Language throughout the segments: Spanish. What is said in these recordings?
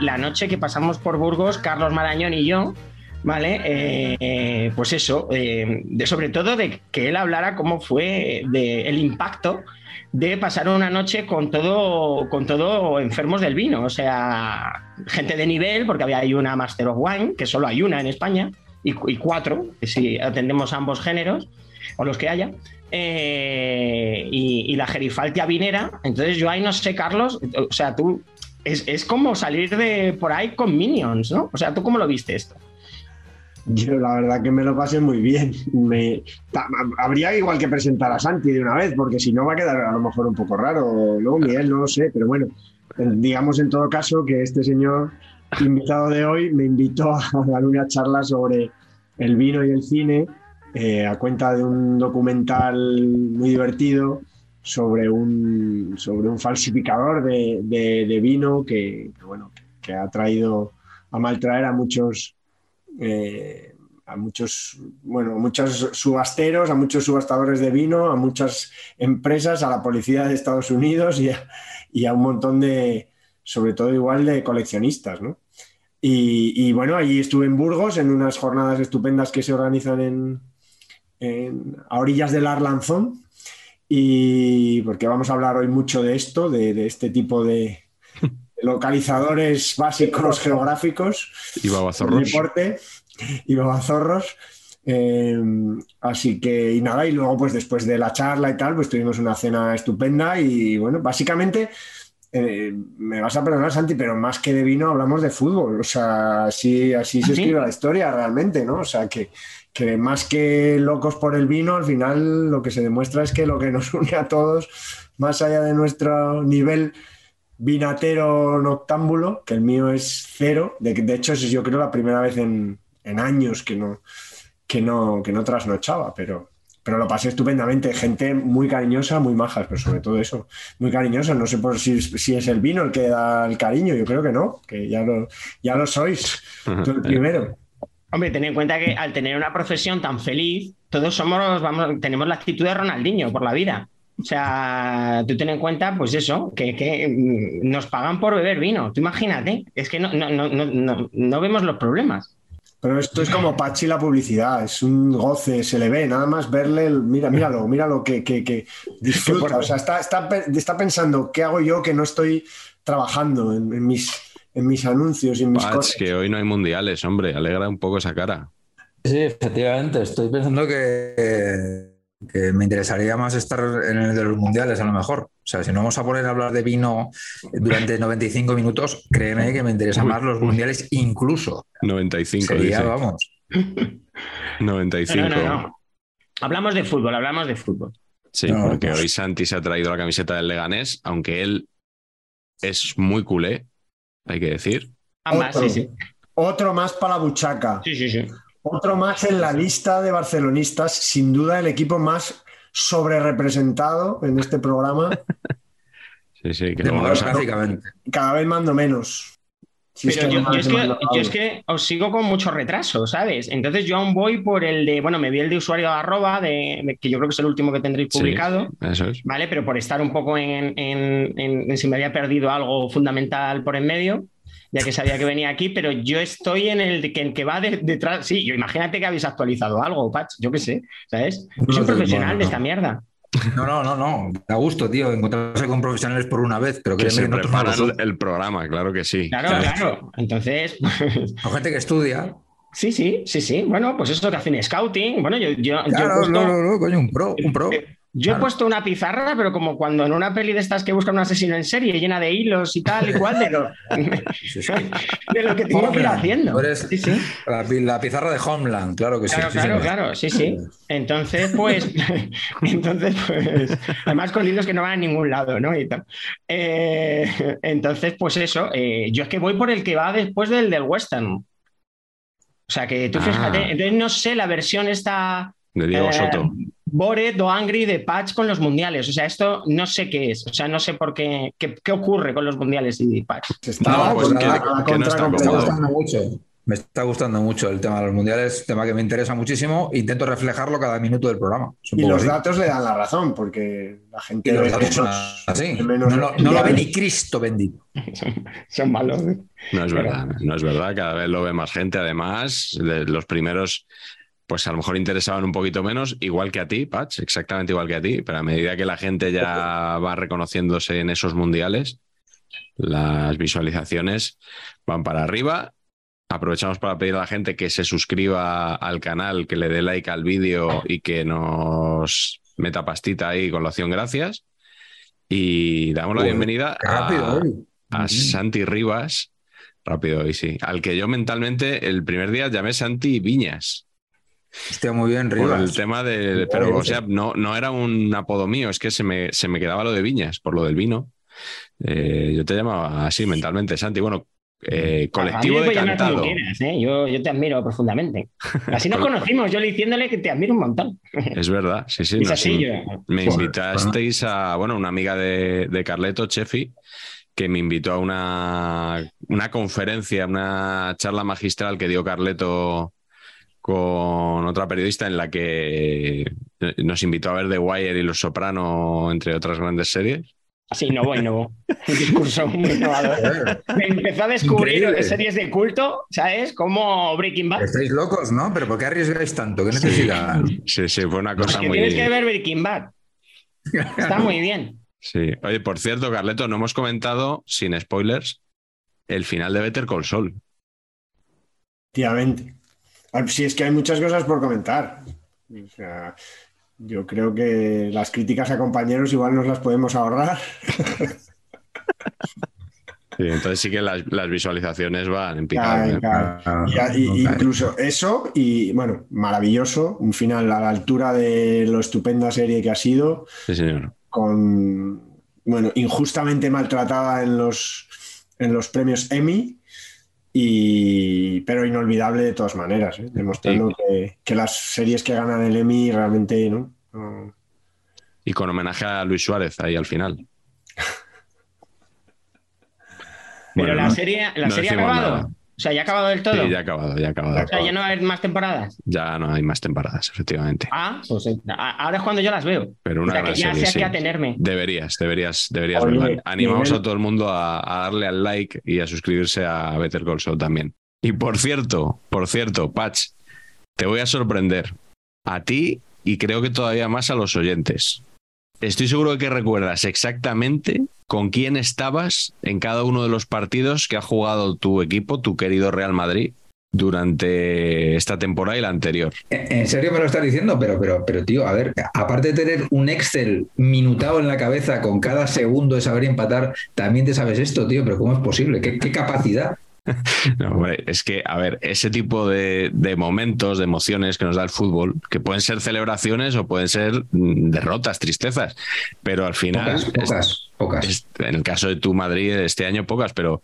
La noche que pasamos por Burgos, Carlos Marañón y yo, ¿vale? Eh, pues eso, eh, de, sobre todo de que él hablara cómo fue de, el impacto de pasar una noche con todo, con todo enfermos del vino, o sea, gente de nivel, porque había ahí una Master of Wine, que solo hay una en España, y, cuatro, si atendemos ambos géneros, o los que haya, eh, y, y, la gerifaltia vinera. Entonces yo ahí no sé, Carlos, o sea, tú, es, es, como salir de por ahí con Minions, ¿no? O sea, ¿tú cómo lo viste esto? Yo la verdad que me lo pasé muy bien. Me, habría igual que presentar a Santi de una vez, porque si no va a quedar a lo mejor un poco raro, ¿no? Miguel, no lo sé, pero bueno, digamos en todo caso que este señor invitado de hoy me invitó a dar una charla sobre el vino y el cine eh, a cuenta de un documental muy divertido sobre un, sobre un falsificador de, de, vino que, bueno, que ha traído a maltraer a muchos, eh, a muchos, bueno, muchos subasteros, a muchos subastadores de vino, a muchas empresas, a la policía de Estados Unidos y a, un montón de, sobre todo igual, de coleccionistas, ¿no? Y, y, bueno, allí estuve en Burgos en unas jornadas estupendas que se organizan en, en a orillas del Arlanzón, y porque vamos a hablar hoy mucho de esto, de, de este tipo de localizadores básicos geográficos y babazorros. deporte y babazorros. Eh, así que, y nada, y luego pues después de la charla y tal, pues tuvimos una cena estupenda y bueno, básicamente, eh, me vas a perdonar Santi, pero más que de vino hablamos de fútbol, o sea, así, así se escribe la historia realmente, ¿no? O sea, que, que más que locos por el vino, al final lo que se demuestra es que lo que nos une a todos, más allá de nuestro nivel vinatero noctámbulo, que el mío es cero, de, de hecho es yo creo la primera vez en, en años que no, que no, que no trasnochaba, pero, pero lo pasé estupendamente. Gente muy cariñosa, muy majas, pero sobre todo eso, muy cariñosa. No sé por si, si es el vino el que da el cariño, yo creo que no, que ya lo, ya lo sois, tú el primero. Hombre, ten en cuenta que al tener una profesión tan feliz, todos somos, vamos, tenemos la actitud de Ronaldinho por la vida. O sea, tú ten en cuenta, pues eso, que, que nos pagan por beber vino. Tú imagínate, es que no, no, no, no, vemos los problemas. Pero esto es como Pachi la publicidad, es un goce, se le ve, nada más verle, mira, míralo, míralo, que, que, que disfruta. O sea, está, está, está, pensando, ¿qué hago yo que no estoy trabajando en, en mis, en mis anuncios y en mis Pach, cosas? que hoy no hay mundiales, hombre, alegra un poco esa cara. Sí, efectivamente, estoy pensando que, que me interesaría más estar en el de los mundiales, a lo mejor. O sea, si no vamos a poner a hablar de vino durante 95 minutos, créeme que me interesan más los mundiales incluso. 95, Sería, dice. vamos. 95. No, no, no. Hablamos de fútbol, hablamos de fútbol. Sí, No, porque pues- hoy Santi se ha traído la camiseta del Leganés, aunque él es muy culé, hay que decir. Otro. sí, sí. Otro más para la buchaca. Sí, sí, sí. Otro más en la lista de barcelonistas, sin duda el equipo más sobre representado en este programa. Sí, sí, que. Cada vez mando menos. Si Pero yo, no yo es que, yo es que os sigo con mucho retraso, ¿sabes? Entonces yo aún voy por el de, bueno, me vi el de usuario arroba, de, que yo creo que es el último que tendréis Sí, publicado, eso es. ¿vale? Pero por estar un poco en, en- en- en si me había perdido algo fundamental por en medio, ya que sabía que venía aquí, pero yo estoy en el que, el que va de- detrás. Sí, yo imagínate que habéis actualizado algo, Patch, yo qué sé, ¿sabes? Yo No, soy sí, profesional de no. esta mierda. No, no, no, no. Da gusto, tío, encontrarse con profesionales por una vez, pero Que se que nosotros no lo prepara somos. el, el programa, claro que sí. Claro, claro. Entonces, Son gente que estudia. sí, sí, sí, sí. Bueno, pues eso que hacen scouting. Bueno, yo, yo, yo Claro, puesto- no, no, no, coño, un pro, un pro. Yo he puesto una pizarra, pero como cuando en una peli de estas que buscan un asesino en serie llena de hilos y tal y cual, de lo, Sí, sí. de lo que tengo que ir Homeland. haciendo. Eres Sí. La, pi- la pizarra de Homeland, claro que sí. Claro, sí, claro, sí, sí. Entonces, pues, entonces, pues, además con hilos que no van a ningún lado, ¿no? Y tal. Eh, entonces, pues eso, eh, yo es que voy por el que va después del del western. O sea, que tú Ah. fíjate, entonces no sé la versión esta De Diego Eh, Soto. Bored o Angry de Patch con los mundiales. O sea, esto no sé qué es. O sea, no sé por qué, qué, qué ocurre con los mundiales y Patch. Se está No, pues con que- la que no contra está Me está gustando mucho. Me está gustando mucho el tema de los mundiales, tema que me interesa muchísimo. Intento reflejarlo cada minuto del programa. Y los así. datos le dan la razón, porque la gente Y los datos son así. menos No, lo- no lo ve ni Cristo bendito. Son malos. ¿eh? No es verdad, no es verdad. Cada vez lo ve más gente. Además, de los primeros, pues a lo mejor interesaban un poquito menos, igual que a ti, Patch, exactamente igual que a ti. Pero a medida que la gente ya va reconociéndose en esos mundiales, las visualizaciones van para arriba. Aprovechamos para pedir a la gente que se suscriba al canal, que le dé like al vídeo y que nos meta pastita ahí con la opción gracias. Y damos la bienvenida rápido, a, a. Santi Rivas. Rápido hoy sí. Al que yo mentalmente el primer día llamé Santi Viñas. Hostia, muy bien, Por Rivas. el tema de. Pero, o sea, no, no era un apodo mío, es que se me, se me quedaba lo de Viñas, por lo del vino. Eh, yo te llamaba así mentalmente, Santi. Bueno, eh, colectivo de cantado. quieras, ¿eh? yo, yo te admiro profundamente. Así nos conocimos, yo le diciéndole que te admiro un montón. Es verdad, sí, sí. Así, yo. Me invitasteis a, bueno, una amiga de, de Carleto, Chefi, que me invitó a una, una conferencia, una charla magistral que dio Carleto con otra periodista en la que nos invitó a ver The Wire y Los Soprano, entre otras grandes series. Así, no voy, no voy. Un discurso muy innovador. Me empezó a descubrir Increíble. series de culto, ¿sabes? Como Breaking Bad. Estáis locos, ¿no? Pero ¿por qué arriesgáis tanto? ¿Qué necesidad? Sí, sí, fue una cosa muy... tienes que ver Breaking Bad. Está muy bien. Sí. Oye, por cierto, Carleto, no hemos comentado, sin spoilers, el final de Better Call Saul. Efectivamente. Ah, Sí, es que hay muchas cosas por comentar. O sea, yo creo que las críticas a compañeros igual nos las podemos ahorrar. Sí, entonces sí que las, las visualizaciones van en picado. ¿eh? claro. Ah, Y- y- incluso eso, y bueno, maravilloso, un final a la altura de lo estupenda serie que ha sido, Sí, señor. con, bueno, injustamente maltratada en los, en los premios Emmy, y, pero inolvidable de todas maneras, ¿eh? demostrando que, que las series que ganan el Emmy realmente, ¿no? No- Y con homenaje a Luis Suárez ahí al final. Pero Bueno, la serie, la no serie ha acabado. nada. O sea, ya ha acabado del todo. Sí, ya ha acabado, ya ha acabado. O sea, ya no va a haber más temporadas. Ya no hay más temporadas, efectivamente. Ah, pues eh, ahora es cuando yo las veo. Pero O una sea, que ya serie, sé a sí. qué atenerme. Deberías, deberías, deberías Oye, verla. Animamos a todo el mundo a, a darle al like y a suscribirse a Better Call Saul también. Y por cierto, por cierto, Patch, te voy a sorprender a ti y creo que todavía más a los oyentes. Estoy seguro de que recuerdas exactamente con quién estabas en cada uno de los partidos que ha jugado tu equipo, tu querido Real Madrid, durante esta temporada y la anterior. ¿En serio me lo estás diciendo? Pero, pero, pero, tío, a ver, aparte de tener un Excel minutado en la cabeza con cada segundo de saber empatar, también te sabes esto, tío, pero ¿cómo es posible? ¿Qué, qué capacidad? No, hombre, es que, a ver, ese tipo de, de momentos, de emociones que nos da el fútbol, que pueden ser celebraciones o pueden ser mm, derrotas, tristezas, pero al final, Pocas, pocas, pocas. es- en el caso de tu Madrid este año pocas, pero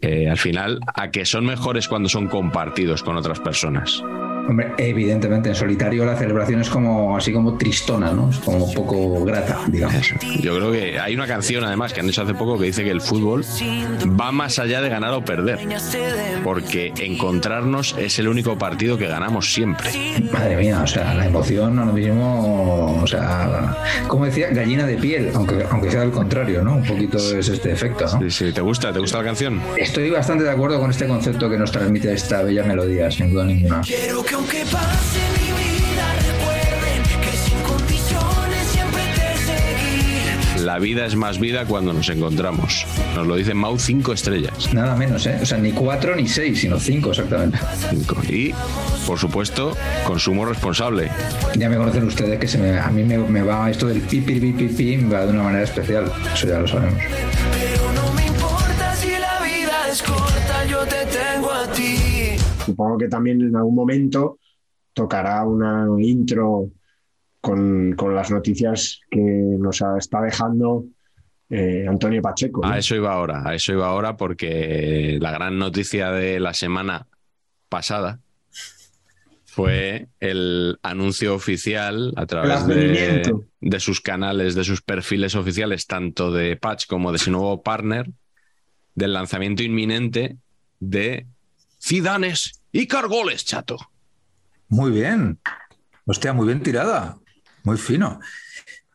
eh, al final, a que son mejores cuando son compartidos con otras personas. Hombre, evidentemente, en solitario la celebración es como así como tristona, ¿no? Es como un poco grata, digamos. Yo creo que hay una canción además que han hecho hace poco que dice que el fútbol va más allá de ganar o perder. Porque encontrarnos es el único partido que ganamos siempre. Madre mía, o sea, la emoción ahora mismo, o sea, como decía, gallina de piel, aunque, aunque sea al contrario, ¿no? Un poquito es este efecto, ¿no? Sí, sí, ¿te gusta? ¿Te gusta la canción? Estoy bastante de acuerdo con este concepto que nos transmite esta bella melodía, sin duda ninguna. Quiero que aunque pase mi vida recuerden que sin condiciones siempre te seguí. La vida es más vida cuando nos encontramos. Nos lo dice Mau 5 estrellas. Nada menos, ¿eh? O sea, ni cuatro ni seis, sino cinco exactamente. Cinco. Y, por supuesto, consumo responsable. Ya me conocen ustedes que se me, a mí me, me va esto del pipi, pipi, pipi, me va de una manera especial. Eso ya lo sabemos. Pero no me importa si la vida es corta, yo te tengo a ti. Supongo que también en algún momento tocará una intro con, con las noticias que nos está dejando eh, Antonio Pacheco. ¿no? A eso iba ahora, a eso iba ahora porque la gran noticia de la semana pasada fue el anuncio oficial a través de sus canales, de sus perfiles oficiales, tanto de Patch como de su nuevo partner, del lanzamiento inminente de Zidanes y Cargoles, chato. Muy bien. Hostia, muy bien tirada. Muy fino.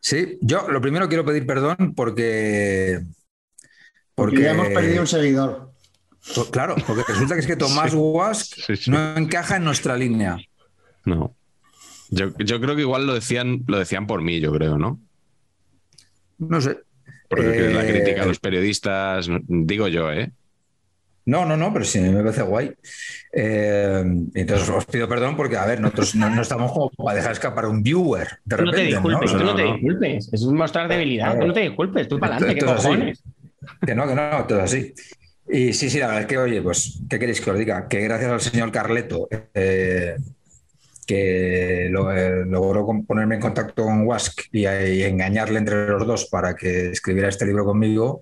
Sí, yo lo primero quiero pedir perdón porque. porque ya hemos perdido un seguidor. Pues Claro, porque resulta que es que Tomás Wask Sí, sí. no encaja en nuestra línea. No. Yo, yo creo que igual lo decían, lo decían por mí, yo creo, ¿no? No sé. Porque la Eh, crítica a los periodistas, digo yo, ¿eh? No, no, no, pero sí me parece guay. Eh, entonces os pido perdón porque, a ver, nosotros no, no estamos como para dejar escapar un viewer de Tú no te repente. disculpes, ¿no? tú no te disculpes. Es mostrar debilidad. Tú no te disculpes, tú para adelante, ¿qué así. Que no, que no, todo así. Y sí, sí, la verdad es que, oye, pues, ¿qué queréis que os diga? Que gracias al señor Carleto, eh, que lo- eh, logró ponerme en contacto con Wask y, y engañarle entre los dos para que escribiera este libro conmigo,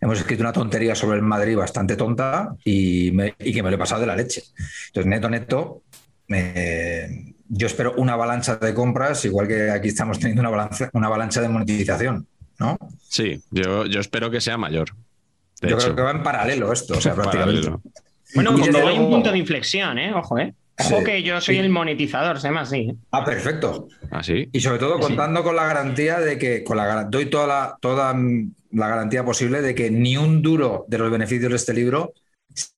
hemos escrito una tontería sobre el Madrid bastante tonta y, me- y que me lo he pasado de la leche. Entonces, neto, neto, eh, yo espero una avalancha de compras, igual que aquí estamos teniendo una avalancha, una avalancha de monetización, ¿no? Sí, yo, yo espero que sea mayor. De Yo hecho, creo que va en paralelo esto, o sea, prácticamente. paralelo. Bueno, desde hay un punto de inflexión, ¿eh? Ojo, ¿eh? Ojo Sí. que yo soy Sí. el monetizador, se llama así. Ah, perfecto. Así. Y sobre todo Sí. contando con la garantía de que, con la, doy toda la, toda la garantía posible de que ni un duro de los beneficios de este libro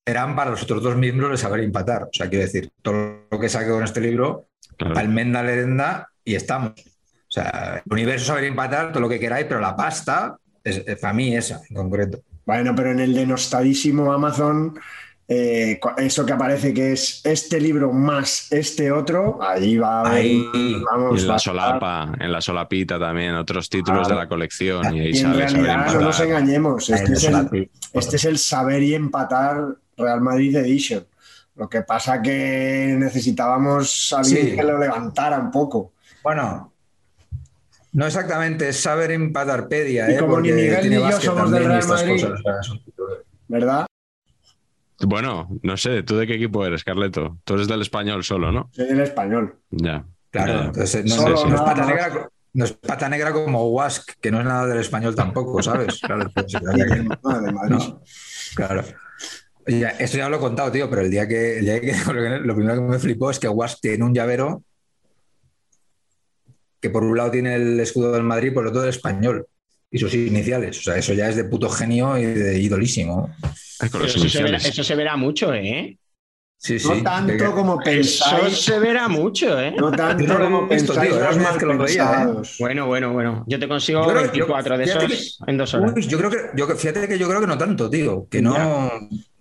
serán para los otros dos miembros de saber empatar. O sea, quiero decir, todo lo que saque con este libro, Claro. almenda, lerenda y estamos. O sea, el universo saber empatar, todo lo que queráis, pero la pasta es, es para mí esa en concreto. Bueno, pero en el denostadísimo Amazon, eh, eso que aparece que es este libro más este otro, ahí va a haber, Ahí. Vamos, en va la a solapa, en la solapita también, otros títulos Claro. de la colección. Y ahí Y en sale realidad no nos empatar. engañemos, este es, el, este es el saber y empatar Real Madrid Edition. Lo que pasa que necesitábamos alguien Sí. que lo levantara un poco. Bueno, no exactamente, es saber empatarpedia. Y ¿eh? como ni Miguel ni yo somos del Real Madrid. cosas, o sea, son títulos. ¿Verdad? Bueno, no sé, ¿tú de qué equipo eres, Carleto? Tú eres del español solo, ¿no? Soy del español. Ya. Claro, Ya. entonces no, Solo no es pata negra, no es pata negra como Wask, que no es nada del español tampoco, ¿sabes? Claro, Madrid. ¿no? Claro. Ya, esto ya lo he contado, tío, pero el día que, el día que lo primero que me flipó es que Wask tiene un llavero que por un lado tiene el escudo del Madrid, por el otro del español y sus iniciales. O sea, eso ya es de puto genio y de idolísimo. Eso, se verá, iniciales. eso se verá mucho, ¿eh? Sí, sí. No tanto como Eso pensáis. se verá mucho, ¿eh? No tanto no como visto, pensáis tío, los que lo ¿eh? Bueno, bueno, bueno. Yo te consigo Yo creo- 24 de esos en dos horas. Uy, yo creo que, yo, fíjate que yo creo que no tanto, tío. Que no.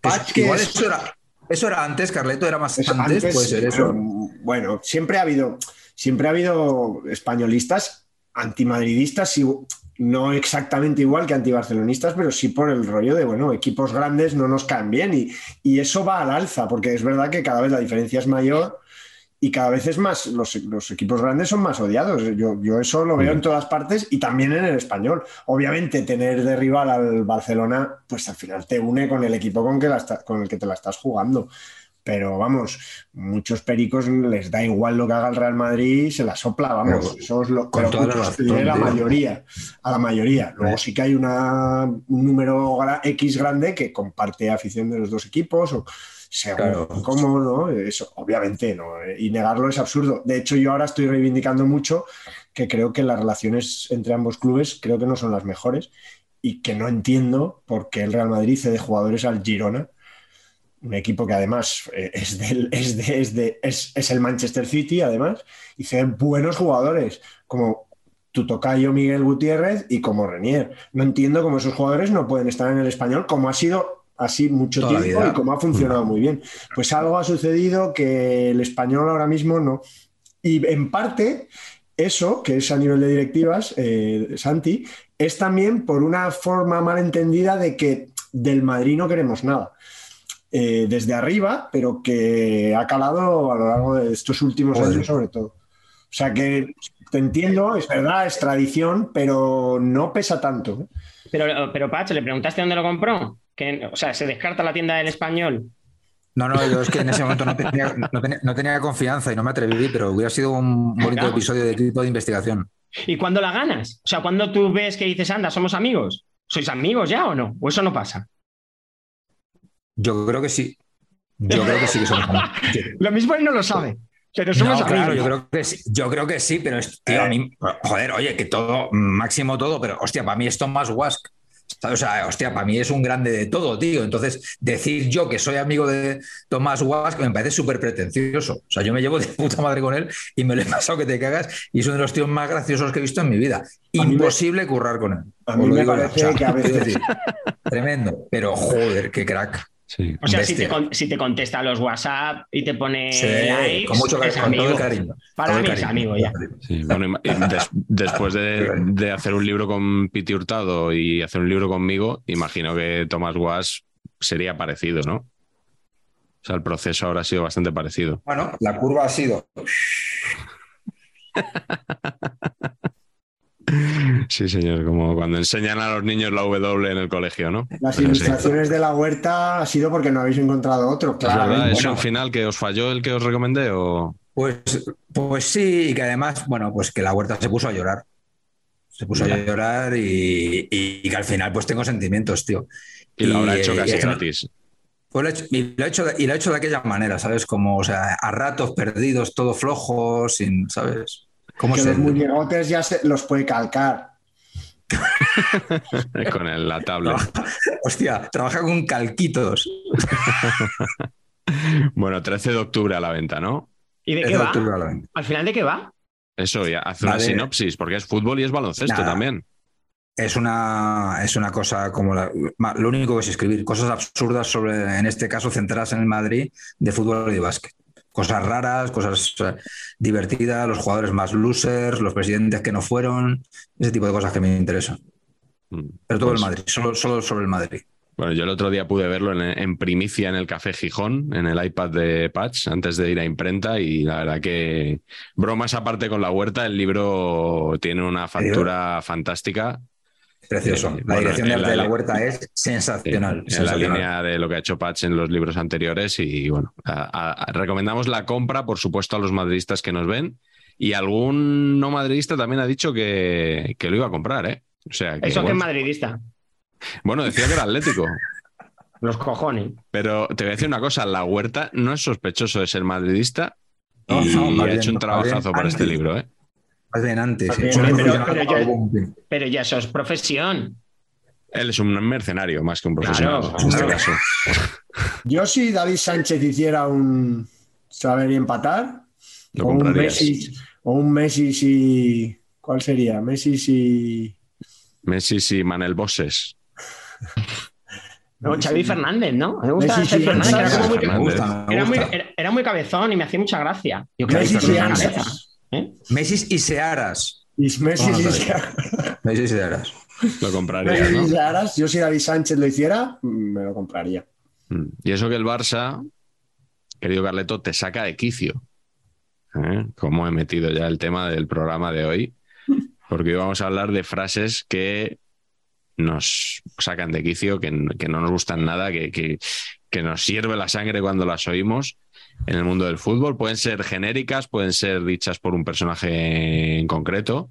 Es- igual es- eso era, eso era antes, Carleto, era más Eso antes, antes, puede ser eso. bueno, Bueno, siempre ha habido, siempre ha habido españolistas antimadridistas, y no exactamente igual que antibarcelonistas, pero sí por el rollo de, bueno, equipos grandes no nos caen bien y, y eso va al alza, porque es verdad que cada vez la diferencia es mayor y cada vez es más, los, los equipos grandes son más odiados. Yo, yo eso lo veo en todas partes y también en el español. Obviamente tener de rival al Barcelona, pues al final te une con el equipo con, que la está- con el que te la estás jugando pero vamos, muchos pericos les da igual lo que haga el Real Madrid, se la sopla, vamos, Pero, eso es lo toda la diré la mayoría, a la mayoría. Luego sí que hay una, un número X grande que comparte afición de los dos equipos o según Claro. cómo, ¿no? Eso, obviamente, ¿no? Y negarlo es absurdo. De hecho, yo ahora estoy reivindicando mucho que creo que las relaciones entre ambos clubes creo que no son las mejores y que no entiendo por qué el Real Madrid cede jugadores al Girona, un equipo que además eh, es, del- es, de- es, de- es- es el Manchester City, además, y cede buenos jugadores, como tu tocayo Miguel Gutiérrez y como Renier. No entiendo cómo esos jugadores no pueden estar en el español, como ha sido así mucho Toda tiempo vida. y como ha funcionado muy bien. Pues algo ha sucedido que el español ahora mismo no. Y en parte, eso, que es a nivel de directivas, eh, Santi, es también por una forma malentendida de que del Madrid no queremos nada. Eh, desde arriba, pero que ha calado a lo largo de estos últimos años sobre todo. O sea que te entiendo, es verdad, es tradición, pero no pesa tanto. ¿eh? Pero, pero Pach, ¿le preguntaste dónde lo compró? Que, o sea, se descarta la tienda del español. No, no, yo es que en ese momento no tenía, no tenía- no tenía confianza y no me atreví, pero hubiera sido un bonito Claro. episodio de equipo de investigación. ¿Y cuándo la ganas? O sea, cuando tú ves que dices, anda, somos amigos. ¿Sois amigos ya o no? ¿O eso no pasa? Yo creo que sí. Yo creo que sí que somos amigos. Lo mismo él no lo sabe, pero somos No, amigos. claro, yo creo que sí. Yo creo que sí, pero es- tío, a mí, joder, oye, que todo, máximo todo, pero hostia, para mí es Tomás Wask. O sea, hostia, para mí es un grande de todo, tío. Entonces, decir yo que soy amigo de Tomás Wask me parece súper pretencioso. O sea, yo me llevo de puta madre con él y me lo he pasado que te cagas y es uno de los tíos más graciosos que he visto en mi vida. me- Imposible currar con él. A mí me que veces- decir, tremendo, pero joder, qué crack. Sí. O sea, si te, si te contesta los WhatsApp y te pone Sí, likes, con mucho es cariño, con todo el cariño. Para Todo el mí es amigo ya. Sí, bueno, y- y des- después de, de hacer un libro con Piti Hurtado y hacer un libro conmigo, imagino que Thomas Was sería parecido, ¿no? O sea, el proceso ahora ha sido bastante parecido. Bueno, la curva ha sido Sí, señor, como cuando enseñan a los niños la W en el colegio, ¿no? Las ilustraciones de la huerta ha sido porque no habéis encontrado otro, ¿Es claro. verdad? ¿Es Bueno, un final que os falló el que os recomendé o...? Pues, pues sí, y que además, bueno, pues que la huerta se puso a llorar. Se puso a llorar y, y- y que al final pues tengo sentimientos, tío. Y lo habrá hecho eh, casi es gratis. Pues lo he hecho, y lo he hecho de, y lo he hecho de aquella manera, ¿sabes? Como, o sea, a ratos perdidos, todo flojo, sin, ¿sabes? ¿Cómo que se los muñegotes ya se los puede calcar. Con el- la tablet. Hostia, trabaja con calquitos. Bueno, 13 de octubre a la venta, ¿no? ¿Y de qué de va? octubre a la venta. ¿Al final de qué va? Eso, ya hace una sinopsis, porque es fútbol y es baloncesto Nada. también. Es una, es una cosa como la- lo único que es escribir, cosas absurdas sobre, en este caso, centradas en el Madrid de fútbol y de básquet. Cosas raras, cosas eh, divertidas, los jugadores más losers, los presidentes que no fueron, ese tipo de cosas que me interesan. Mm. Pero todo Pues- el Madrid, solo, solo sobre el Madrid. Bueno, yo el otro día pude verlo en, en primicia en el Café Gijón, en el iPad de Patch, antes de ir a imprenta, y la verdad que, bromas aparte con la huerta, el libro tiene una factura fantástica. Precioso. Eh, la bueno, dirección de arte la de la huerta es sensacional. en la sensacional. línea de lo que ha hecho Patch en los libros anteriores. Y bueno, a- a- recomendamos la compra, por supuesto, a los madridistas que nos ven. Y algún no madridista también ha dicho que, que lo iba a comprar, ¿eh? O sea, que, Eso que es bueno, madridista. bueno, decía que era Atlético. Los cojones. Pero te voy a decir una cosa, la huerta no es sospechoso de ser madridista No, y no, ha bien- hecho un trabajazo para este libro, ¿eh? Más bien antes. Más bien, pero- ya eso es profesión. Él es un mercenario más que un profesional Claro, en este claro. caso. Yo si David Sánchez hiciera un saber y empatar, Lo o un. Messi, o un Messi si... ¿Cuál sería? Messi si... Messi y Manel Bosses. No, Xavi Fernández, ¿no? Me gusta Messi, Xavi Fernández, muy, muy- era muy cabezón y me hacía mucha gracia. Yo creo que Y. ¿eh? Messi y Searas. Y Messi Ah. Messi y Searas. Lo comprarías, Messi ¿no? si Aras, yo si David Sánchez lo hiciera, me lo compraría. Mm. Y eso que el Barça, querido Carleto, te saca de quicio. ¿Eh? Como he metido ya el tema del programa de hoy. Porque hoy vamos a hablar de frases que nos sacan de quicio, que, que no nos gustan nada, que, que, que nos sirve la sangre cuando las oímos en el mundo del fútbol. Pueden ser genéricas, pueden ser dichas por un personaje en concreto.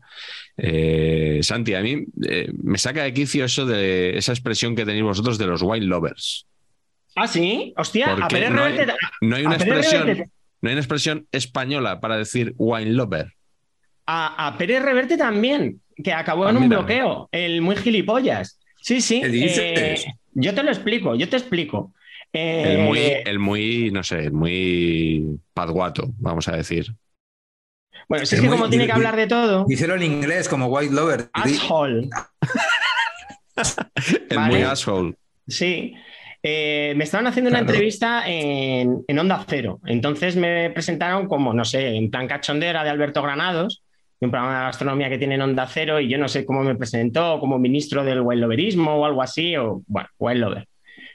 Eh, Santi, a mí eh, me saca de quicio eso de esa expresión que tenéis vosotros de los wine lovers. Ah, sí, hostia, a Pérez no hay, no hay una expresión, Reverte- no hay una expresión española para decir wine lover. A, a Pérez Reverte también, que acabó Ah, en un bloqueo, el muy gilipollas. Sí, sí. ¿Qué dices? eh, yo te lo explico, yo te explico. Eh, El muy, el muy, no sé, el muy padguato, vamos a decir. bueno, si es que muy- como tiene que hablar de todo, Díselo en inglés como White Lover. Asshole. El Vale. muy asshole. Sí. Eh, me estaban haciendo una entrevista en, en Onda Cero. Entonces me presentaron como, no sé, en plan cachondera de Alberto Granados, un programa de gastronomía que tiene en Onda Cero, y yo no sé cómo me presentó, como ministro del Loverismo o algo así, o bueno, Lover.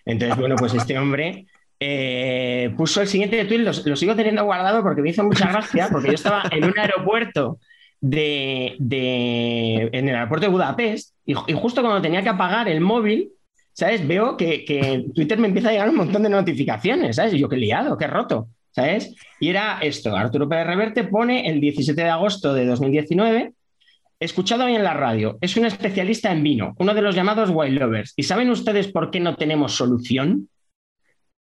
Entonces, bueno, pues este hombre eh, puso el siguiente tweet, lo, lo sigo teniendo guardado porque me hizo mucha gracia, porque yo estaba en un aeropuerto de, de- en el aeropuerto de Budapest y, justo cuando tenía que apagar el móvil, ¿sabes? Veo que, que Twitter me empieza a llegar un montón de notificaciones, ¿sabes? Y yo, qué liado, qué roto, ¿sabes? Y era esto, Arturo Pérez Reverte pone el 17 de agosto de 2019, escuchado hoy en la radio, es un especialista en vino, uno de los llamados wild lovers. ¿Y saben ustedes por qué no tenemos solución?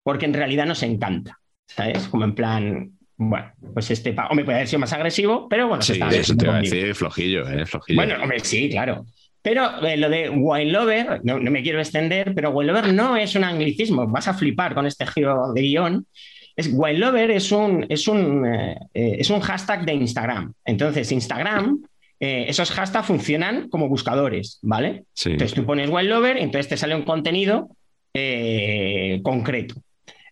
Porque en realidad nos encanta, ¿sabes? Como en plan, bueno, pues este, pa- hombre, puede haber sido más agresivo, pero bueno, Sí, está eso te iba a conmigo. decir, flojillo, ¿eh? Flojillo. Bueno, hombre, sí, claro. Pero eh, lo de wine lover, no, no me quiero extender, pero wine lover no es un anglicismo. Vas a flipar con este giro de guion. Es, wine lover es un, es, un, eh, eh, es un hashtag de Instagram. Entonces, Instagram, eh, esos hashtags funcionan como buscadores, ¿vale? sí. Entonces tú pones wine lover entonces te sale un contenido eh, concreto.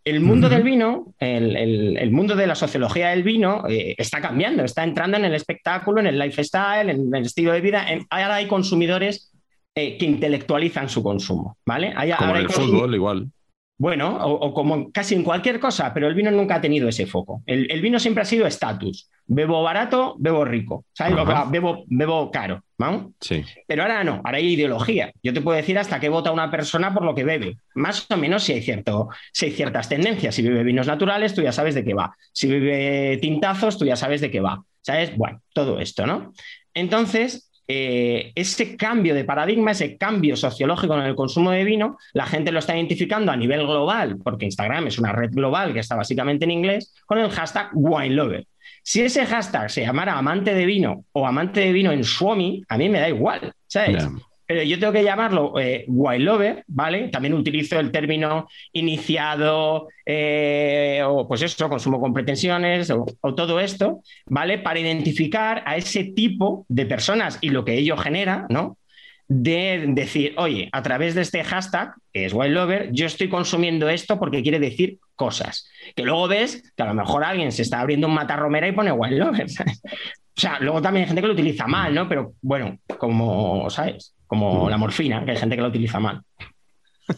El mundo del vino, el, el- el mundo de la sociología del vino está cambiando, está entrando en el espectáculo, en el lifestyle, en el estilo de vida. En- ahora hay consumidores eh, que intelectualizan su consumo, ¿vale? Hay- Como ahora en el fútbol, igual. Bueno, o, o como casi en cualquier cosa, pero el vino nunca ha tenido ese foco. El, el vino siempre ha sido estatus. Bebo barato, bebo rico. ¿sabes? Bebo, bebo caro. ¿no? Sí. Pero ahora no, ahora hay ideología. Yo te puedo decir hasta qué vota una persona por lo que bebe. Más o menos si hay, cierto, si hay ciertas tendencias. Si bebe vinos naturales, tú ya sabes de qué va. Si bebe tintazos, tú ya sabes de qué va. ¿Sabes? Bueno, todo esto, ¿no? Entonces, eh, ese cambio de paradigma, ese cambio sociológico en el consumo de vino, la gente lo está identificando a nivel global, porque Instagram es una red global que está básicamente en inglés, con el hashtag WineLover. Si ese hashtag se llamara amante de vino o amante de vino en Suomi, a mí me da igual, ¿sabes? Pero yo tengo que llamarlo eh, ¿vale? También utilizo el término iniciado eh, o pues eso, consumo con pretensiones o, todo esto, ¿vale? Para identificar a ese tipo de personas y lo que ello genera, ¿no? De decir, oye, a través de este hashtag, que es wine lover, yo estoy consumiendo esto porque quiere decir cosas. Que luego ves que a lo mejor alguien se está abriendo un matarromera y pone wine lover, ¿sabes? O sea, luego también hay gente que lo utiliza mal, ¿no? Pero bueno, como, ¿sabes? Como la morfina, que hay gente que lo utiliza mal.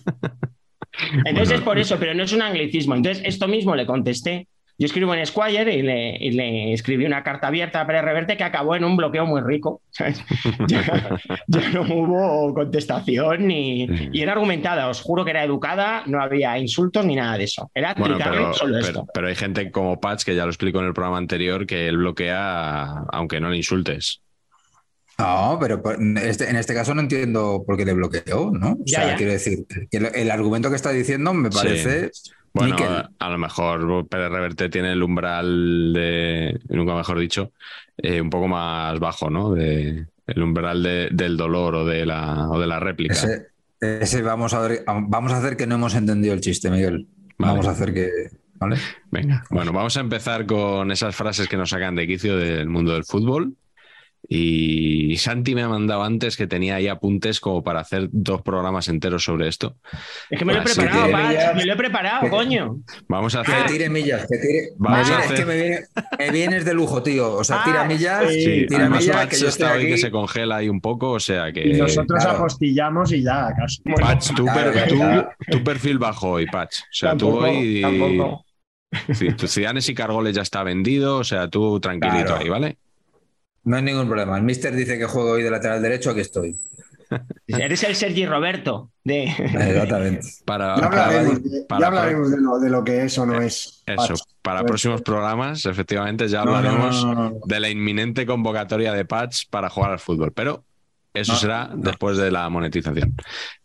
Entonces Bueno. es por eso, pero no es un anglicismo. Entonces, esto mismo le contesté. Yo escribo en Squire y le, y le escribí una carta abierta a Pérez Reverte que acabó en un bloqueo muy rico. ¿sabes? Ya, ya no hubo contestación ni, y era argumentada. Os juro que era educada, no había insultos ni nada de eso. Era Bueno, pero, solo pero, esto. pero hay gente como Patch, que ya lo explico en el programa anterior, que él bloquea aunque no le insultes. No, pero este- en este caso no entiendo por qué le bloqueó, ¿no? O Ya, sea, ya. quiero decir, que el, el argumento que está diciendo me Sí. parece Bueno, níquel. a, a lo mejor Pérez Reverte tiene el umbral de, nunca mejor dicho, eh, un poco más bajo, ¿no? De, el umbral de- del dolor o de la, o de la réplica. Ese, ese vamos a ver, vamos a hacer que no hemos entendido el chiste, Miguel. Vale. Vamos a hacer que. ¿Vale? Venga, bueno, vamos a empezar con esas frases que nos sacan de quicio del mundo del fútbol. Y Santi me ha mandado antes que tenía ahí apuntes como para hacer dos programas enteros sobre esto. Es que me lo he Así preparado, que- Patch, me lo he preparado, que- coño. Vamos a Que hacer. tire millas, que tire. Vamos me a viene- hacer- Es que me, viene- me vienes de lujo, tío. O sea, Ah, tira millas, Sí, tira además millas, Patch que yo está estoy hoy que se congela ahí un poco, o sea que. Y nosotros claro. apostillamos y ya, casi. Patch, tu, Claro, per- claro. tu- tu perfil bajo hoy, Patch. O sea, Tampoco, tú hoy. tampoco. Sí, Cidanes y Cargoles ya está vendido, o sea, tú tranquilito Claro. ahí, ¿vale? No hay ningún problema. El mister dice que juego hoy de lateral derecho, aquí estoy. Eres el Sergi Roberto de... Exactamente. Para, Ya hablaremos, de, ya para- hablaremos de, lo, de lo que es o no es. Eso, Patch. para Pues, próximos programas, efectivamente, ya hablaremos no, no, no. de la inminente convocatoria de Patch para jugar al fútbol. Pero eso No, será después de la monetización.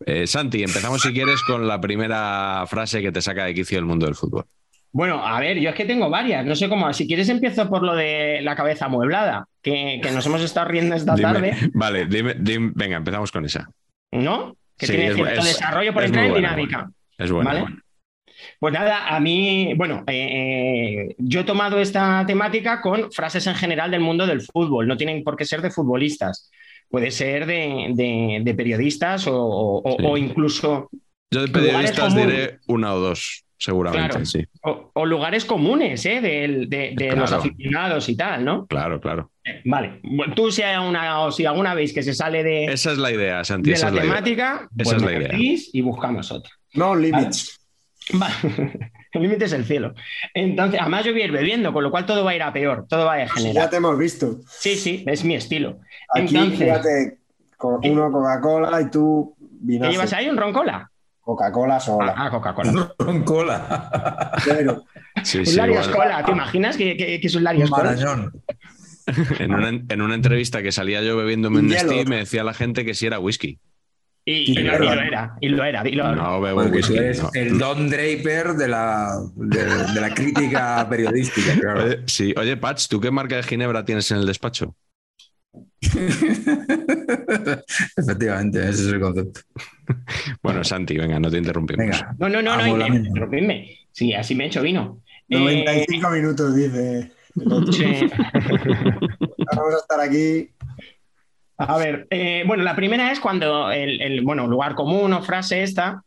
Eh, Santi, empezamos si quieres con la primera frase que te saca de quicio el mundo del fútbol. Bueno, a ver, yo es que tengo varias, no sé cómo, si quieres empiezo por lo de la cabeza amueblada, que, que nos hemos estado riendo esta Dime- tarde, vale, dime, dime- venga, empezamos con esa. ¿no? Que Sí, tiene es- cierto es- desarrollo por entrar en buena, dinámica. Es bueno. ¿Vale? Pues nada, a mí, bueno, eh, eh, yo he tomado esta temática con frases en general del mundo del fútbol, no tienen por qué ser de futbolistas, puede ser de, de- de periodistas o, o- Sí. o incluso Yo de periodistas diré una o dos, seguramente, Claro. sí. o, o lugares comunes ¿eh? de, de- de los aficionados y tal, ¿no? Claro, claro. Eh, Vale, tú si, hay una, o si alguna veis que se sale de, Esa es la idea, Santi. de esa la es la idea. temática, Esa pues es la idea. y buscamos otra. No limits. Vale. El límite es el cielo. Entonces, además yo voy a ir bebiendo, con lo cual todo va a ir a peor, todo va a Si ya te hemos visto. Sí, sí, es mi estilo. Aquí, Entonces, fíjate, con uno Coca-Cola y tú ¿qué vinagre. llevas ahí? ¿Un roncola? Coca-Cola sola. Ah, Coca-Cola. Con cola. Pero Sí, Un sí, Larios. Cola, ¿te imaginas que, que- que es un Larios Cola? En una, en una entrevista que salía yo bebiéndome Un. Nestí, me decía la gente que si era whisky. Y, y lo, y lo era, y lo era. y lo- No bebo whisky. eres no. el Don Draper de la, de, de la crítica periodística. claro. Oye, sí, oye, Patch, ¿tú qué marca de ginebra tienes en el despacho? Efectivamente, ese es el concepto. Bueno, Santi, venga, no te interrumpimos. Venga. No, no, no, no, interrumpidme. Sí, así me he hecho vino. Eh, 95 minutos, dice. sí. Vamos a estar aquí. A ver, eh, bueno, la primera es cuando el, el, bueno, lugar común o frase esta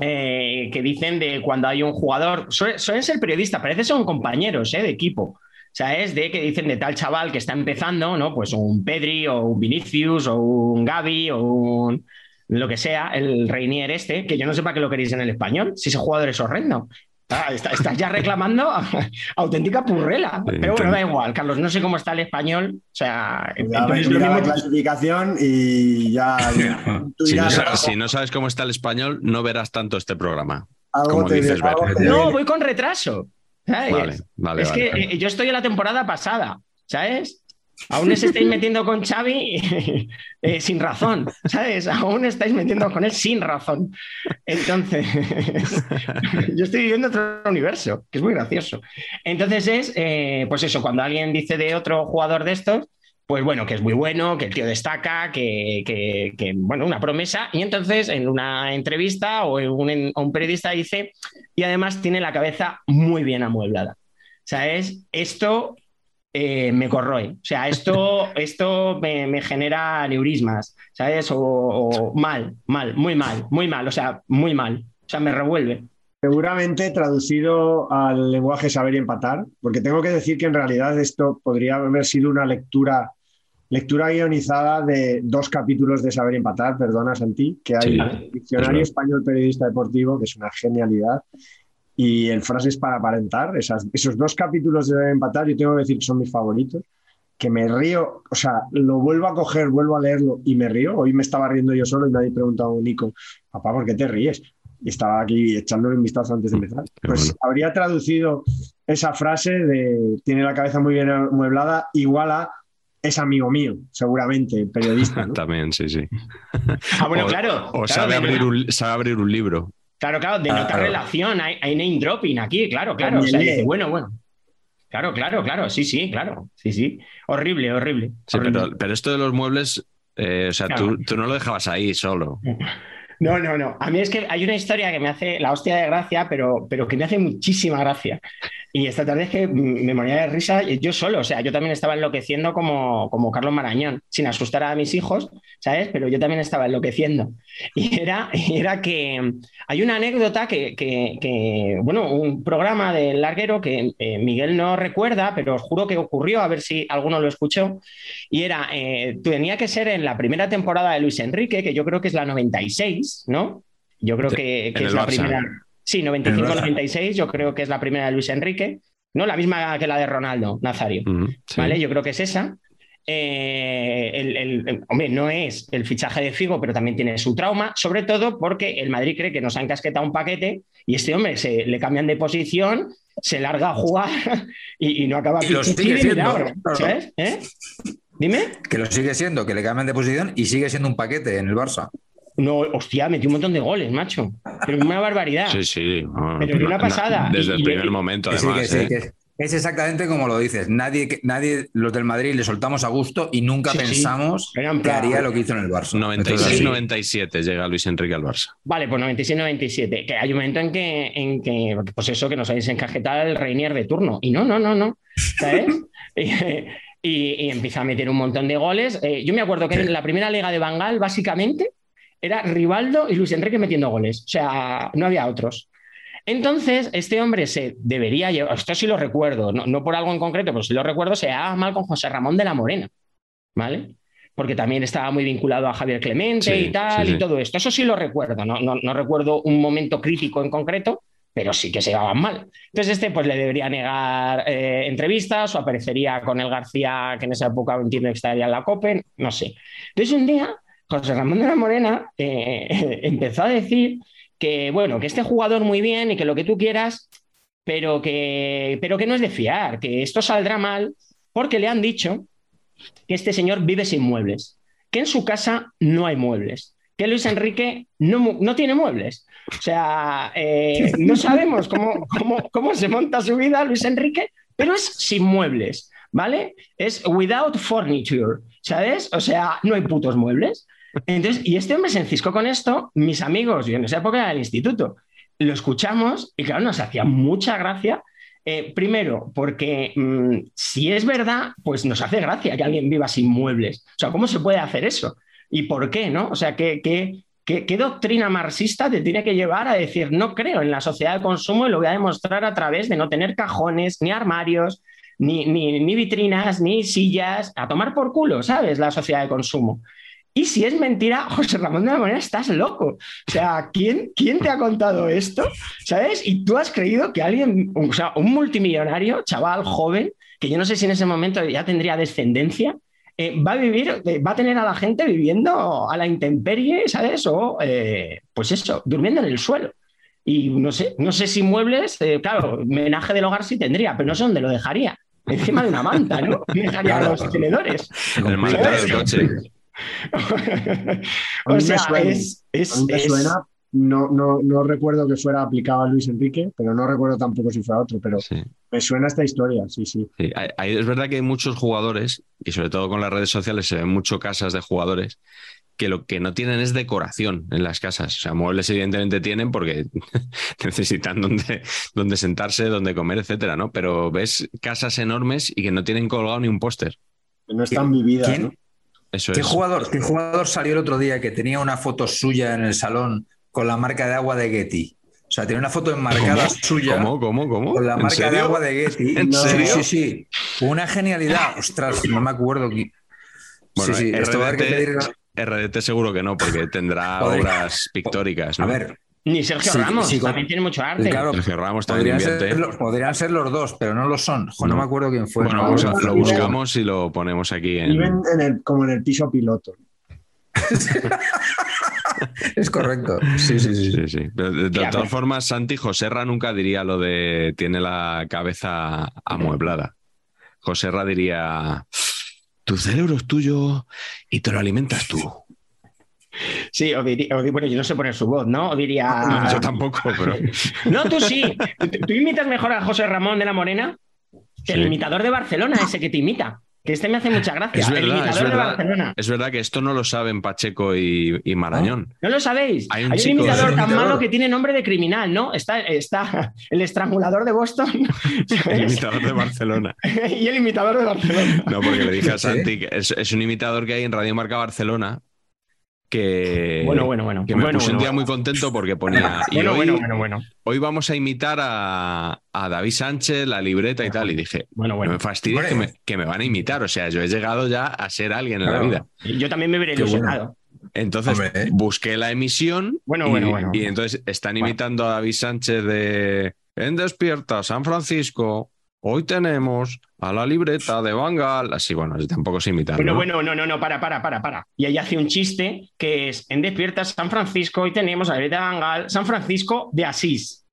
eh, que dicen de cuando hay un jugador, suele- suelen ser periodistas, parece que son compañeros eh, de equipo. O sea, es de que dicen de tal chaval que está empezando, ¿no? Pues un Pedri o un Vinicius o un Gavi o un lo que sea, el Reinier este, que yo no sé para qué lo queréis en el español, si ese jugador es horrendo. Ah, está- Estás ya reclamando auténtica purrela. Pero bueno, da igual, Carlos, no sé cómo está el español. O sea, entonces lo mira la mismo- clasificación y ya. tú Si no, dirás, sabes, si no sabes cómo está el español, no verás tanto este programa. algo como te- dices, algo Ver. te No, voy con retraso. ¿Sabes? Vale, vale, es vale. que eh, yo estoy en la temporada pasada, ¿sabes? Aún os estáis metiendo con Xavi eh, sin razón, ¿sabes? Aún estáis metiendo con él sin razón. Entonces, yo estoy viviendo otro universo, que es muy gracioso. Entonces es, eh, pues eso, cuando alguien dice de otro jugador de estos, pues bueno, que es muy bueno, que el tío destaca, que, que- que, bueno, una promesa. Y entonces en una entrevista o en un, en- o un periodista dice, y además tiene la cabeza muy bien amueblada. ¿Sabes? Esto eh, me corroe. O sea, esto, esto me, me genera neurismas, ¿sabes? O, o mal, mal, muy mal, muy mal, o sea, muy mal. O sea, me revuelve. Seguramente traducido al lenguaje saber y empatar, porque tengo que decir que en realidad esto podría haber sido una lectura, lectura guionizada de dos capítulos de saber y empatar, perdona Santi, que hay Sí, el Diccionario. Español Periodista Deportivo, que es una genialidad, y el Frases para aparentar, esas- esos dos capítulos de saber y empatar, yo tengo que decir que son mis favoritos, que me río, o sea, lo vuelvo a coger, vuelvo a leerlo y me río. Hoy me estaba riendo yo solo y me había preguntado Nico, papá, ¿por qué te ríes? Y estaba aquí echándole un vistazo antes de empezar. Qué Pues bueno. habría traducido esa frase de tiene la cabeza muy bien amueblada igual a es amigo mío, seguramente, periodista. ¿no? También, sí, sí. Ah, bueno, o, claro. O claro, sabe, abrir un, sabe abrir un libro. Claro, claro, denota Claro. relación, hay, hay name dropping aquí, claro, claro. O sea, dice, bueno, bueno. Claro, claro, claro, sí, sí, claro, sí, sí. Horrible, horrible. Sí, horrible. pero, pero esto de los muebles, eh, o sea, Claro. tú, tú no lo dejabas ahí solo. No, no, no. A mí es que hay una historia que me hace la hostia de gracia, pero, pero que me hace muchísima gracia. Y esta tarde es que me moría de risa yo solo. O sea, yo también estaba enloqueciendo como, como Carlos Marañón, sin asustar a mis hijos, ¿sabes? Pero yo también estaba enloqueciendo. Y era, era que hay una anécdota que, que- que, bueno, un programa del larguero que eh, Miguel no recuerda, pero os juro que ocurrió, a ver si alguno lo escuchó. Y era, eh, tenía que ser en la primera temporada de Luis Enrique, que yo creo que es la 96, ¿no? Yo creo que, es la Barça. primera. Sí, En el Barça. 95-96, yo creo que es la primera de Luis Enrique, ¿no? La misma que la de Ronaldo, Nazario. Sí. ¿Vale? Yo creo que es esa. eh, el, el- el- hombre, no es el fichaje de Figo, pero también tiene su trauma, sobre todo porque el Madrid cree que nos han casquetado un paquete y este hombre se le cambian de posición, se larga a jugar y, y no acaba Y lo sigue de siendo, claro. ¿sabes? ¿Eh? Dime. Que lo sigue siendo, que le cambian de posición y sigue siendo un paquete en el Barça. No, hostia, metió un montón de goles, macho. Pero una barbaridad. Sí, sí. no, Pero una na- pasada. Desde Y- el primer y- momento, Que sí, además. que sí, ¿eh? que es exactamente como lo dices. Nadie, nadie, los del Madrid, le soltamos a gusto y nunca Sí, pensamos que plan- haría lo que hizo en el Barça. Entonces, sí. 96-97 llega Luis Enrique al Barça. Vale, pues 96-97. Que hay un momento en que, en que, pues eso, que nos habéis encajetado el Reinier de turno. Y no, no, no, no. ¿Sabes? y, y- y empieza a meter un montón de goles. Eh, yo me acuerdo que en la primera liga de Bangal, básicamente, era Rivaldo y Luis Enrique metiendo goles. O sea, no había otros. Entonces, este hombre se debería llevar, esto sí lo recuerdo, no, no por algo en concreto, pero sí lo recuerdo, se llevaba mal con José Ramón de la Morena, ¿vale? Porque también estaba muy vinculado a Javier Clemente Sí, y tal, sí, y todo esto. Eso sí lo recuerdo, no, no, no recuerdo un momento crítico en concreto, pero sí que se llevaban mal. Entonces, este pues le debería negar eh, entrevistas o aparecería con el García, que en esa época entiendo que estaría en la COPE, no sé. Entonces, un día, José Ramón de la Morena eh, empezó a decir que, bueno, que este jugador muy bien y que lo que tú quieras, pero que, pero que no es de fiar, que esto saldrá mal porque le han dicho que este señor vive sin muebles, que en su casa no hay muebles, que Luis Enrique no, no tiene muebles. O sea, eh, no sabemos cómo, cómo, cómo se monta su vida Luis Enrique, pero es sin muebles, ¿vale? Es without furniture, ¿sabes? O sea, no hay putos muebles. Entonces, y este hombre se enciscó con esto, mis amigos, yo en esa época era del instituto, lo escuchamos y claro, nos hacía mucha gracia. eh, primero, porque mm, si es verdad, pues nos hace gracia que alguien viva sin muebles. O sea, ¿cómo se puede hacer eso? ¿Y por qué, no? O sea, ¿qué, qué, qué, qué doctrina marxista te tiene que llevar a decir no creo en la sociedad de consumo y lo voy a demostrar a través de no tener cajones, ni armarios, ni, ni, ni vitrinas, ni sillas, a tomar por culo, ¿sabes? La sociedad de consumo. Y si es mentira, José Ramón de la Morena, estás loco. O sea, ¿quién, ¿quién te ha contado esto? ¿Sabes? Y tú has creído que alguien, o sea, un multimillonario, chaval joven, que yo no sé si en ese momento ya tendría descendencia, eh, va a vivir, eh, va a tener a la gente viviendo a la intemperie, ¿sabes? O, eh, pues eso, durmiendo en el suelo. Y no sé, no sé si muebles, claro, homenaje del hogar sí tendría, pero no sé dónde lo dejaría. Encima de una manta, ¿no? Dejaría Claro. los tenedores. El maletero del coche. A o sea, es, A es, es- suena, no, no, no recuerdo que fuera aplicado a Luis Enrique, pero no recuerdo tampoco si fue a otro, pero Sí. me suena esta historia, sí, sí. Sí, hay- hay- es verdad que hay muchos jugadores, y sobre todo con las redes sociales se ven mucho casas de jugadores, que lo que no tienen es decoración en las casas. O sea, muebles evidentemente tienen porque necesitan donde, donde sentarse, donde comer, etcétera, ¿no? Pero ves casas enormes y que no tienen colgado ni un póster. Que no están vividas, ¿Quién? ¿no? Eso ¿Qué es. jugador, ¿Qué jugador salió el otro día que tenía una foto suya en el salón con la marca de agua de Getty? O sea, tenía una foto enmarcada suya ¿Cómo, cómo, cómo? con la ¿En marca de agua de Getty. ¿En sí, serio? sí, sí. Una genialidad. Ostras, no me acuerdo. Bueno, sí, sí, esto va a haber que pedir. RDT, seguro que no, porque tendrá Podría- obras pictóricas, ¿no? A ver, Ni Sergio Sí, Ramos, sí, también tiene mucho arte. claro, Sergio Ramos también podrían invierte. ser, los, podrían ser los dos, pero no lo son. Jo, no, No. me acuerdo quién fue. Bueno, No, vamos a- lo buscamos y lo ponemos aquí en... Viven en el, como en el piso piloto. Es correcto. Sí, sí, sí. Sí, sí. Pero de, de todas pero- formas, Santi Joserra nunca diría lo de tiene la cabeza amueblada. Joserra diría tu cerebro es tuyo y te lo alimentas tú. Sí, o diría, o bueno, yo no sé poner su voz, ¿no? O diría. No, yo tampoco, pero No, tú sí. ¿Tú, tú imitas mejor a José Ramón de la Morena que el Sí. imitador de Barcelona, ese que te imita. Que este me hace mucha gracia. es verdad, es de verdad. Barcelona. Es verdad que esto no lo saben Pacheco y, y Marañón. ¿No lo sabéis? Hay Hay un chico- imitador tan imitador. malo que tiene nombre de criminal, ¿no? Está, está el estrangulador de Boston El imitador de Barcelona. y el imitador de Barcelona. No, porque le dije a. Santi que es, es un imitador que hay en Radio Marca Barcelona que, Bueno, bueno, bueno. que me Bueno, un día muy contento porque ponía. Y Bueno, hoy, bueno, bueno, bueno. hoy vamos a imitar a, a David Sánchez, la libreta y tal. Y dije, Bueno, no bueno. me fastidies que me, que me van a imitar. O sea, yo he llegado ya a ser alguien en la vida. Yo también me veré ilusionado. Entonces Hombre, ¿eh? busqué la emisión Bueno, y, bueno, bueno. y entonces están Bueno. imitando a David Sánchez de En Despierta, San Francisco. Hoy tenemos a la libreta de Bangal. Así, bueno, tampoco sé imitar. Bueno, ¿no? bueno, no, no, no, para, para, para, para. Y ahí hace un chiste que es en Despierta San Francisco y tenemos a la Libreta de Bangal, San Francisco de Asís.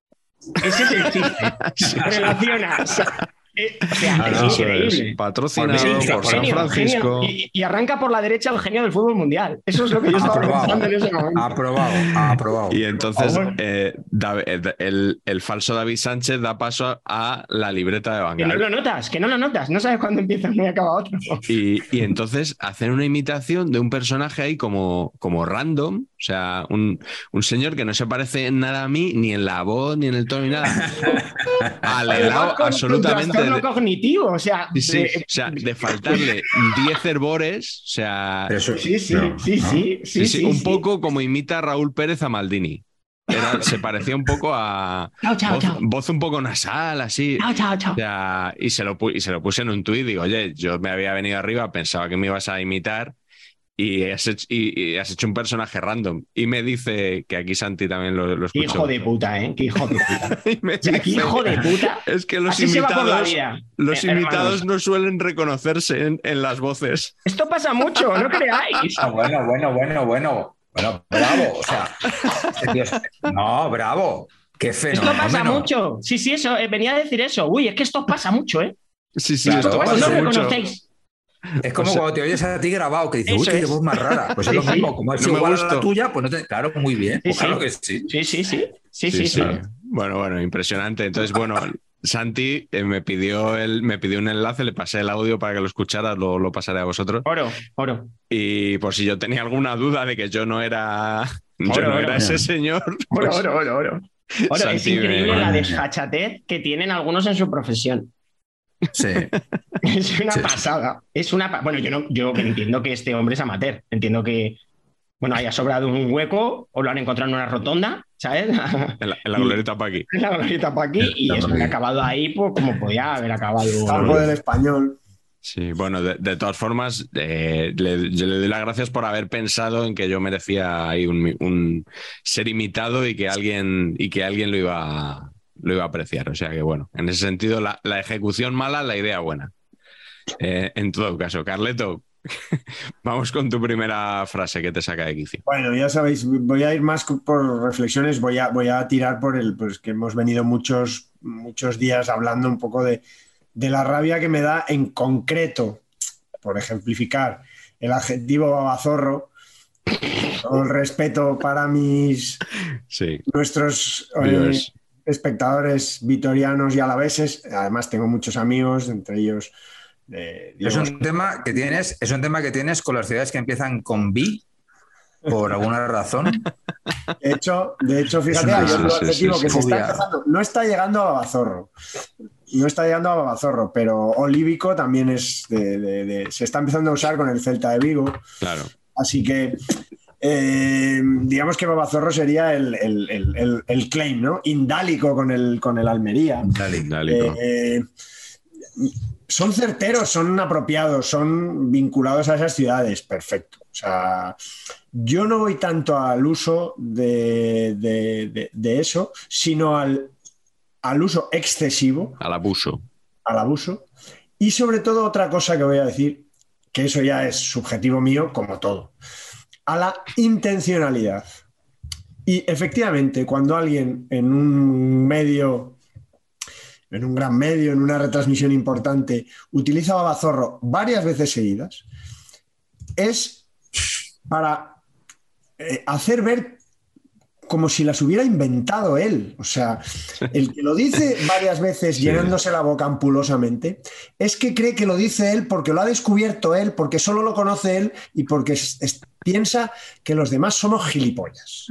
Ese es el chiste. Relaciona. eh, o sea, Ah, es no, increíble. es Patrocinado Sí, por San Genio, Francisco. genio. Y, y arranca por la derecha el genio del fútbol mundial. Eso es lo que yo estaba Aprobado. pensando en ese momento. Aprobado, aprobado. Y entonces favor. eh, eh, el, el falso David Sánchez da paso a la libreta de Que no Bangal. lo notas, que no lo notas. No sabes cuándo empieza uno y acaba otro. Y, y entonces hacen una imitación de un personaje ahí como, como random, o sea, un, un señor que no se parece en nada a mí, ni en la voz, ni en el tono, ni nada. Al helado absolutamente. Trastorno de- cognitivo, o sea. sí, sí, de- o sea, de faltarle 10 herbores, o sea, eso- sí, sí, no, sí, no. sí, sí, sí, un sí. poco como imita Raúl Pérez a Maldini. Era- se parecía un poco a Chao, chao, voz, chao. voz un poco nasal, así. Chao, chao, chao. O sea, y se, lo, y se lo puse en un tuit. Digo, oye, yo me había venido arriba, pensaba que me ibas a imitar y has hecho, y, y has hecho un personaje random. Y me dice que aquí Santi también lo, lo Qué escuchó. hijo de puta, ¿eh? Qué hijo de puta. Qué hijo de puta. Es que los Así invitados, los Eh, invitados no suelen reconocerse en, en las voces. Esto pasa mucho, no creáis. Ah, bueno, bueno, bueno, bueno. Bueno, bravo. O sea, este no, bravo. Qué Esto fenómeno. pasa mucho. Sí, sí, eso. eh, venía a decir eso. Uy, es que esto pasa mucho, ¿eh? Sí, sí, Claro, esto no mucho. reconocéis. Es como O sea- cuando te oyes a ti grabado, que dices, uy, qué es. voz más rara. Pues es lo mismo, como es No igual a la tuya, pues no te. Claro, muy bien. Pues Sí, claro sí. que sí. Sí, sí, sí. Sí. Bueno, bueno, impresionante. Entonces, bueno, Santi eh, me pidió el, me pidió un enlace, le pasé el audio para que lo escucharas, lo, lo pasaré a vosotros. Oro, oro. Y por si yo tenía alguna duda de que yo no era, yo no oro. era ese señor. Oro, pues, oro, oro, oro. Oro, es Santi increíble me- la desfachatez que tienen algunos en su profesión. Sí. Es una Sí. pasada. Es una pa- bueno, yo no, yo entiendo que este hombre es amateur. Entiendo que bueno, haya sobrado un hueco o lo han encontrado en una rotonda, ¿sabes? En la, en la glorieta pa' aquí. En la glorieta para aquí y eso que ha acabado ahí, pues como podía haber acabado. Algo del español. Sí, bueno, de, de todas formas, eh, le, yo le doy las gracias por haber pensado en que yo merecía ahí un, un ser imitado y que alguien, y que alguien lo iba, a- lo iba a apreciar. O sea que bueno, en ese sentido, la, la ejecución mala, la idea buena. Eh, en todo caso, Carleto, vamos con tu primera frase que te saca de quicio. Bueno, ya sabéis, voy a ir más por reflexiones, voy a, voy a tirar por el, pues que hemos venido muchos, muchos días hablando un poco de, de la rabia que me da en concreto, por ejemplificar, el adjetivo babazorro, el respeto para mis, Sí, nuestros eh. Espectadores vitorianos y alaveses, además tengo muchos amigos, entre ellos... eh, Es un tema que tienes, es un tema que tienes con las ciudades que empiezan con B, por alguna razón. De hecho, de hecho, fíjate, hay otro adjetivo que se está empezando. No está llegando a Babazorro. No está llegando a Babazorro, pero olívico también es de, de- de- se está empezando a usar con el Celta de Vigo. Claro. Así que eh, digamos que Babazorro sería el, el- el- el- claim, ¿no? Indálico con el, con el Almería. Dale. Dálico. Eh, son certeros, son apropiados, son vinculados a esas ciudades, perfecto. O sea, yo no voy tanto al uso de, de- de- de eso, sino al, al uso excesivo, Al abuso. al abuso. Y sobre todo otra cosa que voy a decir, que eso ya es subjetivo mío, como todo, a la intencionalidad. Y efectivamente, cuando alguien en un medio, en un gran medio, en una retransmisión importante, utiliza babazorro varias veces seguidas, es para eh, hacer ver como si las hubiera inventado él. O sea, el que lo dice varias veces Sí. llenándose la boca ampulosamente, es que cree que lo dice él porque lo ha descubierto él, porque solo lo conoce él y porque es- es- piensa que los demás somos gilipollas.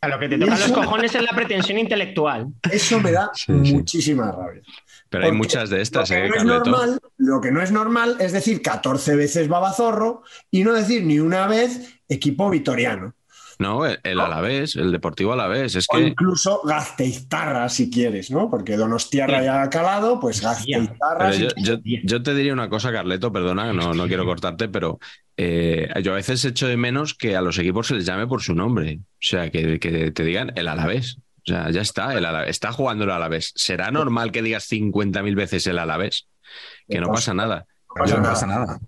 A lo que te tocan los cojones es la pretensión intelectual. Eso me da Sí, sí. muchísima rabia. Pero hay muchas de estas, lo que ¿eh, no es normal, lo que no es normal es decir 14 veces babazorro y no decir ni una vez equipo vitoriano. No, el, el Alavés, el Deportivo Alavés. Es O que incluso Gazteiztarra, si quieres, ¿no? Porque Donostiarra ya ha calado, pues Gazteiztarra. Si yo, yo- yo te diría una cosa, Carleto, perdona, no, no quiero cortarte, pero eh, yo a veces echo de menos que a los equipos se les llame por su nombre. O sea, que, que te digan el Alavés. O sea, ya está, el Alavés, está jugando el Alavés. ¿Será normal que digas 50.000 veces el Alavés? Que no pasa nada. No pasa no nada.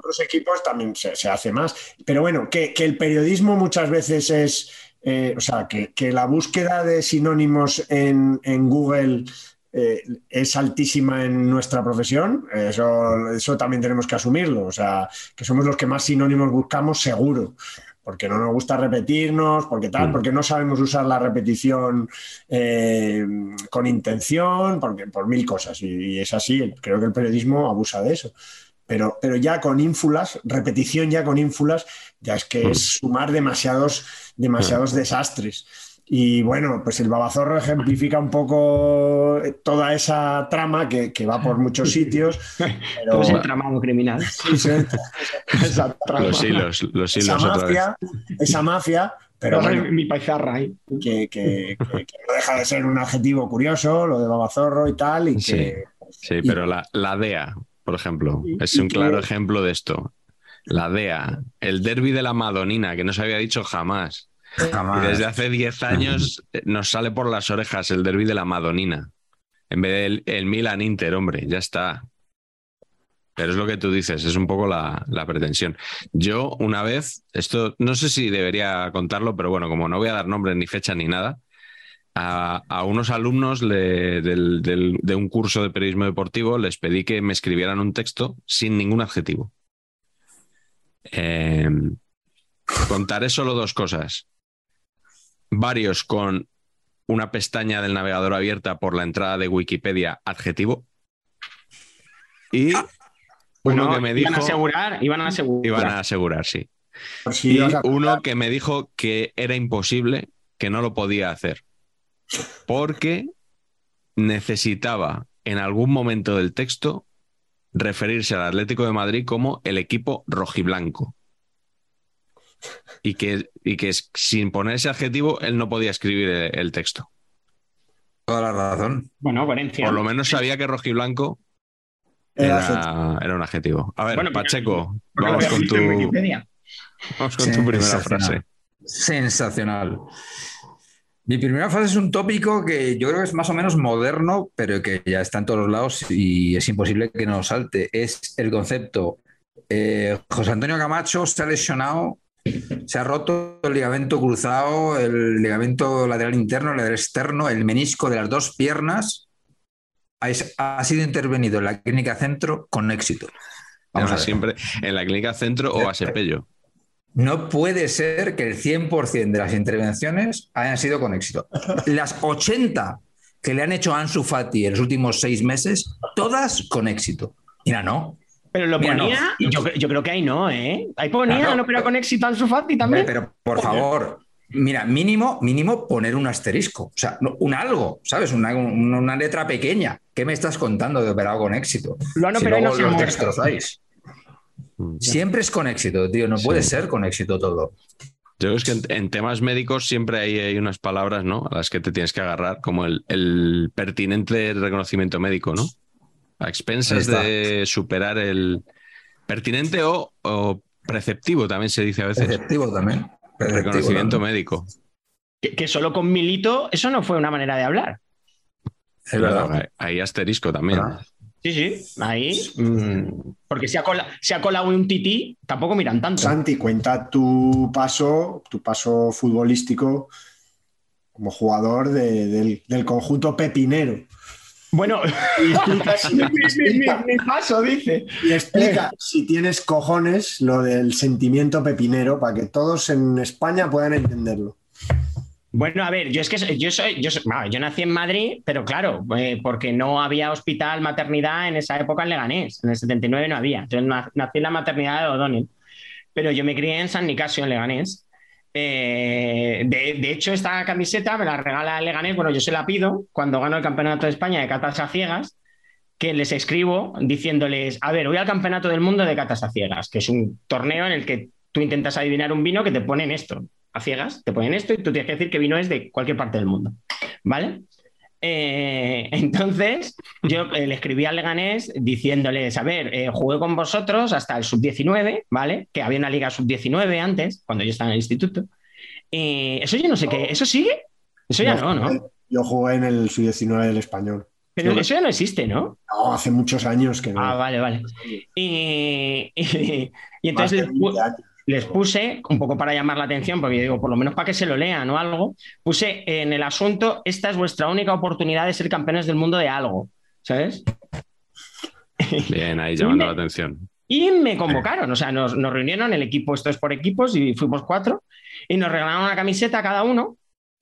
Otros equipos también se, se hace más. Pero bueno, que, que el periodismo muchas veces es, eh, o sea, que, que la búsqueda de sinónimos en, en Google eh, es altísima en nuestra profesión, eso, eso también tenemos que asumirlo. O sea, que somos los que más sinónimos buscamos seguro. Porque no nos gusta repetirnos, porque tal, Mm. porque no sabemos usar la repetición eh, con intención, porque, por mil cosas. Y, y es así, creo que el periodismo abusa de eso. Pero, pero ya con ínfulas, repetición ya con ínfulas, ya es que es sumar demasiados, demasiados desastres. Y bueno, pues el babazorro ejemplifica un poco toda esa trama que, que va por muchos sitios. Pero Todo ese tramado criminal. Sí, sí, esa trama, Los hilos, los esa hilos vez. mafia, esa mafia, pero bueno, mi paizarra ahí. que, que- que- que no deja de ser un adjetivo curioso, lo de babazorro y tal, y Sí. que Sí, Y- pero la, la DEA, por ejemplo, Y- es y un claro ejemplo de esto. La DEA, el derby de la Madonina, que no se había dicho jamás. Y desde hace 10 años eh, nos sale por las orejas el derby de la Madonina. En vez del el Milan Inter, hombre, ya está. Pero es lo que tú dices, es un poco la, la pretensión. Yo una vez, esto no sé si debería contarlo, pero bueno, como no voy a dar nombres ni fecha ni nada, a, a unos alumnos le- del- del- de un curso de periodismo deportivo les pedí que me escribieran un texto sin ningún adjetivo. Eh, contaré solo dos cosas. Varios con una pestaña del navegador abierta por la entrada de Wikipedia adjetivo. Y Bueno, uno que me iban dijo... a asegurar, iban a asegurar. Iban a asegurar, sí. si Y a- uno que me dijo que era imposible, que no lo podía hacer, porque necesitaba en algún momento del texto referirse al Atlético de Madrid como el equipo rojiblanco. Y que, y que sin poner ese adjetivo él no podía escribir el, el texto. Toda la razón. Bueno, coherencia. Por lo menos sabía que rojiblanco Era era, era un adjetivo. A ver, Bueno, Pacheco, Porque vamos con tu, vamos con tu primera frase. Sensacional. Mi primera frase es un tópico que yo creo que es más o menos moderno, pero que ya está en todos los lados y es imposible que nos salte. Es el concepto. eh, José Antonio Camacho se ha lesionado, se ha roto el ligamento cruzado, el ligamento lateral interno, el lateral externo, el menisco de las dos piernas. Ha, ha sido intervenido en la clínica centro con éxito. Vamos a siempre en la clínica centro o a Sepello. No puede ser que el 100% de las intervenciones hayan sido con éxito. Las 80 que le han hecho a Ansu Fati en los últimos seis meses, todas con éxito. Mira, no. Pero lo Mira, no. ponía, yo, cre- yo creo que ahí no, ¿eh? Ahí ponía, Claro. no, pero con éxito Ansu Fati también. Pero por favor, mira, mínimo, mínimo poner un asterisco. O sea, no- un algo, ¿sabes? Una, un- una letra pequeña. ¿Qué me estás contando de operado con éxito? Lo han Si operado y luego no se ha los destrozáis. Mm. Siempre es con éxito, tío. No Sí. puede ser con éxito todo. Yo creo es que en, en temas médicos siempre hay, hay unas palabras, ¿no? A las que te tienes que agarrar, como el, el pertinente reconocimiento médico, ¿no? A expensas de superar el pertinente o, o preceptivo, también se dice a veces. Perceptivo también. Reconocimiento también. médico. Que, que solo con Milito, eso no fue una manera de hablar. Es verdad. Claro, hay, hay asterisco también. ¿Verdad? Sí, sí, ahí. mm, porque si ha, cola- si ha colado un tití, tampoco miran tanto. Santi, cuenta tu paso, tu paso futbolístico como jugador de- del, del conjunto pepinero. Bueno, Y explica, si, mi, mi- mi- explica- mi paso, dice. y explica si tienes cojones lo del sentimiento pepinero para que todos en España puedan entenderlo. Bueno, a ver, yo es que yo soy, yo, soy- yo nací en Madrid, pero claro, eh, porque no había hospital, maternidad en esa época en Leganés. En el 79 no había. Na- nací en la maternidad de O'Donnell. Pero yo me crié en San Nicasio, en Leganés. Eh, de, hecho, esta camiseta me la regala Leganés. Bueno, yo se la pido cuando gano el Campeonato de España de catas a ciegas, que les escribo diciéndoles, a ver, voy al Campeonato del Mundo de catas a ciegas, que es un torneo en el que tú intentas adivinar un vino que te ponen esto a ciegas, te ponen esto y tú tienes que decir que vino es de cualquier parte del mundo. ¿Vale? Eh, entonces, yo eh, le escribí al Leganés diciéndoles, a ver, eh, jugué con vosotros hasta el sub-19, ¿vale? Que había una liga sub-19 antes, cuando yo estaba en el instituto. Eh, eso yo no sé qué, ¿eso sigue? Eso ya no, ¿no? Yo jugué en el sub-19 del español. Pero eso ya no existe, ¿no? No, hace muchos años que no. Ah, vale, vale. Y, y- y Más entonces de les, pu- 20 años. Les puse, un poco para llamar la atención, porque digo, por lo menos para que se lo lean o algo, puse en el asunto, esta es vuestra única oportunidad de ser campeones del mundo de algo, ¿sabes? Bien, ahí llamando la atención. Y me convocaron, o sea, nos, nos reunieron el equipo, esto es por equipos, y fuimos cuatro, y nos regalaron una camiseta a cada uno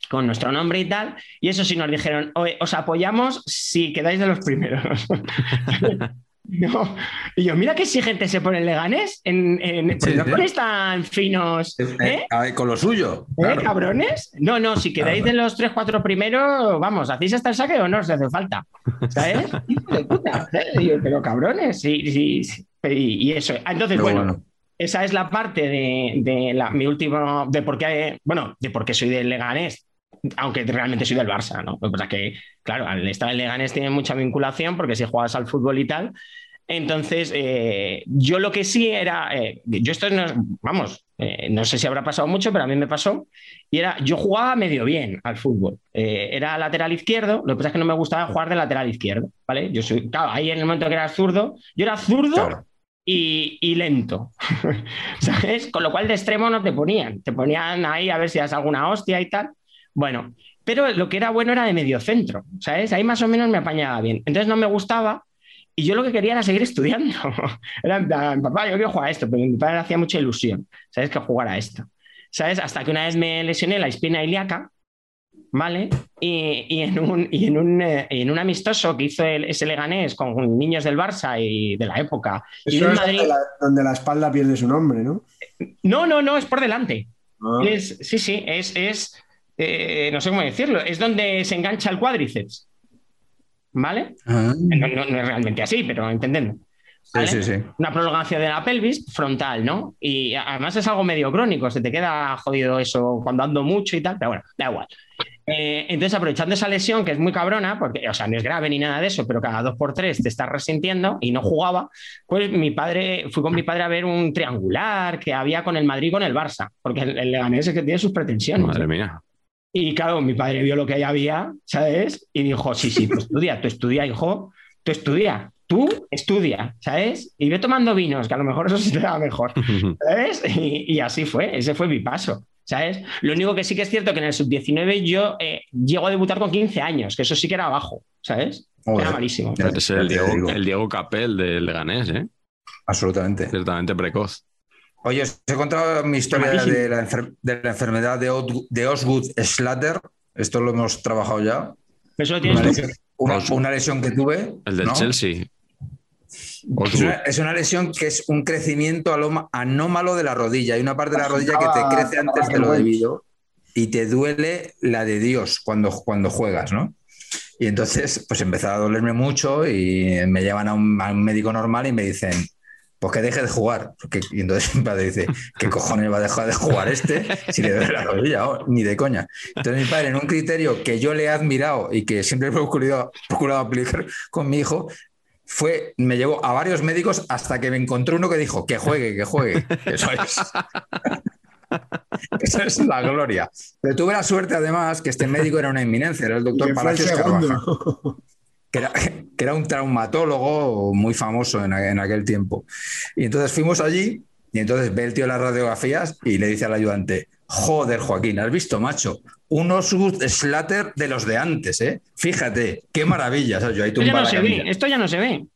con nuestro nombre y tal, y eso sí nos dijeron, "Oye, os apoyamos si quedáis de los primeros. No. Y yo, mira qué exigente se pone el Leganés, en, en, pues Sí, ponéis tan finos, ¿eh? A ver, con lo suyo. ¿Eh, claro. cabrones? No, no, si quedáis de los tres, cuatro primeros, vamos, ¿hacéis hasta el saque o no os hace falta? ¿Sabes? Hijo de puta, ¿eh? Y yo, pero cabrones, sí, sí, sí. Y, y eso. Ah, Entonces, Pero bueno, bueno. esa es la parte de, de la, mi último, de por qué, bueno, de por qué soy del Leganés, aunque realmente soy del Barça, ¿no? Lo que pasa es que, claro, al estar en Leganés tiene mucha vinculación porque si juegas al fútbol y tal. Entonces, eh, yo lo que sí era, eh, yo esto no, vamos, eh, no sé si habrá pasado mucho, pero a mí me pasó, y era, yo jugaba medio bien al fútbol. Eh, era lateral izquierdo, lo que pasa es que no me gustaba jugar de lateral izquierdo, ¿vale? Yo soy, claro, ahí en el momento que era zurdo, yo era zurdo Claro. y, y lento, ¿sabes? Con lo cual de extremo no te ponían, te ponían ahí a ver si das alguna hostia y tal. Bueno, pero lo que era bueno era de medio centro, ¿sabes? Ahí más o menos me apañaba bien. Entonces no me gustaba y yo lo que quería era seguir estudiando. Era en plan, papá, yo quiero jugar a esto, pero mi padre le hacía mucha ilusión, ¿sabes? Que jugar a esto. ¿Sabes? Hasta que una vez me lesioné la espina ilíaca, ¿vale? Y, y en, un, y en, un, eh, en un amistoso que hizo el, ese Leganés con niños del Barça y de la época. Y del es Madrid. donde la, donde la espalda pierde su nombre, ¿no? No, no, no, es por delante. Ah. Es, sí, sí, es, es eh, no sé cómo decirlo, es donde se engancha el cuádriceps. ¿Vale? Ah, No, no- no es realmente así, pero entendemos. Sí, ¿vale? sí, sí. Una prolongación de la pelvis frontal, ¿no? Y además es algo medio crónico, se te queda jodido eso cuando ando mucho y tal, pero bueno, da igual. Eh, entonces, aprovechando esa lesión, que es muy cabrona, porque, o sea, no es grave ni nada de eso, pero cada dos por tres te estás resintiendo y no jugaba, pues mi padre, fui con mi padre a ver un triangular que había con el Madrid y con el Barça, porque el, el Leganés es que tiene sus pretensiones. Madre ¿eh? mía. Y claro, mi padre vio lo que ahí había, ¿sabes? Y dijo, sí, sí, tú estudia, tú estudia, hijo, tú estudia, tú estudia, ¿sabes? Y ve tomando vinos, que a lo mejor eso sí te da mejor, ¿sabes? Y, y así fue, ese fue mi paso, ¿sabes? Lo único que sí que es cierto que en el sub-19 yo eh, llego a debutar con 15 años, que eso sí que era bajo, ¿sabes? Joder. Era malísimo. Es el Diego, el Diego Capel del Leganés, ¿eh? Absolutamente. Ciertamente precoz. Oye, os he contado mi historia de la, enfer- de la enfermedad de, Ot- de Osgood Schlatter. Esto lo hemos trabajado ya. Eso lo tienes Una lesión, una- una lesión que tuve. El del ¿no? Chelsea. Es una, es una lesión que es un crecimiento anómalo de la rodilla. Hay una parte de la rodilla que te crece antes de lo debido y te duele la de Dios cuando, cuando juegas, ¿no? Y entonces, pues empezaba a dolerme mucho y me llevan a un, a un médico normal y me dicen, pues que deje de jugar. Porque, y entonces mi padre dice, ¿qué cojones va a dejar de jugar este si le duele la rodilla? Oh, ni de coña. Entonces mi padre, en un criterio que yo le he admirado y que siempre he procurado, procurado aplicar con mi hijo, fue, me llevó a varios médicos hasta que me encontró uno que dijo que juegue, que juegue. Eso es. Eso es la gloria. Pero tuve la suerte, además, que este médico era una eminencia, era el doctor Palacios Carvajal. que era, un traumatólogo muy famoso en, en aquel tiempo. Y entonces fuimos allí, y entonces ve el tío las radiografías y le dice al ayudante: Joder, Joaquín, has visto, macho, un Osgood Slater de los de antes, ¿eh? Fíjate, qué maravilla. ¿sabes? Yo ahí Esto ya no se ve, esto ya no se ve.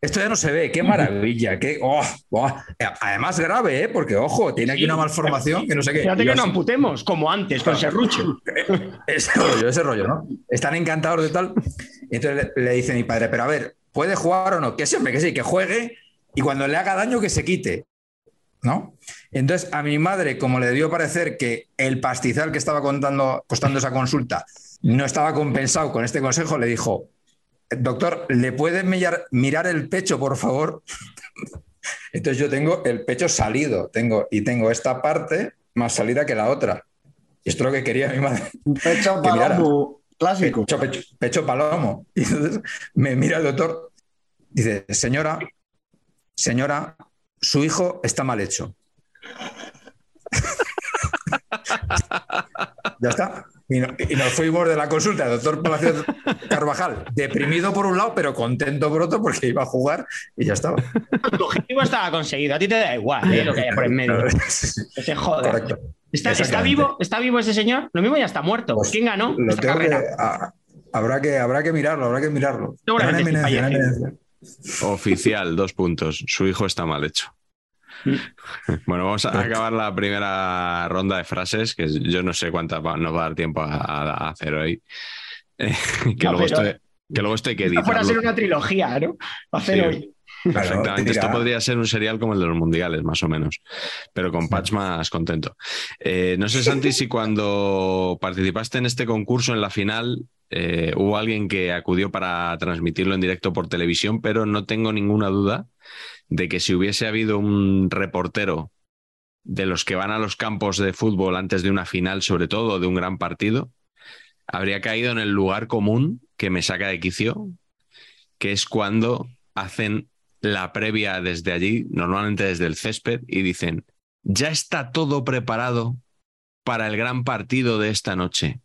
Esto ya no se ve, qué maravilla, qué. oh, oh. Además, grave, ¿eh? Porque, ojo, tiene aquí una malformación que no sé qué. Fíjate yo que no así, amputemos, como antes, con serrucho. ese rollo, ese rollo, ¿no? Están encantados de tal. Y entonces le, le dice mi padre, pero a ver, ¿puede jugar o no? Que siempre que sí, que juegue y cuando le haga daño que se quite, ¿no? Entonces a mi madre, como le dio parecer que el pastizal que estaba contando, costando esa consulta no estaba compensado con este consejo, le dijo, doctor, ¿le puede mirar, mirar el pecho, por favor? Entonces yo tengo el pecho salido, tengo, y tengo esta parte más salida que la otra. Esto es lo que quería mi madre. Pecho palomo clásico. Pecho, pecho, pecho palomo. Y entonces me mira el doctor, dice, señora, señora, su hijo está mal hecho. Ya está. Y, no- y nos fuimos de la consulta doctor Palacio Carvajal, deprimido por un lado, pero contento por otro porque iba a jugar y ya estaba. Tu objetivo estaba conseguido. A ti te da igual ¿eh? lo que haya por en medio. Que se joda. Correcto. ¿Está, vivo? ¿Está vivo ese señor? Lo mismo ya está muerto. Pues ¿Quién ganó Lo esta tengo que- carrera? a- habrá, que, habrá que mirarlo, habrá que mirarlo. Seguramente. Oficial, dos puntos. Su hijo está mal hecho. Bueno, vamos a acabar la primera ronda de frases, que yo no sé cuántas va- nos va a dar tiempo a, a hacer hoy. Eh, que, No, luego pero- esto, que luego esto hay que Esto fuera a ser una trilogía, ¿no? Va a hacer Sí. hoy. Perfectamente. Esto podría ser un serial como el de los mundiales, más o menos, pero con Patch más contento. Eh, no sé, Santi, si cuando participaste en este concurso en la final eh, hubo alguien que acudió para transmitirlo en directo por televisión, pero no tengo ninguna duda de que si hubiese habido un reportero de los que van a los campos de fútbol antes de una final, sobre todo de un gran partido, habría caído en el lugar común que me saca de quicio, que es cuando hacen la previa desde allí, normalmente desde el césped, y dicen, ya está todo preparado para el gran partido de esta noche.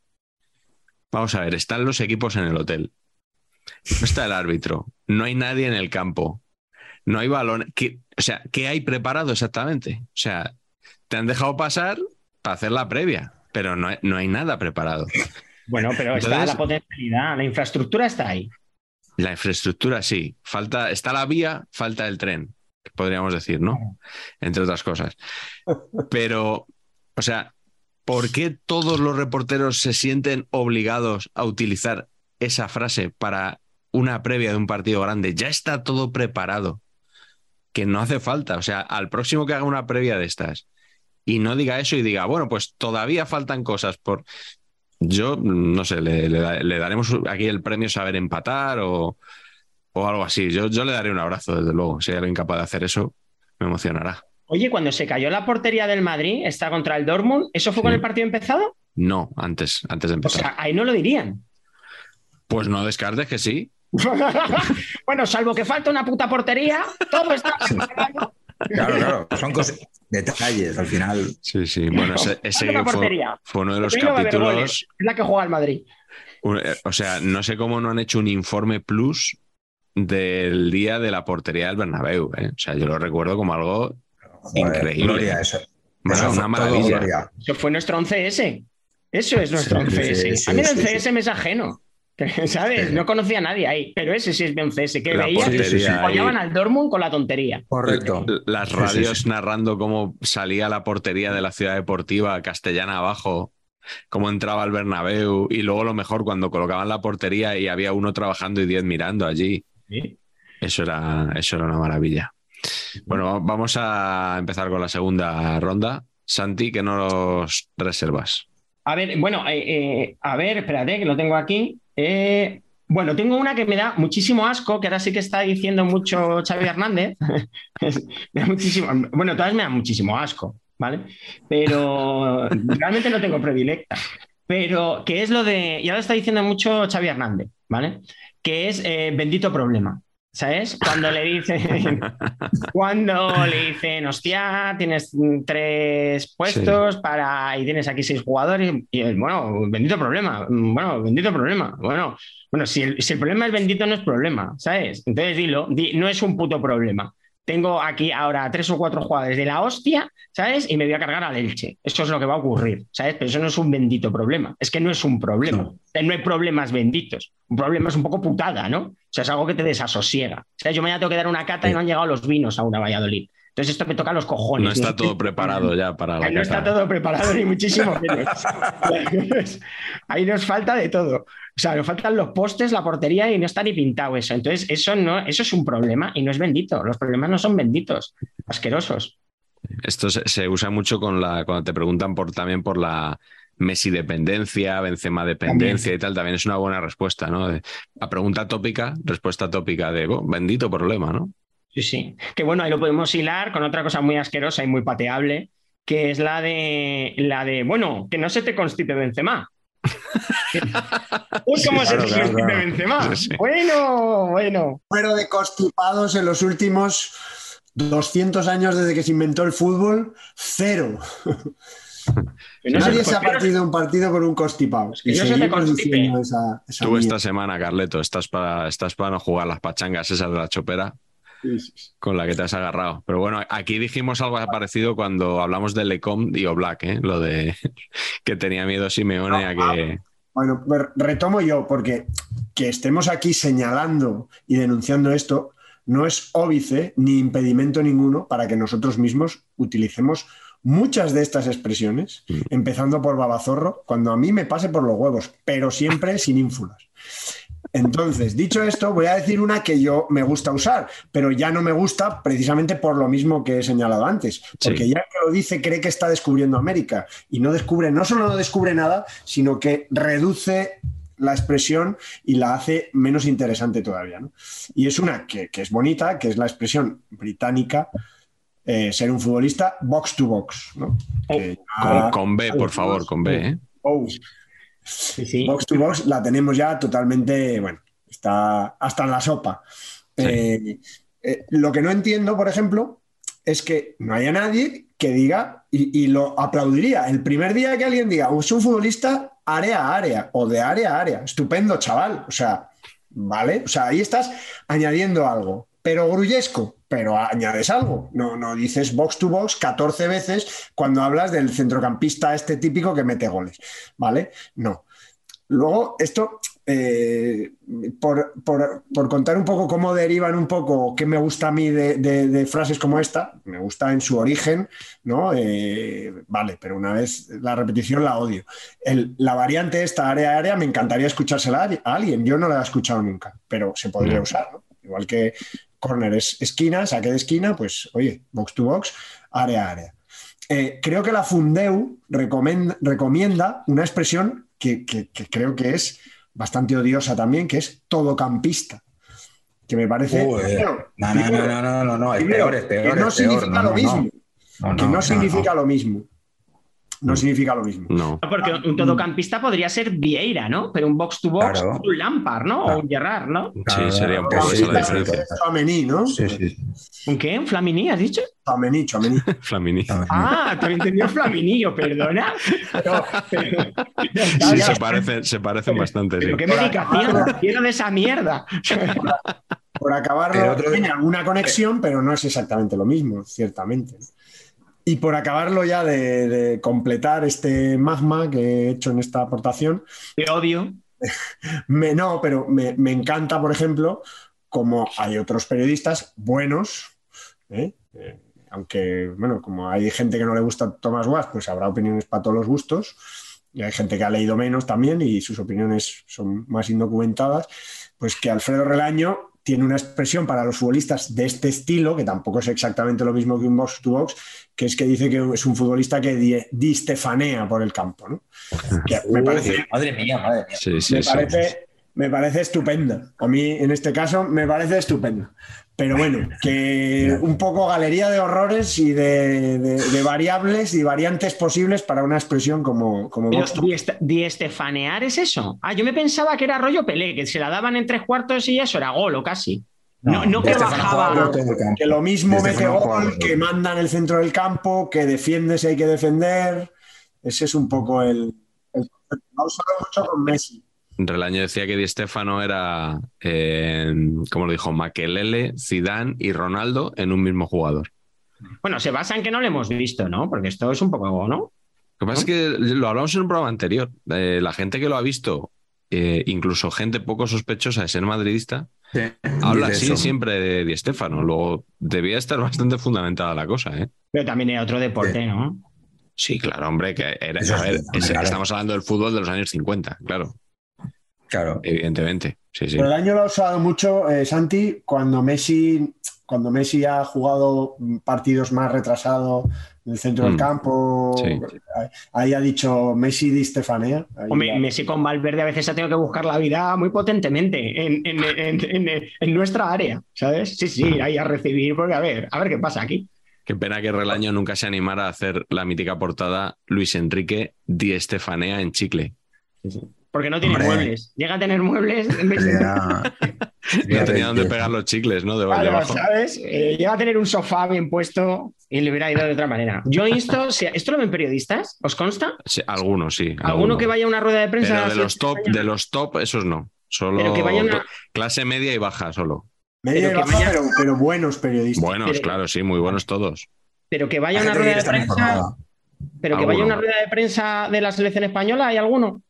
Vamos a ver, están los equipos en el hotel. No está el árbitro, no hay nadie en el campo, no hay balón. ¿Qué- o sea, ¿qué hay preparado exactamente? O sea, te han dejado pasar para hacer la previa, pero no hay, no hay nada preparado. Bueno, pero está la potencialidad, la infraestructura está ahí. La infraestructura sí, falta, está la vía, falta el tren, podríamos decir, ¿no? Entre otras cosas. Pero, o sea, ¿por qué todos los reporteros se sienten obligados a utilizar esa frase para una previa de un partido grande? Ya está todo preparado, que no hace falta. O sea, al próximo que haga una previa de estas y no diga eso y diga, bueno, pues todavía faltan cosas por... Yo, no sé, le, le da- le daremos aquí el premio saber empatar o, o algo así. Yo, yo le daré un abrazo, desde luego. Si hay alguien capaz de hacer eso, me emocionará. Oye, cuando se cayó la portería del Madrid, está contra el Dortmund, ¿eso fue con Sí. el partido empezado? No, antes, antes de O empezar. sea, ahí no lo dirían. pues no descartes que sí. bueno, salvo que falta una puta portería, todo está. Claro, claro, son cosas, detalles al final. Sí, sí. Bueno, ese, ese fue, uno de los capítulos. Es la que juega el Madrid. eh, O sea, no sé cómo no han hecho un informe plus del día de la portería del Bernabéu. ¿eh? O sea, yo lo recuerdo como algo Joder, Increíble. Gloria, eso. Bueno, Eso una maravilla. gloria. Eso fue nuestro 11S. Eso es nuestro Sí, 11S. sí, sí, a mí el sí, 11S me es ajeno. ¿Sabes? Sí. No conocía a nadie ahí, pero ese sí es 11S. Que La veía que apoyaban al Dortmund con la tontería. Correcto. las Sí, sí, radios sí. narrando cómo salía la portería de la ciudad deportiva castellana abajo, cómo entraba el Bernabéu y luego lo mejor cuando colocaban la portería y había uno trabajando y diez mirando allí. Eso era, eso era una maravilla. Bueno, vamos a empezar con la segunda ronda. Santi, que nos reservas? A ver, bueno, eh, eh, a ver, espérate, que lo tengo aquí. Eh, bueno, tengo una que me da muchísimo asco, que ahora sí que está diciendo mucho Xavi Hernández. muchísimo, bueno, todas me dan muchísimo asco, ¿vale? Pero realmente no tengo predilecta. Pero que es lo de, y ahora está diciendo mucho Xavi Hernández, ¿vale? Que es eh, bendito problema. ¿Sabes? Cuando le dicen, cuando le dicen, hostia, tienes tres puestos para y tienes aquí seis jugadores, y bueno, bendito problema, bueno, bendito problema, bueno, bueno, si el, si el problema es bendito no es problema, ¿sabes? Entonces dilo, di- no es un puto problema. Tengo aquí ahora tres o cuatro jugadores de la hostia, ¿sabes? Y me voy a cargar al Elche. Eso es lo que va a ocurrir, ¿sabes? Pero eso no es un bendito problema. Es que no es un problema. No. Hay problemas benditos. Un problema es un poco putada, ¿no? O sea, es algo que te desasosiega. O sea, yo mañana tengo que dar una cata y no han llegado los vinos a una Valladolid. Entonces esto me toca los cojones. No está todo preparado ya para la No está todo preparado ni muchísimo menos. Ahí nos falta de todo. O sea, nos faltan los postes, la portería y no está ni pintado eso. Entonces, eso no, eso es un problema y no es bendito. Los problemas no son benditos, asquerosos. Esto se, se usa mucho con la, cuando te preguntan por, también por la Messi dependencia, Benzema dependencia y tal, también es una buena respuesta, ¿no? De- a pregunta tópica, respuesta tópica de "Oh, bendito problema, ¿no? Sí, sí. Que bueno, ahí lo podemos hilar con otra cosa muy asquerosa y muy pateable, que es la de la de, bueno, que no se te constipe Benzema. Uy, ¿cómo Sí, se claro. Benzema? Sí, sí. Bueno, bueno. Número de constipados en los últimos 200 años desde que se inventó el fútbol, cero. Que no Nadie se ha partido un partido con un constipado. que Y no se esa, esa Tú mierda. esta semana, Carleto, estás para, estás para no jugar las pachangas esas de la chopera. Con la que te has agarrado. Pero bueno, aquí dijimos algo parecido cuando hablamos de Lecom y Oblak, ¿eh? lo de que tenía miedo Simeone a que... Bueno, pues retomo yo, porque que estemos aquí señalando y denunciando esto no es óbice ni impedimento ninguno para que nosotros mismos utilicemos muchas de estas expresiones, empezando por babazorro, cuando a mí me pase por los huevos, pero siempre sin ínfulas. Entonces, dicho esto, voy a decir una que yo me gusta usar, pero ya no me gusta precisamente por lo mismo que he señalado antes, porque Sí. ya que lo dice cree que está descubriendo América y no descubre, no solo no descubre nada, sino que reduce la expresión y la hace menos interesante todavía. ¿no? Y es una que, que es bonita, que es la expresión británica, eh, ser un futbolista box to box. ¿no? Que Con, B, por favor, con B. ¿eh? Oh, Sí, sí. Box to box la tenemos ya totalmente, bueno, está hasta en la sopa. Eh, eh, lo que no entiendo, por ejemplo, es que no haya nadie que diga, y, y lo aplaudiría, el primer día que alguien diga, "Oh, es un futbolista área a área o de área a área, estupendo, chaval. O sea, ¿vale? O sea, ahí estás añadiendo algo, pero grullesco, pero añades algo. No, no dices box to box 14 veces cuando hablas del centrocampista este típico que mete goles, ¿vale? No. Luego, esto, eh, por, por- por contar un poco cómo derivan un poco, qué me gusta a mí de, de- de frases como esta, me gusta en su origen, ¿no? Eh, vale, pero una vez la repetición la odio. El- la variante esta, área a área, me encantaría escuchársela a, alguien, yo no la he escuchado nunca, pero se podría usar, ¿no? Igual que corner es esquina, saque de esquina, pues oye, box to box, área a área. Eh, creo que la Fundeu recomienda una expresión que, que- que creo que es bastante odiosa también, que es todocampista. Que me parece. Uy, primero, no, no, primero, no, no, no, no, es primero, peor, es peor. que no significa no, lo no, mismo. no. que no, significa lo mismo. No Mm. significa lo mismo. No. Porque un todocampista podría ser Vieira, ¿no? Pero un box to box, Claro. un Lampard, ¿no? O un Gerrard, ¿no? Sí, sería un poco sí, esa la sí, diferencia. sí. Chouameni, ¿no? Sí, sí, sí. ¿Un qué? ¿Un Flamini, has dicho? Chouameni, Chouameni. Flamini. Ah, te he entendido Flaminillo, perdona. Pero, pero- Sí, se parecen, se parecen bastante. sí. pero qué medicación, quiero de esa mierda. Por acabarlo, otro- tiene alguna conexión, pero no es exactamente lo mismo, ciertamente. Y por acabarlo ya de, de completar este magma que he hecho en esta aportación, Te odio. me, no, pero me, me encanta, por ejemplo, como hay otros periodistas buenos, ¿eh? Eh, aunque, bueno, como hay gente que no le gusta Tomás Guas, pues habrá opiniones para todos los gustos, y hay gente que ha leído menos también y sus opiniones son más indocumentadas, pues que Alfredo Relaño tiene una expresión para los futbolistas de este estilo, que tampoco es exactamente lo mismo que un box to box, que es que dice que es un futbolista que di, di stefanea por el campo, ¿no? Que me parece Uy, madre mía, madre mía. Sí, sí, me, sí. parece, me parece estupenda. A mí, en este caso, me parece estupenda. Pero bueno, que un poco galería de horrores y de, de- de variables y variantes posibles para una expresión como, como Pero di estefanear es eso. Ah, yo me pensaba que era rollo Pelé, que se la daban en tres cuartos y eso era gol o casi. No, no que bajaba. Que lo mismo mete gol, que manda en el centro del campo, que defiende si hay que defender. Ese es un poco el. el usado mucho con Messi. Relaño decía que Di Stefano era, eh, como lo dijo, Makelele, Zidane y Ronaldo en un mismo jugador. Bueno, se basa en que no lo hemos visto, ¿no? Porque esto es un poco, ¿no? Lo que pasa es que lo hablamos en un programa anterior. eh, la gente que lo ha visto, eh, incluso gente poco sospechosa de ser madridista, Sí, habla así eso. siempre de Di Stefano. Luego debía estar bastante fundamentada la cosa, ¿eh? Pero también era otro deporte, Sí. ¿no? Sí, claro, hombre, que era, Eso a ver, sí, es- claro. estamos hablando del fútbol de los años 50, claro, Claro. evidentemente. Sí, sí. Pero el año lo ha usado mucho, eh, Santi, cuando Messi, cuando Messi ha jugado partidos más retrasados en el centro del Mm. campo. Sí. Ahí- ha dicho Messi di Stefanea. Hombre, ya- Messi con Valverde a veces ha tenido que buscar la vida muy potentemente en, en- en- en- en nuestra área, ¿sabes? Sí, sí, ahí a recibir, porque a ver, a ver qué pasa aquí. Qué pena que Relaño nunca se animara a hacer la mítica portada Luis Enrique Di Estefanea en chicle. Porque no tiene Hombre. muebles. Llega a tener muebles. No tenía dónde de- pegar los chicles, ¿no? De- Claro, debajo. ¿sabes? Eh, llega a tener un sofá bien puesto y le hubiera ido de otra manera. Yo insto, si- ¿esto lo ven periodistas? ¿Os consta? Sí, algunos, sí. ¿Alguno que vaya a una rueda de prensa? Pero de los top, mañana? de los top, esos no. Solo Pero que vaya una- clase media y baja solo. Media Pero y que baja, vaya- pero, pero buenos periodistas. Buenos, Pero- claro, sí, muy buenos todos. Pero que vaya a una rueda de prensa. informada. Pero que vaya a una rueda de prensa de la selección española, ¿hay alguno?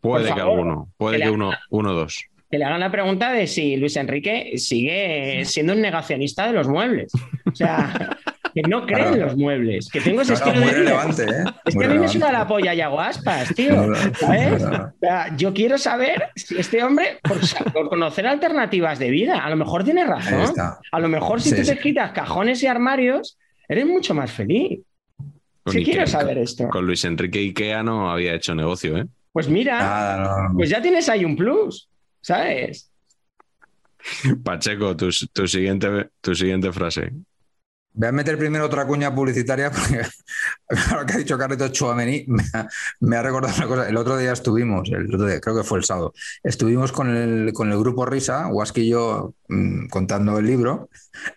Puede que alguno, puede que uno, uno o dos. Que le hagan la pregunta de si Luis Enrique sigue siendo un negacionista de los muebles. O sea, que no cree en Claro. los muebles, que tengo ese Claro, estilo muy de relevante, ¿eh? Es Muy que a mí me suena la polla y hago aspas, tío. ¿Sabes? O sea, yo quiero saber si este hombre, por, por conocer alternativas de vida, a lo mejor tiene razón. A lo mejor si Sí, tú te quitas cajones y armarios, eres mucho más feliz. Con Sí Ikea, quiero saber esto. Con Luis Enrique Ikea no había hecho negocio, ¿eh? Pues mira, Nada, no, no. pues ya tienes ahí un plus, ¿sabes? Pacheco, tu, tu siguiente, tu siguiente frase. Voy a meter primero otra cuña publicitaria porque ahora que ha dicho Carleto Chouameni me ha, me ha recordado una cosa. El otro día estuvimos, el otro día, creo que fue el sábado, estuvimos con el, con el grupo Risa, Waski y yo, mm, contando el libro.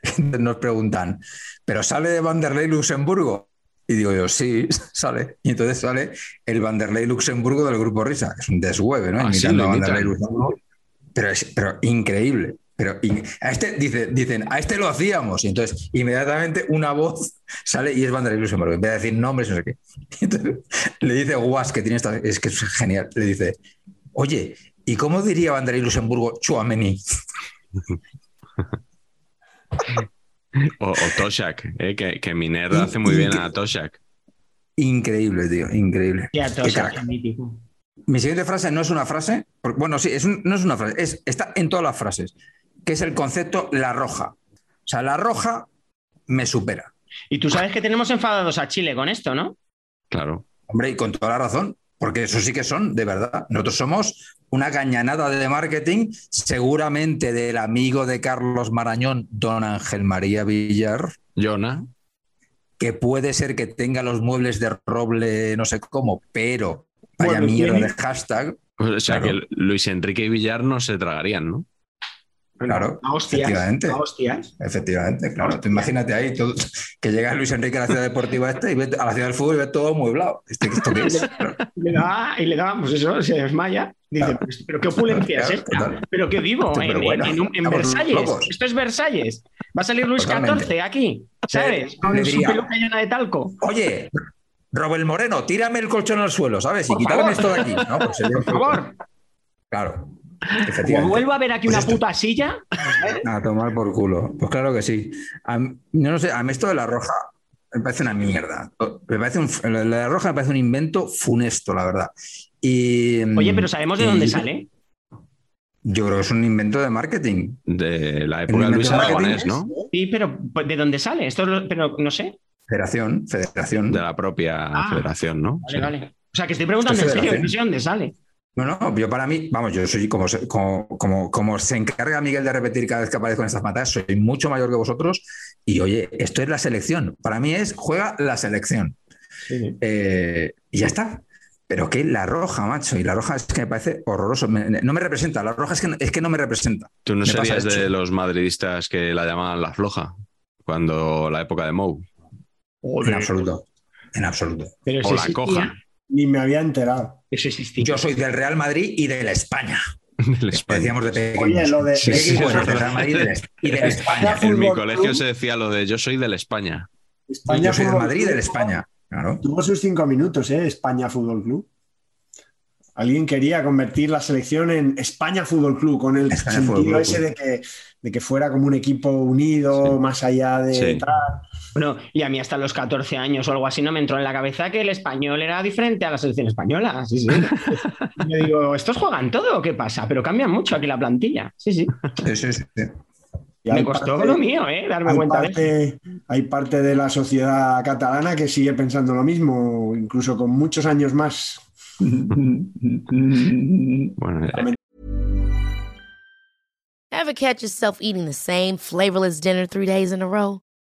Nos preguntan, ¿pero sale de Vanderlei Luxemburgo? Y digo yo, sí, sale. Y entonces sale el Vanderlei Luxemburgo del grupo Risa, que es un deshueve, ¿no? Ah, sí, Imitando lo a Vanderlei. Luxemburgo. Pero, es, pero increíble. Pero a este dice, dicen, a este lo hacíamos. Y entonces, inmediatamente una voz sale y es Vanderlei Luxemburgo. En vez de decir nombres, no sé qué. Y entonces, le dice Guas, que tiene esta. Es que es genial. Le dice, oye, ¿y cómo diría Vanderlei Luxemburgo Chuamení? O, o Toshak, ¿eh? que, que Miner hace muy bien a Toshak. Increíble, tío, increíble. Todos crack. mítico. Mi siguiente frase no es una frase, porque- bueno, sí, es un- no es una frase, es, está en todas las frases, que es el concepto la roja. O sea, la roja me supera. Y tú sabes que tenemos enfadados a Chile con esto, ¿no? Claro. Hombre, y con toda la razón, porque eso sí que son, de verdad. Nosotros somos una cañanada de marketing, seguramente del amigo de Carlos Marañón, don Ángel María Villar, Jonah, que puede ser que tenga los muebles de roble, no sé cómo, pero vaya Bueno, mierda de hashtag. o sea Claro. que Luis Enrique y Villar no se tragarían, ¿no? Claro, A hostias. efectivamente. a hostias. Efectivamente, claro. Tú imagínate ahí todo- que llega Luis Enrique a la ciudad deportiva esta y ve a la ciudad del fútbol y ve todo mueblado. ¿Este, ¿Esto qué es? Claro. Y le da, y le da, pues eso, se desmaya. Dice, Claro. pues, pero qué opulencia es Claro, esta. total. Pero que vivo Hostia, en, Versalles. locos. Esto es Versalles. Va a salir Luis Totalmente. XIV aquí, ¿sabes? Con su peluca llena de talco. Oye, Robert Moreno, tírame el colchón al suelo, ¿sabes? Y quítame esto de aquí. ¿no? Pues Por favor, Claro. Como Efectivamente. vuelvo a ver aquí Pues una esto- puta silla, A tomar por culo. Pues claro que sí. A yo no sé, a mí esto de la roja me parece una mierda. Me parece un, la roja me parece un invento funesto, la verdad. Y, Oye, pero ¿sabemos de y dónde sale? Yo creo que es un invento de marketing. De la época de Luis Aragonés, marketing ¿no? Sí, pero pues, ¿de dónde sale? Esto lo- pero no sé. Federación, federación. De la propia Ah. federación, ¿no? Vale, Sí. vale. O sea, que estoy preguntando en serio, no sé dónde sale. No, no, yo para mí, vamos, yo soy como, se- como, como, como se encarga Miguel de repetir cada vez que aparezco en estas matas, soy mucho mayor que vosotros y oye, esto es la selección. Para mí es juega la selección. Eh, y ya está. Pero que la roja, macho, y la roja es que me parece horroroso. Me- no me representa, la roja es que, es que no me representa. Tú no Me serías de los madridistas que la llamaban la floja, cuando la época de Mou. En absoluto. En absoluto. Pero O la coja. Ni me había enterado. Eso existía. Yo soy del Real Madrid y de la España. Del España. Decíamos de pequeños. Oye, lo de- Sí, sí, sí. del Real Madrid y de la- España. En mi colegio Club. se decía lo de yo soy del España. España Yo soy del Madrid y de la Club España. Claro. Tuvo sus cinco minutos, ¿eh? España Fútbol Club. Alguien quería convertir la selección en España Fútbol Club, con el España sentido Fútbol Club. ese de que, de que fuera como un equipo unido, Sí. más allá de Sí. tal. Bueno, y a mí hasta los 14 años o algo así no me entró en la cabeza que el español era diferente a la selección española. Sí, yo digo, ¿estos juegan todo o qué pasa? Pero cambian mucho aquí la plantilla. Sí, sí. Sí, sí, sí. Y Me hay costó parte- lo mío, ¿eh? Darme cuenta de eso. hay parte de la sociedad catalana que sigue pensando lo mismo, incluso con muchos años más. Bueno, eh, Ever catch yourself eating the same flavorless dinner three days in a row?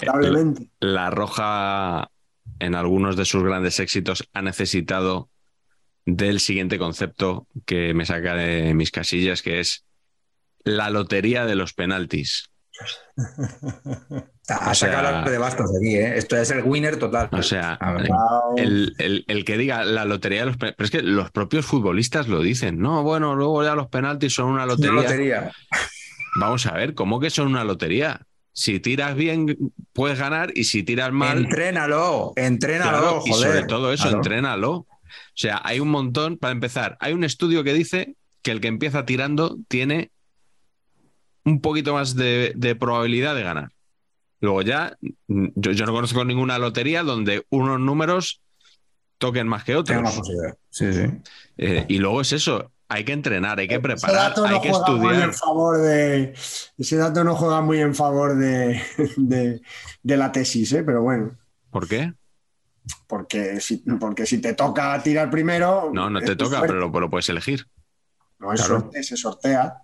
Lamentablemente. La Roja, en algunos de sus grandes éxitos, ha necesitado del siguiente concepto que me saca de mis casillas, que es la lotería de los penaltis. Ha O sea- sacado de bastos aquí, ¿eh? Esto es el winner total. O sea, A ver. Wow. el, el- el que diga la lotería de los penaltis, pero es que los propios futbolistas lo dicen, no, bueno, luego ya los penaltis son una Una lotería. lotería. Vamos a ver, ¿cómo que son una lotería? Si tiras bien, puedes ganar y si tiras mal, Entrénalo, entrénalo, Claro, y sobre todo eso, Claro. entrénalo. O sea, hay un montón, para empezar, hay un estudio que dice que el que empieza tirando tiene un poquito más de, de probabilidad de ganar. Luego ya, yo, yo no conozco ninguna lotería donde unos números toquen más que más otros. Sí, sí. Eh, y luego es eso, hay que entrenar, hay que Ese preparar, dato no hay que juega muy estudiar. en favor de. Ese dato no juega muy en favor de, de, de la tesis, ¿eh? pero bueno. ¿Por qué? Porque si, porque si te toca tirar primero. No, no te toca, pero lo, lo puedes elegir. No es claro. suerte, se sortea.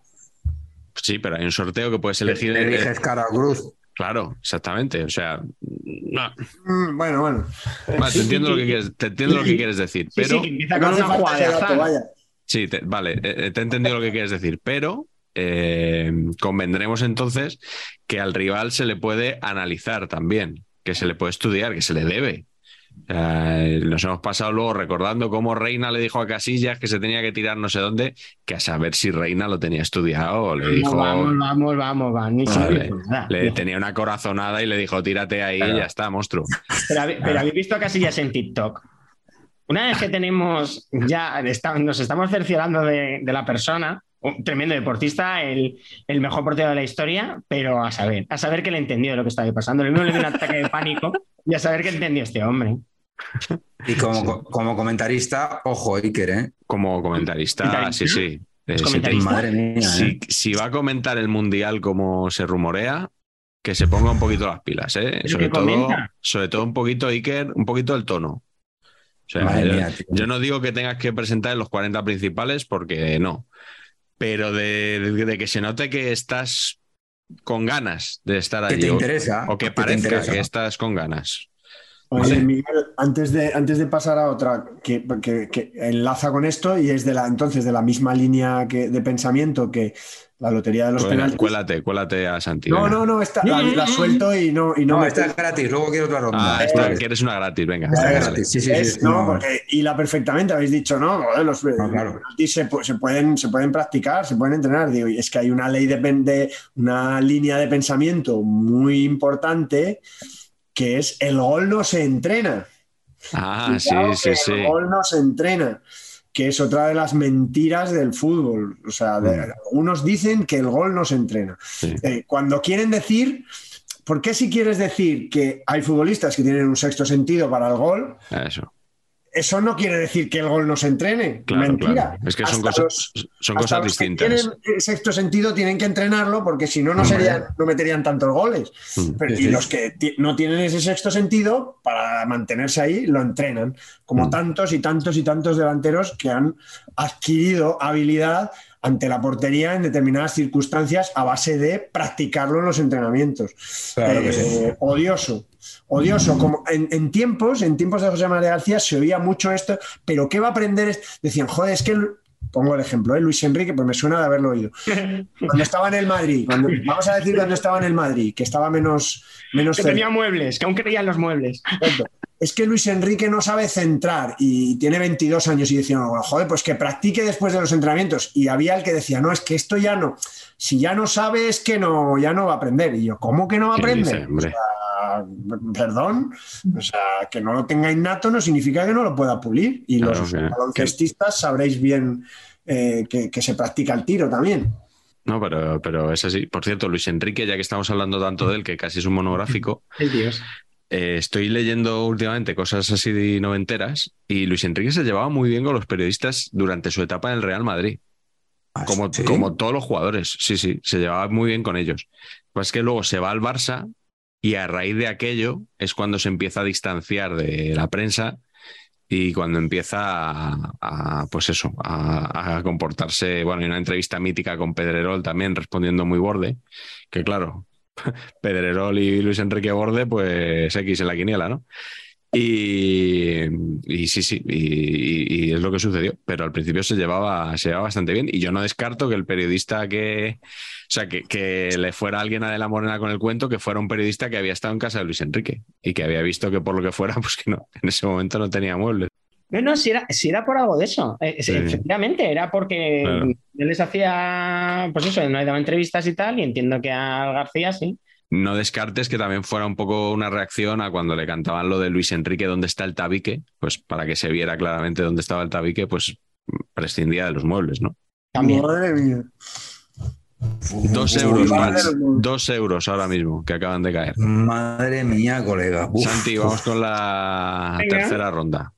Sí, pero hay un sorteo que puedes elegir. Le eh, eliges cara o cruz. Claro, exactamente. O sea, no. Mm, bueno, bueno. Vale, te entiendo lo que quieres, te entiendo lo que quieres decir, Sí, pero sí, que empieza con una jugada de ese dato, azar. Sí, te- vale, eh, eh, te he entendido lo que quieres decir, pero eh, convendremos entonces que al rival se le puede analizar también, que se le puede estudiar, que se le debe. Eh, nos hemos pasado luego recordando cómo Reina le dijo a Casillas que se tenía que tirar no sé dónde, que a saber si Reina lo tenía estudiado o le dijo, Vamos, vamos, vamos, vamos. Ni se Vale. dijo nada. le tenía una corazonada y le dijo, tírate ahí y ya está, monstruo. Pero, pero habéis visto Casillas en TikTok. Una vez que tenemos ya, está- nos estamos cerciorando de, de la persona, un tremendo deportista, el, el mejor portero de la historia, pero a saber, a saber que le entendió de lo que estaba pasando. Lo mismo le dio un ataque de pánico y a saber que entendió este hombre. Y como, como comentarista, ojo, Iker, ¿eh? Como comentarista, ¿Comentarista? sí, sí. Eh, ¿Es si te-? Madre mía, si, ¿eh? si va a comentar el mundial como se rumorea, que se ponga un poquito las pilas, ¿eh? ¿Pero Sobre todo, sobre todo un poquito, Iker, un poquito el tono. Sea, yo, mía, tío. yo no digo que tengas que presentar en los 40 principales porque no. Pero de, de- de que se note que estás con ganas de estar Que allí. te o- interesa. O que parezca interesa. que estás con ganas. Oye, Vale. Miguel, antes de, antes de pasar a otra que, que- que enlaza con esto y es de la entonces de la misma línea que, de pensamiento que la lotería de los Cuela- penaltis. Cuélate, cuélate a Santi. No, venga. no, no, esta, la, la suelto y no, y no, No, me esta es gratis, luego quiero otra ronda. Ah, Esta está, es- que eres una gratis, venga. esta es dale. gratis. Sí, sí, Es- sí. no, no, porque hila perfectamente, habéis dicho, no, los claro. los penaltis se, pu- se pueden, se pueden practicar, se pueden entrenar. Digo, y es que hay una ley de, pen- de- una línea de pensamiento muy importante que es el gol no se entrena. Ah, sí, sí, sí. El gol no se entrena, que es otra de las mentiras del fútbol. O sea, de- Mm. algunos dicen que el gol no se entrena. Sí. Eh, cuando quieren decir, ¿por qué si quieres decir que hay futbolistas que tienen un sexto sentido para el gol? Eso. Eso no quiere decir que el gol no se entrene. Claro, Mentira. claro. Es que son Hasta cosas, los- son cosas los que distintas. tienen sexto sentido tienen que entrenarlo porque si no, no, Hombre. serían, no meterían tantos goles. Mm. Pero- y los que no tienen ese sexto sentido, para mantenerse ahí, lo entrenan. Como Mm. tantos y tantos y tantos delanteros que han adquirido habilidad ante la portería en determinadas circunstancias a base de practicarlo en los entrenamientos. Claro que Eh, sí. Odioso. Odioso. Como en, en tiempos, en tiempos de José María García se oía mucho esto, pero ¿qué va a aprender? es- Decían, joder, es que pongo el ejemplo, ¿eh? Luis Enrique, pues me suena de haberlo oído. Cuando estaba en el Madrid, cuando- vamos a decir cuando estaba en el Madrid, que estaba menos, menos Que cerca. tenía muebles, que aún creía en los muebles. Es que Luis Enrique no sabe centrar y tiene 22 años y decía, bueno, joder, pues que practique después de los entrenamientos. Y había el que decía, no, es que esto ya no, si ya no sabe es que no, ya no va a aprender. Y yo, ¿cómo que no va a ¿Qué aprender? O sea, perdón, o sea, que no lo tenga innato no significa que no lo pueda pulir. Y Claro, los que- baloncestistas sabréis bien eh, que, que se practica el tiro también. No, pero, pero es así. Por cierto, Luis Enrique, ya que estamos hablando tanto de él, que casi es un monográfico, Ay, Dios. eh, estoy leyendo últimamente cosas así de noventeras y Luis Enrique se llevaba muy bien con los periodistas durante su etapa en el Real Madrid. Ah, Como, sí. como todos los jugadores, sí, sí, se llevaba muy bien con ellos. Pues es que luego se va al Barça y a raíz de aquello es cuando se empieza a distanciar de la prensa y cuando empieza a, a, pues eso, a, a comportarse, bueno, hay una entrevista mítica con Pedrerol también respondiendo muy borde, que claro, Pedrerol y Luis Enrique Borde, pues X en la quiniela, ¿no? Y, y sí, sí, y, es lo que sucedió. Pero al principio se llevaba, se llevaba bastante bien. Y yo no descarto que el periodista que, o sea, que, que le fuera alguien a De la Morena con el cuento, que fuera un periodista que había estado en casa de Luis Enrique y que había visto que por lo que fuera, pues que no, en ese momento no tenía muebles. No, no, si era, si era por algo de eso. Eh, Sí. Efectivamente, era porque Claro. yo les hacía, pues eso, no le daba entrevistas y tal, y entiendo que a García sí. No descartes que también fuera un poco una reacción a cuando le cantaban lo de Luis Enrique, ¿dónde está el tabique? Pues para que se viera claramente dónde estaba el tabique, pues prescindía de los muebles, ¿no? También. Madre mía. Dos euros, mía. Dos euros ahora mismo que acaban de caer. Madre mía, colega. Uf, Santi, vamos con la Venga. tercera ronda.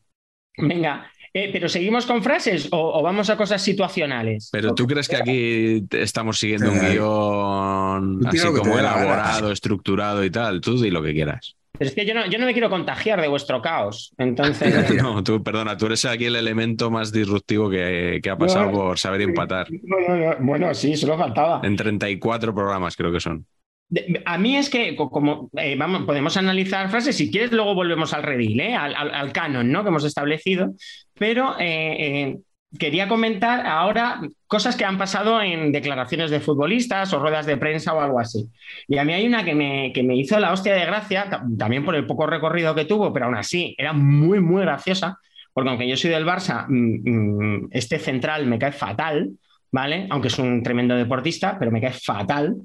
Venga, eh, pero seguimos con frases o, o vamos a cosas situacionales. Pero tú crees que aquí estamos siguiendo un guion así como elaborado, estructurado y tal. Tú di lo que quieras. Pero es que yo no, yo no me quiero contagiar de vuestro caos. Entonces. No, tú, perdona, tú eres aquí el elemento más disruptivo que, que ha pasado No. por saber empatar. Bueno, no, bueno, sí, solo faltaba. En 34 programas creo que son. A mí es que, co- como eh, vamos, podemos analizar frases, si quieres, luego volvemos al redil, ¿eh? al, al- al canon ¿no? que hemos establecido, pero eh, eh, quería comentar ahora cosas que han pasado en declaraciones de futbolistas o ruedas de prensa o algo así. Y a mí hay una que me, que me hizo la hostia de gracia, ta- también por el poco recorrido que tuvo, pero aún así era muy, muy graciosa, porque aunque yo soy del Barça, mm, mm, este central me cae fatal, ¿vale? Aunque es un tremendo deportista, pero me cae fatal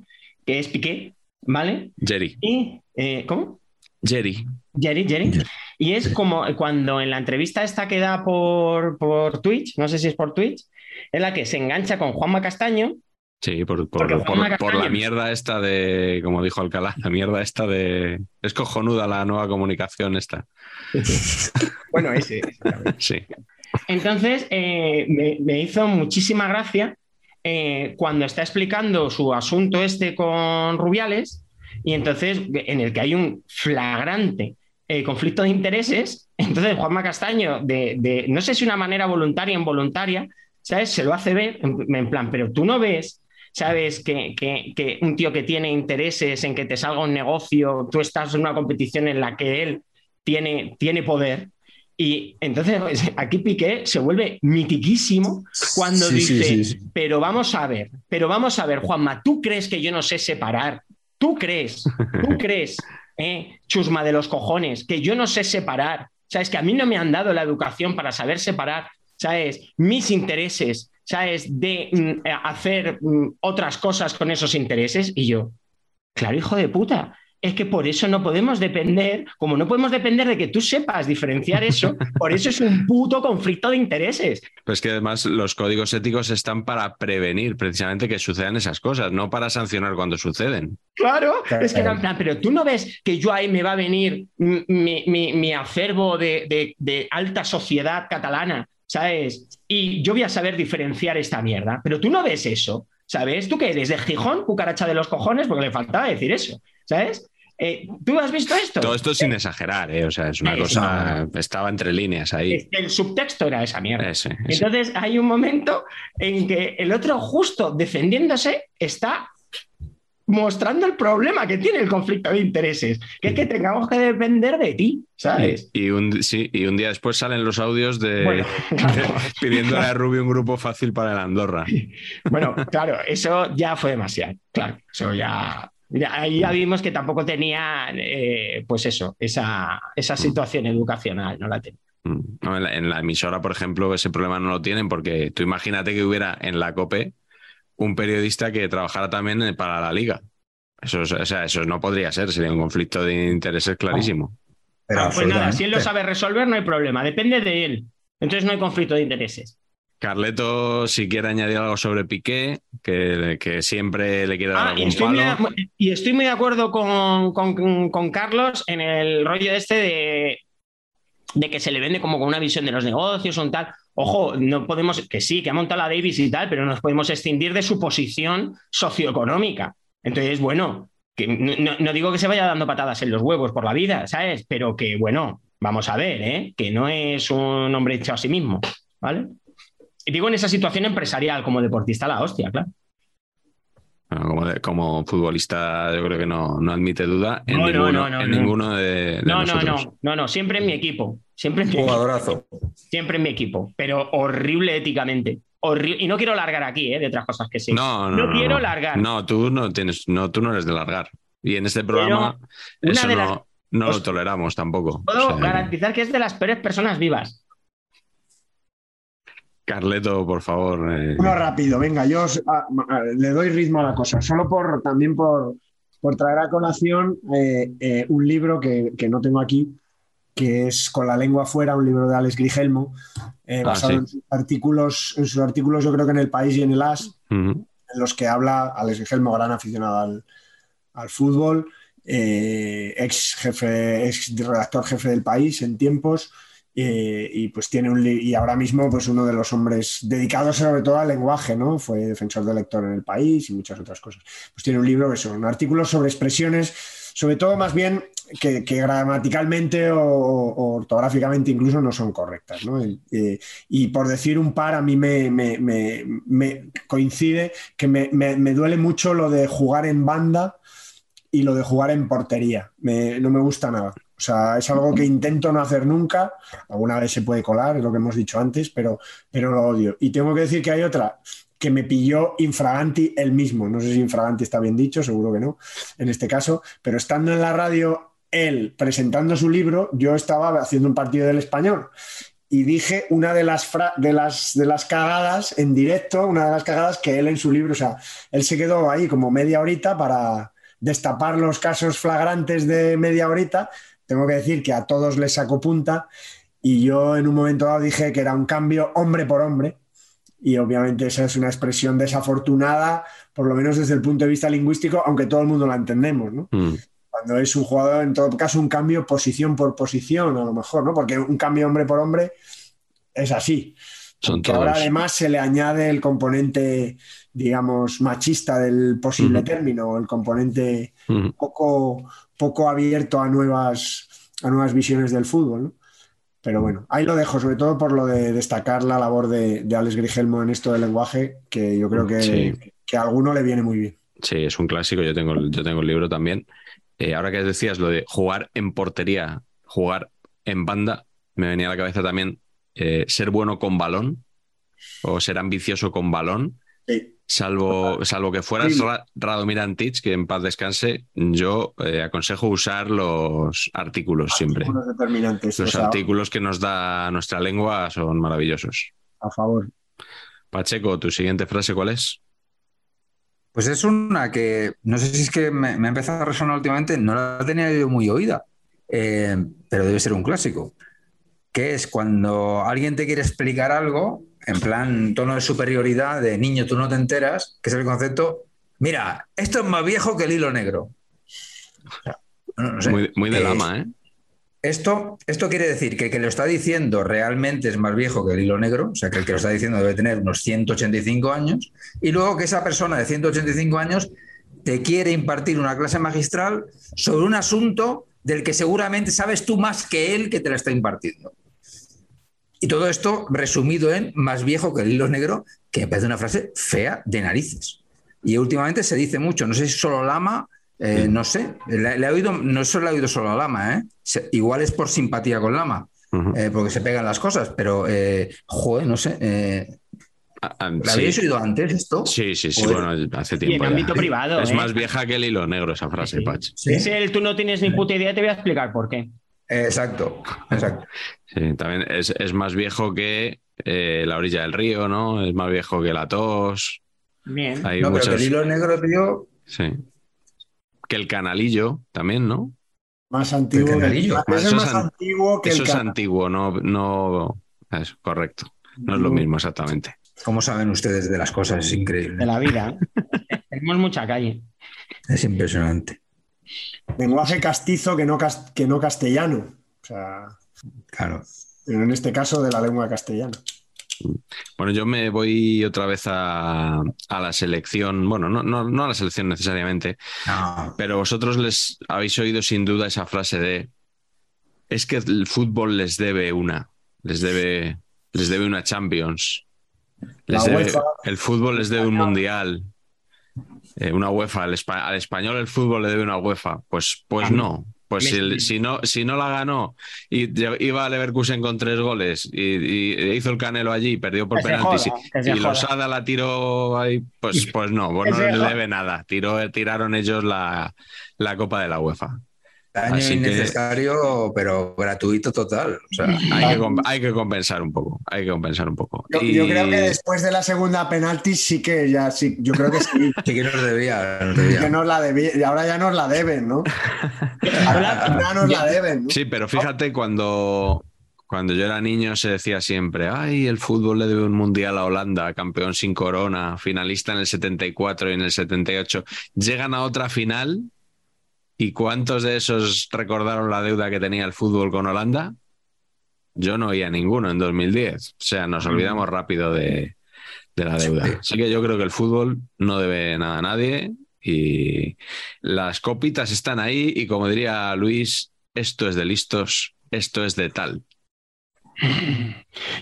que es Piqué, ¿vale? Jerry. Y, eh, ¿cómo? Jerry. Jerry, Jerry. Y es como cuando en la entrevista esta que da por, por Twitch, no sé si es por Twitch, en la que se engancha con Juanma Castaño. Sí, por, por- la mierda esta de, como dijo Alcalá, la mierda esta de... Es cojonuda la nueva comunicación esta. Bueno, ese. Sí. Entonces, eh, me, me hizo muchísima gracia eh, cuando está explicando su asunto este con Rubiales y entonces en el que hay un flagrante eh, conflicto de intereses, entonces Juanma Castaño, de, de- no sé si una manera voluntaria o involuntaria, ¿sabes? Se lo hace ver en, en plan, pero tú no ves, ¿sabes? Que, que- que un tío que tiene intereses en que te salga un negocio, tú estás en una competición en la que él tiene, tiene poder. Y entonces pues, aquí Piqué se vuelve mitiquísimo cuando sí, dice, sí, sí. pero vamos a ver, pero vamos a ver, Juanma, ¿tú crees que yo no sé separar? ¿Tú crees? ¿Tú crees, eh, chusma de los cojones, que yo no sé separar? ¿Sabes? Que a mí no me han dado la educación para saber separar, ¿sabes? Mis intereses, ¿sabes? De mm, hacer mm, otras cosas con esos intereses. Y yo, claro, hijo de puta. Es que por eso no podemos depender, como no podemos depender de que tú sepas diferenciar eso, por eso es un puto conflicto de intereses. Pero es que además los códigos éticos están para prevenir precisamente que sucedan esas cosas, no para sancionar cuando suceden. Claro, Claro. es que pero tú no ves que yo ahí me va a venir mi, mi- mi- mi acervo de, de- de alta sociedad catalana, ¿sabes? Y yo voy a saber diferenciar esta mierda, pero tú no ves eso, ¿sabes? ¿Tú qué eres? ¿De Gijón, cucaracha de los cojones? Porque le faltaba decir eso, ¿sabes? Eh, ¿Tú has visto esto? Todo esto sin exagerar, ¿eh? o sea, es una cosa, estaba entre líneas ahí. Que El subtexto era esa mierda. Ese, ese. Entonces hay un momento en que el otro justo defendiéndose está mostrando el problema que tiene el conflicto de intereses, que es que tengamos que depender de ti, ¿sabes? Y un, sí, y un día después salen los audios de, Bueno, claro. pidiéndole a Rubio un grupo fácil para el Andorra. Bueno, claro, eso ya fue demasiado, claro, eso ya... ya- ahí ya vimos que tampoco tenía, eh, pues eso, esa, esa situación educacional, no la tenía. Mm. No, en, la, en la emisora, por ejemplo, ese problema no lo tienen porque tú imagínate que hubiera en la COPE un periodista que trabajara también para la liga. Eso, es- o sea, eso no podría ser, sería un conflicto de intereses clarísimo. Pero Ah, pues nada, si él lo sabe resolver, no hay problema, depende de él. Entonces no hay conflicto de intereses. Carleto, si quiere añadir algo sobre Piqué, que, que siempre le quiere dar Ah, y estoy, muy palo. de, y estoy muy de acuerdo con, con- con Carlos en el rollo este de de que se le vende como con una visión de los negocios o un tal. Ojo, no podemos, que sí, que ha montado la Davis y tal, pero no nos podemos extindir de su posición socioeconómica. Entonces, bueno, que no- no digo que se vaya dando patadas en los huevos por la vida, ¿sabes? Pero que, bueno, vamos a ver, ¿eh? Que no es un hombre hecho a sí mismo, ¿vale? Y digo en esa situación empresarial, como deportista, la hostia, claro. Bueno, como, de- como futbolista, yo creo que no, no admite duda en No, no, ninguno, no, no, en no. ninguno de, de No, no, nosotros. no, no, no, siempre en mi equipo, siempre en mi equipo. Jugadorazo. Siempre en mi equipo, pero horrible éticamente. Horri- y no quiero largar aquí, ¿eh? De otras cosas que sí. No, no, no, quiero no. largar. No, tú no tienes, no, tú no eres de largar. Y en este programa eso no, las- no lo toleramos tampoco. Puedo O sea, garantizar que es de las peores personas vivas. Carleto, por favor. eh, Uno rápido, venga, yo os- a- a- le doy ritmo a la cosa, solo por también por, por traer a colación eh, eh, un libro que, que no tengo aquí, que es Con la lengua afuera, un libro de Alex Grigelmo, Ah, basado sí. en sus artículos, en sus artículos, yo creo que en el País y en el As, en los que habla Alex Grigelmo, gran aficionado al, al fútbol, ex jefe, ex redactor jefe del país en tiempos, eh, y pues tiene un y ahora mismo pues uno de los hombres dedicados sobre todo al lenguaje, ¿no? Fue defensor del lector en el país y muchas otras cosas. Pues tiene un libro que son artículos sobre expresiones, sobre todo más bien que, gramaticalmente o, ortográficamente incluso no son correctas, ¿no? Y, eh, y por decir un par, a mí me, me- me- coincide que me duele mucho lo de jugar en banda y lo de jugar en portería. Me- no me gusta nada. O sea, es algo que intento no hacer nunca. Alguna vez se puede colar, es lo que hemos dicho antes, pero, pero lo odio. Y tengo que decir que hay otra que me pilló infraganti el mismo. No sé si infraganti está bien dicho, seguro que no, en este caso, pero estando en la radio, él presentando su libro, yo estaba haciendo un partido del español y dije una de las, de, las, de las cagadas en directo, una de las cagadas que él en su libro, o sea, él se quedó ahí como media horita para destapar los casos flagrantes de media horita. Tengo que decir que a todos les sacó punta y yo en un momento dado dije que era un cambio hombre por hombre y obviamente esa es una expresión desafortunada, por lo menos desde el punto de vista lingüístico, aunque todo el mundo la entendemos, ¿no? Mm. cuando es un jugador, en todo caso, un cambio posición por posición, a lo mejor, ¿no? Porque un cambio hombre por hombre es así. Son ahora además se le añade el componente, digamos, machista del posible Ujú. término, el componente Ujú. poco, poco abierto a nuevas, a nuevas visiones del fútbol, ¿no? Pero bueno, ahí lo dejo, sobre todo por lo de destacar la labor de, de Alex Grigelmo en esto del lenguaje, que yo creo que, Sí. que a alguno le viene muy bien. Sí, es un clásico. Yo tengo, el- yo tengo el libro también. Eh, ahora que decías lo de jugar en portería, jugar en banda, me venía a la cabeza también eh, ser bueno con balón o ser ambicioso con balón. Salvo, salvo que fueras Sí. Ra- Radomir Antich, que en paz descanse, yo eh, aconsejo usar los artículos siempre. Determinantes. Los o sea, artículos que nos da nuestra lengua son maravillosos. a favor. Pacheco, tu siguiente frase, ¿cuál es? Pues es una que no sé si es que me, me ha empezado a resonar últimamente, no la tenía yo muy oída, eh, pero debe ser un clásico. Que es cuando alguien te quiere explicar algo, en plan tono de superioridad, de niño, tú no te enteras, que es el concepto, mira, esto es más viejo que el hilo negro. O sea, no- no sé. Muy, muy de Eh, lama, ¿eh? Esto, esto quiere decir que el que lo está diciendo realmente es más viejo que el hilo negro, o sea que el que lo está diciendo debe tener unos 185 años, y luego que esa persona de 185 años te quiere impartir una clase magistral sobre un asunto del que seguramente sabes tú más que él que te la está impartiendo. Y todo esto resumido en más viejo que el hilo negro, que me parece una frase fea de narices. Y últimamente se dice mucho, no sé si solo Lama, eh, no sé, le, le he oído, no solo le he oído solo a Lama, ¿eh? Se- igual es por simpatía con Lama, Ujú. eh, porque se pegan las cosas, pero, eh, joder, no sé, eh, Ah, ah, ¿la sí. habéis oído antes esto? Sí, sí, sí, Joder. bueno, hace Y tiempo. en ya. ámbito privado. Es ¿eh? más vieja que el hilo negro esa frase, Sí. Pach. Sí. Es el tú no tienes ni puta idea, te voy a explicar por qué. Exacto, exacto. Sí, también es, es más viejo que eh, la orilla del río, ¿no? Es más viejo que la tos. Bien. Hay No, pero muchos. que el hilo negro, tío, Sí. Que el canalillo también, ¿no? Más antiguo. El canalillo. que- Eso es es más an- antiguo que Eso el es antiguo, no, no. Es correcto. No es lo mismo exactamente. ¿cómo saben ustedes de las cosas? Es increíble. De la vida. ¿eh? Tenemos mucha calle. Es impresionante. Lenguaje castizo que no, que no castellano. O sea, Claro. Pero en este caso de la lengua castellana. Bueno, yo me voy otra vez a, a la selección, bueno, no, no, no a la selección necesariamente, No. pero vosotros les habéis oído sin duda esa frase de es que el fútbol les debe una, les debe, les debe una Champions, les debe- el fútbol les debe un mundial, eh, una UEFA, al, espa- al español el fútbol le debe una UEFA, pues, pues no. Pues si, el- si no, si no la ganó y iba a Leverkusen con tres goles y, y hizo el Canelo allí y perdió por penaltis y, y. Losada la tiró ahí, pues, pues no, pues no le debe nada. Tiró, tiraron ellos la, la Copa de la UEFA. Daño Así que- innecesario, pero gratuito total. O sea, Hay que, comp- hay que compensar un poco, hay que compensar un poco. Yo, Y- yo creo que después de la segunda penalti sí que ya sí, yo creo que sí. sí que nos debía. Nos debía. que nos la debí- y ahora ya nos la deben, ¿no? Ahora ya nos la deben. ¿no? Sí, pero fíjate cuando, cuando yo era niño se decía siempre, ay, el fútbol le debe un mundial a Holanda, campeón sin corona, finalista en el 74 y en el 78. Llegan a otra final y ¿cuántos de esos recordaron la deuda que tenía el fútbol con Holanda? Yo no oía ninguno en 2010. O sea, nos olvidamos rápido de, de la deuda. Así que yo creo que el fútbol no debe nada a nadie y las copitas están ahí y como diría Luis, esto es de listos, esto es de tal.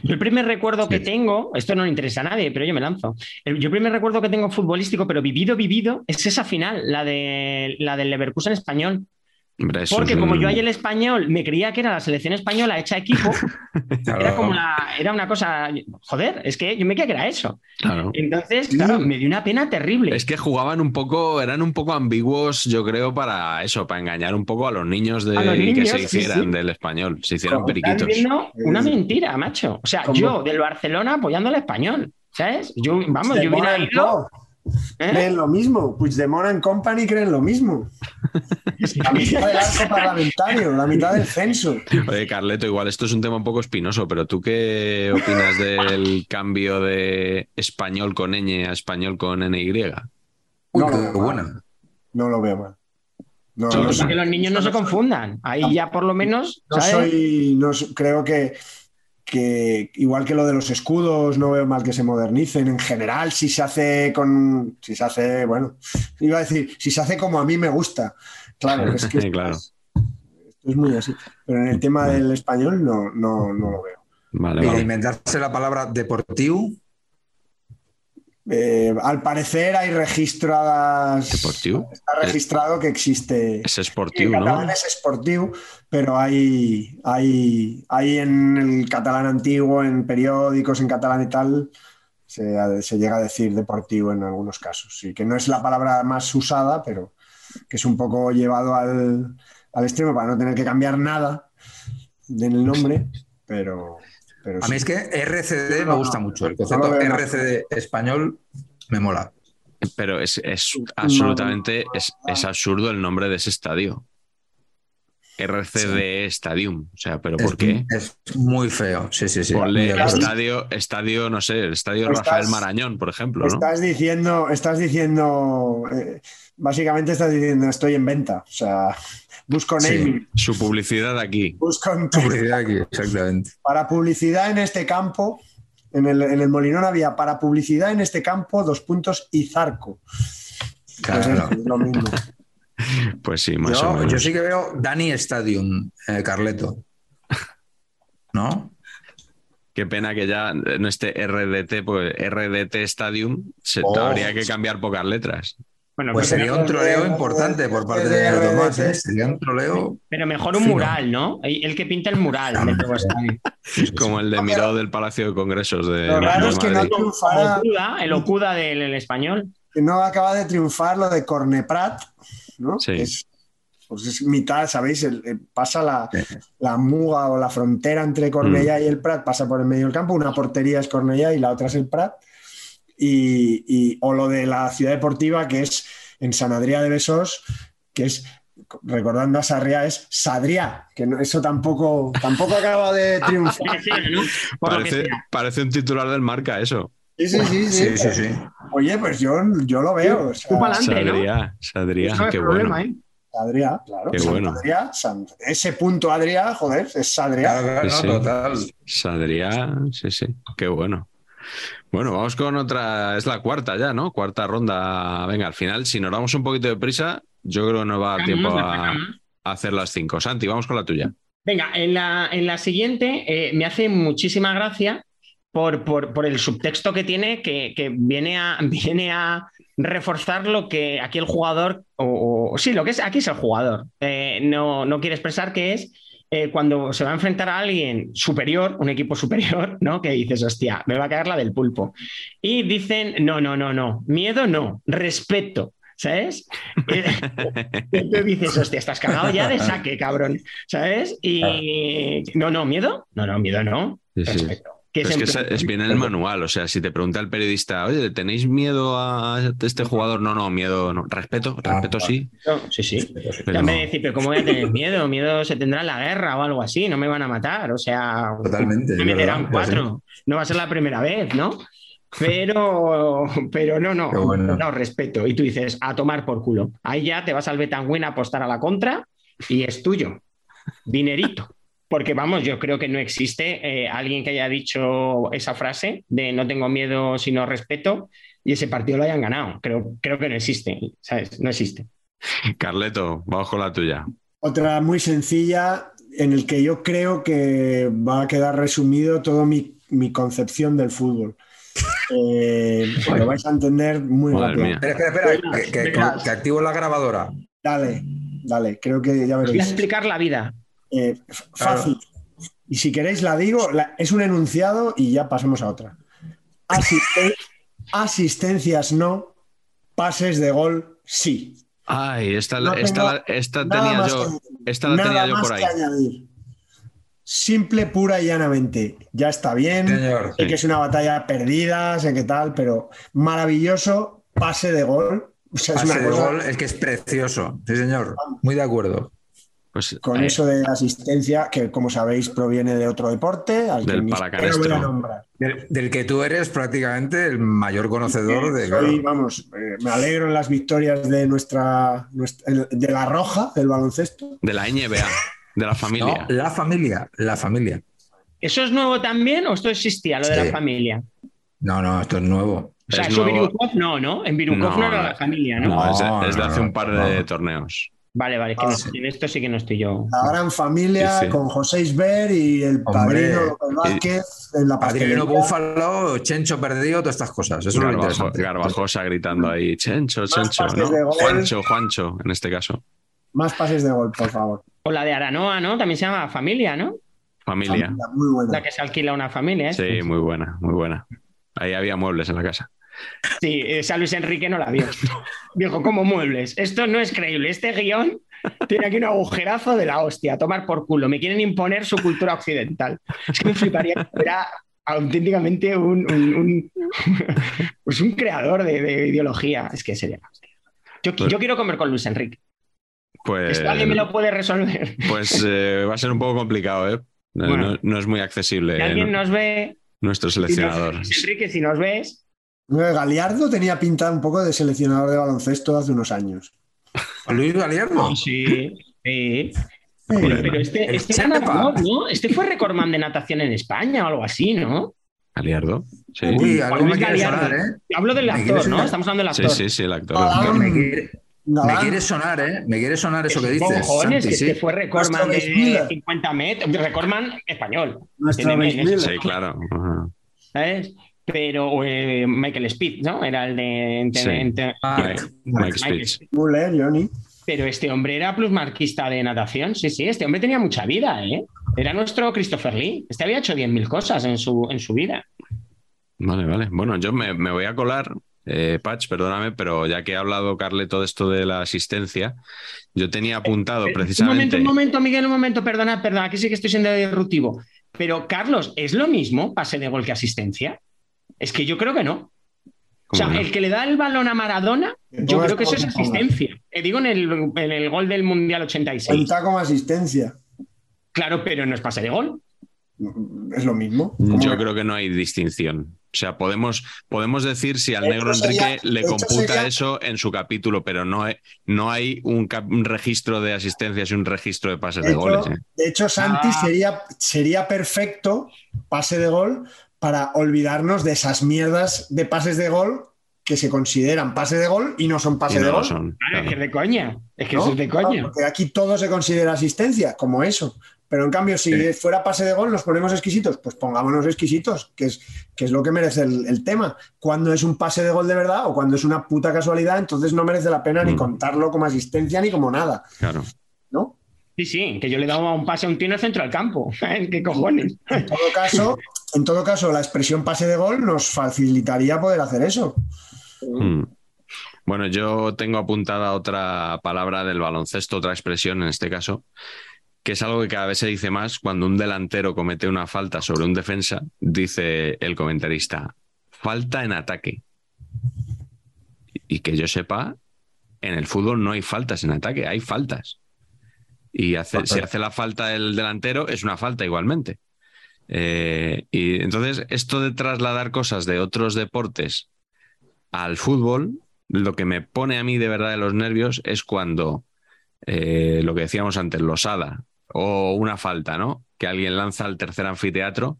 Yo el primer recuerdo que tengo, esto no le interesa a nadie, pero yo me lanzo. El- yo el primer recuerdo que tengo futbolístico, pero vivido, vivido, es esa final, la, de, la del Leverkusen español. Hombre, Porque como un- yo ahí el español me creía que era la selección española hecha equipo, Claro. era como la, era una cosa, joder, es que yo me creía que era eso. Claro. Entonces, claro, me dio una pena terrible. Es que jugaban un poco, eran un poco ambiguos, yo creo, para eso, para engañar un poco a los niños de que se hicieran sí. del español, se hicieran Estás periquitos. viendo una mentira, macho. O sea, ¿Cómo? yo del Barcelona apoyando al español, ¿sabes? Yo, vamos, yo hubiera ido. ¿Eh? Creen lo mismo. Puigdemont and Company creen lo mismo. La mitad del arco parlamentario, la mitad del censo. Oye, Carleto, igual esto es un tema un poco espinoso, pero ¿tú qué opinas del cambio de español con ñ a español con NY? Uy, No, no. buena. No lo veo mal. No, Sí, no, para que los niños no se confundan. Ahí ya por lo menos, no ¿sabes? soy. No, creo que, que, igual que lo de los escudos, no veo mal que se modernicen. En general, si se hace con. Si se hace, bueno, iba a decir, si se hace como a mí me gusta. Claro, es que Claro. esto es muy así. Pero en el tema del español no, no, no lo veo. Vale, Y de vale. inventarse la palabra deportivo, Eh, al parecer hay registradas. ¿Deportiu? Está registrado que existe. Es esportivo, ¿no? catalán es esportiu, pero hay, hay, hay en el catalán antiguo, en periódicos en catalán y tal, se, se llega a decir deportivo en algunos casos. Sí, que no es la palabra más usada, pero que es un poco llevado al, al extremo para no tener que cambiar nada en el nombre, pero, pero a sí. mí es que RCD me No, gusta no, mucho. El no concepto mal. RCD español me mola. Pero es, es absolutamente es, es absurdo el nombre de ese estadio. RCD Stadium. O sea, ¿pero por qué? Es muy feo. Sí, sí, sí. Ponle estadio, estadio, no sé, el estadio Estás- Rafael Marañón, por ejemplo, ¿no? Estás diciendo, estás diciendo, eh, básicamente estás diciendo estoy en venta, o sea, busco Sí. naming, Su publicidad aquí. busco en- Publicidad aquí, exactamente. para publicidad en este campo, en el, en el Molinón había para publicidad en este campo dos puntos y Zarco. Pues Claro. es lo mismo. Pues sí, más o menos. yo sí que veo Dani Stadium, eh, Carleto. ¿No? Qué pena que ya no esté RDT, pues RDT Stadium se, Oh. habría que cambiar pocas letras. Bueno, Pues sería un troleo importante por parte de Tomás, ¿eh? Sería un troleo. pero mejor un mural, ¿no? El que pinta el mural. Estadio. Como el de Miró del Palacio de Congresos de, Lo raro de es que no triunfara, el Okuda del el español. que no acaba de triunfar lo de Corneprat, ¿no? Sí. Es, pues es mitad, ¿sabéis? El- el- pasa la, la muga o la frontera entre Cornellá Mm. y el Prat, pasa por el medio del campo, una portería es Cornellá y la otra es el Prat. Y, y- o lo de la ciudad deportiva, que es en San Adrià de Besós, que es, recordando a Sarriá, es Sadriá, que no- eso tampoco, tampoco acaba de triunfar. Parece, parece un titular del marca eso. Sí, sí, sí, sí. Sí, sí. Oye, pues yo, yo lo veo. o sea, ¿no? Sadriá, Sadriá, no qué problema, bueno. ¿eh? Adrià, claro. Qué bueno. Adrià, Sant- Ese punto Adrià, joder, es Adrià. Claro, claro, Sí, no, sí. total. Sadriá, sí, sí, qué bueno. Bueno, vamos con otra, es la cuarta ya, ¿no? Cuarta ronda. Venga, al final, si nos damos un poquito de prisa, yo creo que nos va a dar tiempo a, hacer las cinco. Santi, vamos con la tuya. Venga, en la, en la siguiente eh, me hace muchísima gracia por, por, por el subtexto que tiene, que, que viene, a, viene a reforzar lo que aquí el jugador, o, o- sí, lo que es aquí es el jugador, eh, no, no quiere expresar que es eh, cuando se va a enfrentar a alguien superior, un equipo superior, ¿no? Que dices, hostia, me va a caer la del pulpo. Y dicen, no, no, no, no, miedo no, respeto. ¿Sabes? Y tú dices, hostia, estás cagado ya de saque, cabrón. ¿Sabes? Y no, no, miedo. No, no, miedo no. Sí, sí. Que es en que plan- es, es bien en el manual, o sea, si te pregunta el periodista, oye, ¿tenéis miedo a este jugador? No, no, miedo, no. Respeto, respeto sí. No, sí, sí. Pero me no. pero ¿cómo voy a tener miedo? Miedo se tendrá en la guerra o algo así, no me van a matar. O sea, Totalmente, me es meterán verdad, cuatro. No va a ser la primera vez, ¿no? Pero, pero no, no, bueno. no, respeto. Y tú dices, a tomar por culo. Ahí ya te vas al Betanwin a apostar a la contra y es tuyo. Dinerito. Porque vamos, yo creo que no existe eh, alguien que haya dicho esa frase de no tengo miedo sino respeto y ese partido lo hayan ganado. Creo, creo que no existe, ¿sabes? No existe. Carleto, vamos con la tuya. Otra muy sencilla en el que yo creo que va a quedar resumido todo mi, mi concepción del fútbol. Eh, lo vais a entender muy rápido. Espera, espera, espera, que, que- activo la grabadora. Dale, dale, creo que ya Os voy a veréis. explicar la vida. Eh, fácil. Y si queréis la digo, la- es un enunciado y ya pasamos a otra. Asisten- asistencias no, pases de gol sí. Ay, esta, No esta, esta tenía yo, que- esta la Nada tenía yo más por ahí. que añadir. Simple, pura y llanamente. Ya está bien. Señor. Sé que es una batalla perdida, sé que tal, pero maravilloso pase de gol. O sea, es Pase una de cosa gol, es que es precioso. Sí, señor. Muy de acuerdo. Pues, con eh, eso de asistencia, que como sabéis proviene de otro deporte, al que Del voy a nombrar. Del, del que tú eres prácticamente el mayor conocedor de. Soy, vamos, eh, me alegro en las victorias de nuestra, nuestra- de la roja del baloncesto. de la NBA, de la No, familia. la familia, la familia. ¿Eso es nuevo también o esto existía, lo de la familia? No, no, esto es nuevo. O sea, Es eso nuevo. Birukov no, ¿no? En Birukov no, No, era la familia, ¿no? No, es de, No, es de no, hace un par no. de torneos. Vale, vale, que Ah, no- sí. en esto sí que no estoy yo. La gran familia Sí, sí. con José Isber y el Hombre. padrino López Vázquez en la Padrino. Búfalo, Chencho perdido, todas estas cosas. Eso es interesante. Garbajosa gritando ahí, Chencho, Chencho. Juancho, Juancho, en este caso. Más pases de gol, por favor. O la de Aranoa, ¿no? También se llama familia, ¿no? Familia. Familia, muy buena. La que se alquila una familia. ¿eh? Sí, muy buena, muy buena. Ahí había muebles en la casa. Sí, esa Luis Enrique no la vio. Dijo, como muebles. Esto no es creíble. Este guion tiene aquí un agujerazo de la hostia. a Tomar por culo. Me quieren imponer su cultura occidental. Es que me fliparía. Era auténticamente un, un- un- pues un creador de, de ideología. Es que sería la hostia. Yo, Pues- yo quiero comer con Luis Enrique. Pues, alguien me lo puede resolver. pues eh, va a ser un poco complicado, ¿eh? No, Bueno. no- no es muy accesible Si eh, alguien no- nos ve, nuestro si nos- seleccionador. Luis Enrique, si nos ves, Galiardo tenía pinta un poco de seleccionador de baloncesto hace unos años. Luis Galiardo. sí, sí. Pero este, este, era nadador, ¿no? Este fue recordman de natación en España o algo así, ¿no? Galiardo. Sí. Uy, algo me Luis quiere Galiardo. sonar, ¿eh? Hablo del actor, ¿no? sonar. Estamos hablando del sí, actor. sí, sí, el actor. Ah, Me quiere, me Galán, quiere sonar, ¿eh? Me quiere sonar eso que Es dices. cojones, Santi, que sí. este fue recordman de Miller. 50 metros, recordman español. nuestro. Sí, claro. Ajá. ¿Sabes? Pero eh, Michael Speed, ¿no? Era el de... Sí. Ah, Mike. Speed. Pero este hombre era plusmarquista de natación. Sí, sí, este hombre tenía mucha vida, ¿eh? Era nuestro Christopher Lee. Este había hecho 10.000 cosas en su, en su vida. Vale, vale. Bueno, yo me, me voy a colar, eh, Patch, perdóname, pero ya que ha hablado Carle todo esto de la asistencia, yo tenía apuntado Eh, Un momento, precisamente. un momento, Miguel, un momento, perdona, perdona, aquí sí que estoy siendo disruptivo. Pero, Carlos, ¿es lo mismo pase de gol que asistencia? Es que yo creo que no. O sea, el que le da el balón a Maradona, yo creo que eso es asistencia. Eh, digo en el, en el gol del Mundial 86. Cuenta como asistencia. Claro, pero no es pase de gol. Es lo mismo. ¿Cómo Yo que- creo que no hay distinción. O sea, podemos, podemos decir si al De negro sería- Enrique le computa sería- eso en su capítulo, pero no hay, no hay un, cap- un registro de asistencias y un registro de pases De de hecho, goles. ¿eh? de hecho, Santi Ah. sería, sería perfecto pase de gol para olvidarnos de esas mierdas de pases de gol que se consideran pase de gol y no son Y pase no de gol. son. Claro, claro. es que es de coña. Es que ¿no? eso es de coña. Porque aquí todo se considera asistencia, como eso. Pero en cambio, si Sí. fuera pase de gol, nos ponemos exquisitos. Pues pongámonos exquisitos, que es, que es lo que merece el, el tema. Cuando es un pase de gol de verdad o cuando es una puta casualidad, entonces no merece la pena ni Mm. contarlo como asistencia ni como nada, Claro. Sí, sí, que yo le he dado un pase a un tío en el centro del campo. ¿Qué cojones? En todo caso, en todo caso, la expresión pase de gol nos facilitaría poder hacer eso. Mm. Bueno, yo tengo apuntada otra palabra del baloncesto, otra expresión en este caso, que es algo que cada vez se dice más cuando un delantero comete una falta sobre un defensa, dice el comentarista, falta en ataque. Y que yo sepa, en el fútbol no hay faltas en ataque, hay faltas. Y hace- si hace la falta el delantero, es una falta igualmente. Eh, y entonces, esto de trasladar cosas de otros deportes al fútbol, lo que me pone a mí de verdad de los nervios es cuando eh, lo que decíamos antes, losada o una falta, ¿no? Que alguien lanza al tercer anfiteatro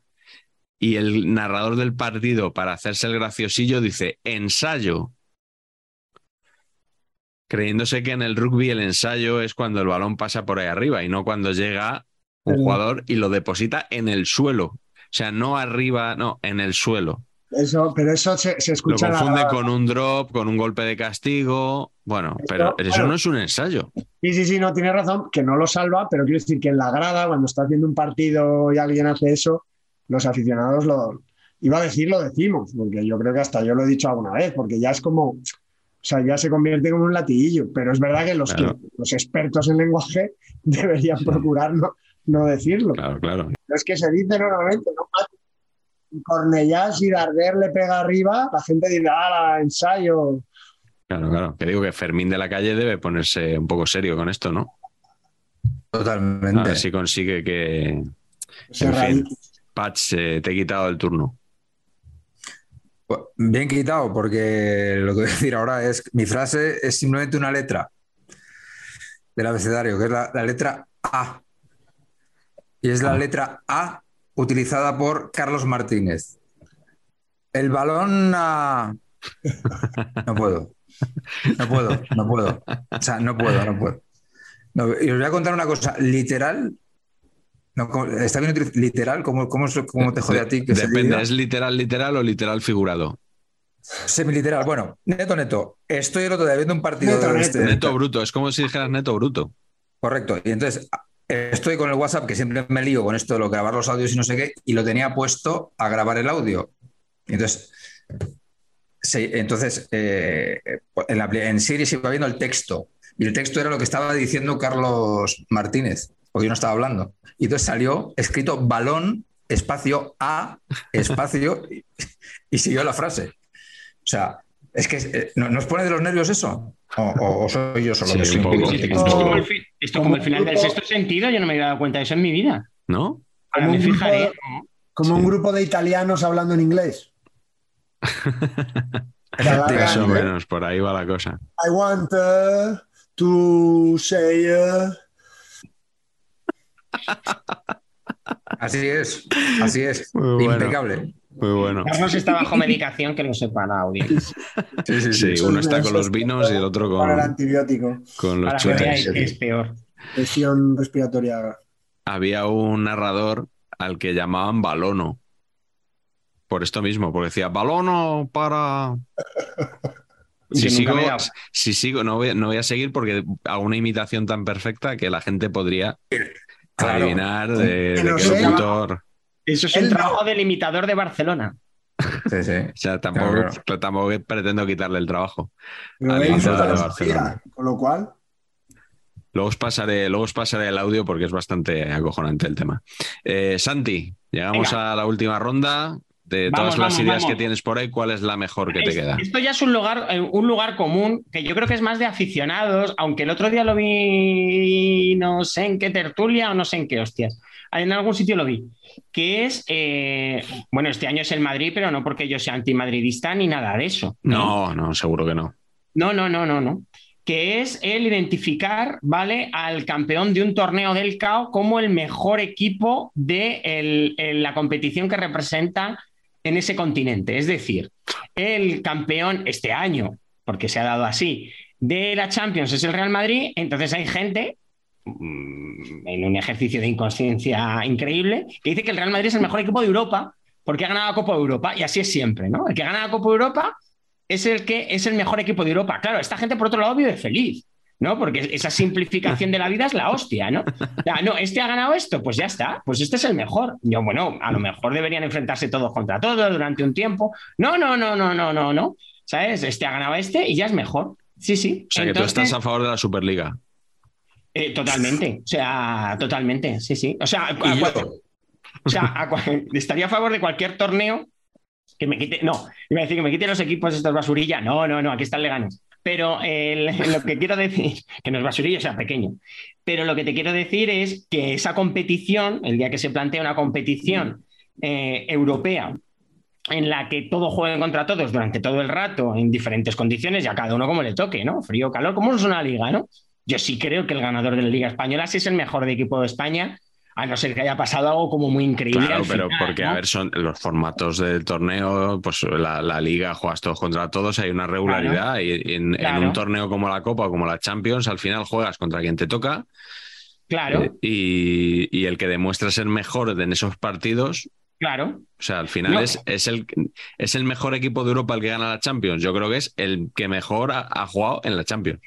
y el narrador del partido, para hacerse el graciosillo, dice ensayo. Creyéndose que en el rugby el ensayo es cuando el balón pasa por ahí arriba y no cuando llega un jugador y lo deposita en el suelo. O sea, no arriba, no, en el suelo. Eso, pero eso se, se Lo escucha la confunde con un drop, con un golpe de castigo. Bueno, Esto, pero eso bueno. no es un ensayo. Sí, sí, sí, no tiene razón, que no lo salva, pero quiero decir que en la grada, cuando está haciendo un partido y alguien hace eso, los aficionados lo. Iba a decir, lo decimos, porque yo creo que hasta yo lo he dicho alguna vez, porque ya es como. O sea, ya se convierte como un latiguillo, pero es verdad que los, Claro. que, los expertos en lenguaje deberían procurar no, no decirlo. Claro, claro. Pero es que se dice normalmente, ¿no? Y Cornellá, si Darder le pega arriba, la gente dice, ah, ensayo. Claro, claro. Que digo que Fermín de la calle debe ponerse un poco serio con esto, ¿no? A Totalmente. ver si consigue que. Se En fin. Patch, eh, te he quitado el turno. Pues, Bien quitado, porque lo que voy a decir ahora es, mi frase es simplemente una letra del abecedario, que es la, la letra A. Y es la Ah. letra A utilizada por Carlos Martínez. El balón a... No puedo. No puedo, no puedo. O sea, no puedo, no puedo. No, y os voy a contar una cosa. Literal. No, ¿cómo- ¿Está bien? Literal? ¿Cómo, cómo, cómo te jode a ti? que Depende? ¿es literal, literal o literal figurado? Semiliteral. Bueno, neto, neto. Estoy el otro día viendo un partido Neto, de neto. este- Neto bruto, es como si dijeras neto bruto. Correcto. Y entonces estoy con el WhatsApp, que siempre me lío con esto de lo, grabar los audios y no sé qué, y lo tenía puesto a grabar el audio. Y entonces, sí, entonces eh, en, la, en Siri se iba viendo el texto. Y el texto era lo que estaba diciendo Carlos Martínez, porque yo no estaba hablando. Y entonces salió escrito balón, espacio A, espacio, y, y siguió la frase. O sea, es que eh, ¿no, ¿nos pone de los nervios eso? ¿O, o- o soy yo solo Sí, que soy un un poco. poco Esto como el, esto como el final del sexto sentido, yo no me había dado cuenta de eso en mi vida. ¿No? Ahora Como me un grupo- fijaré. Como Sí. un grupo de italianos hablando en inglés. Más o ¿eh? menos, por ahí va la cosa. I want uh, to say. uh, Así es, así es. Muy bueno. Impecable. Muy bueno. Carlos está bajo medicación, que lo sepa la audiencia. Sí, sí, sí. Sí, uno está con los vinos y el otro Para el con, antibiótico. con los chutes. que es peor. Presión respiratoria. Había un narrador al que llamaban Balono. Por esto mismo, porque decía Balono para. Sigo, si sigo no, voy, no voy a seguir porque hago una imitación tan perfecta que la gente podría Claro. adivinar de, de qué locutor. Eso es un no. trabajo del imitador de Barcelona. Sí, sí. O sea, tampoco, Claro, tampoco pretendo quitarle el trabajo. Al de Barcelona. Con lo cual, Luego os pasaré, luego os pasaré el audio porque es bastante acojonante el tema. Eh, Santi, llegamos Venga. a la última ronda. De Vamos, todas las vamos, ideas vamos. que tienes por ahí, ¿cuál es la mejor que te queda? Esto ya es un lugar, eh, un lugar común que yo creo que es más de aficionados, aunque el otro día lo vi no sé en qué tertulia o no sé en qué hostias. en algún sitio lo vi, que es, eh, bueno, este año es el Madrid, pero no porque yo sea antimadridista ni nada de eso. No, no, seguro que no. No, no, no, no, no. Que es el identificar, ¿vale? Al campeón de un torneo del CAO como el mejor equipo de el- el- la competición que representa en ese continente. Es decir, el campeón este año, porque se ha dado así, de la Champions es el Real Madrid, entonces hay gente mm, en un ejercicio de inconsciencia increíble que dice que el Real Madrid es el mejor equipo de Europa porque ha ganado la Copa de Europa y así es siempre, ¿no? El que gana la Copa de Europa es el que es el mejor equipo de Europa. Claro, esta gente por otro lado vive feliz, ¿no? Porque esa simplificación de la vida es la hostia, ¿no? O sea, no, este ha ganado esto, pues ya está, pues este es el mejor. Yo, bueno, a lo mejor deberían enfrentarse todos contra todos durante un tiempo. No, no, no, no, no, no, no. ¿Sabes? Este ha ganado este y ya es mejor. Sí, sí. O sea, que tú estás a favor de la Superliga. eh, totalmente, o sea, totalmente, sí, sí. O sea, o sea, a estaría a favor de cualquier torneo que me quite, no, iba a decir que me quite los equipos estos basurilla, no, no, no, aquí están leganes. Pero lo que quiero decir, que no es basurilla, o sea, pequeño, pero lo que te quiero decir es que esa competición, el día que se plantea una competición eh, europea en la que todos jueguen contra todos durante todo el rato en diferentes condiciones y a cada uno como le toque, ¿no? Frío, calor, como es una liga, ¿no? Yo sí creo que el ganador de la Liga Española sí es el mejor de equipo de España, a no ser que haya pasado algo como muy increíble. Claro, pero final, porque, ¿no? a ver, son los formatos del torneo, pues la, la liga juegas todos contra todos, hay una regularidad y en, un torneo como la Copa o como la Champions, al final juegas contra quien te toca Claro, eh, y, y el que demuestra ser mejor en esos partidos, claro. o sea, al final No. es, es, el, es el mejor equipo de Europa el que gana la Champions. Yo creo que es el que mejor ha, ha jugado en la Champions.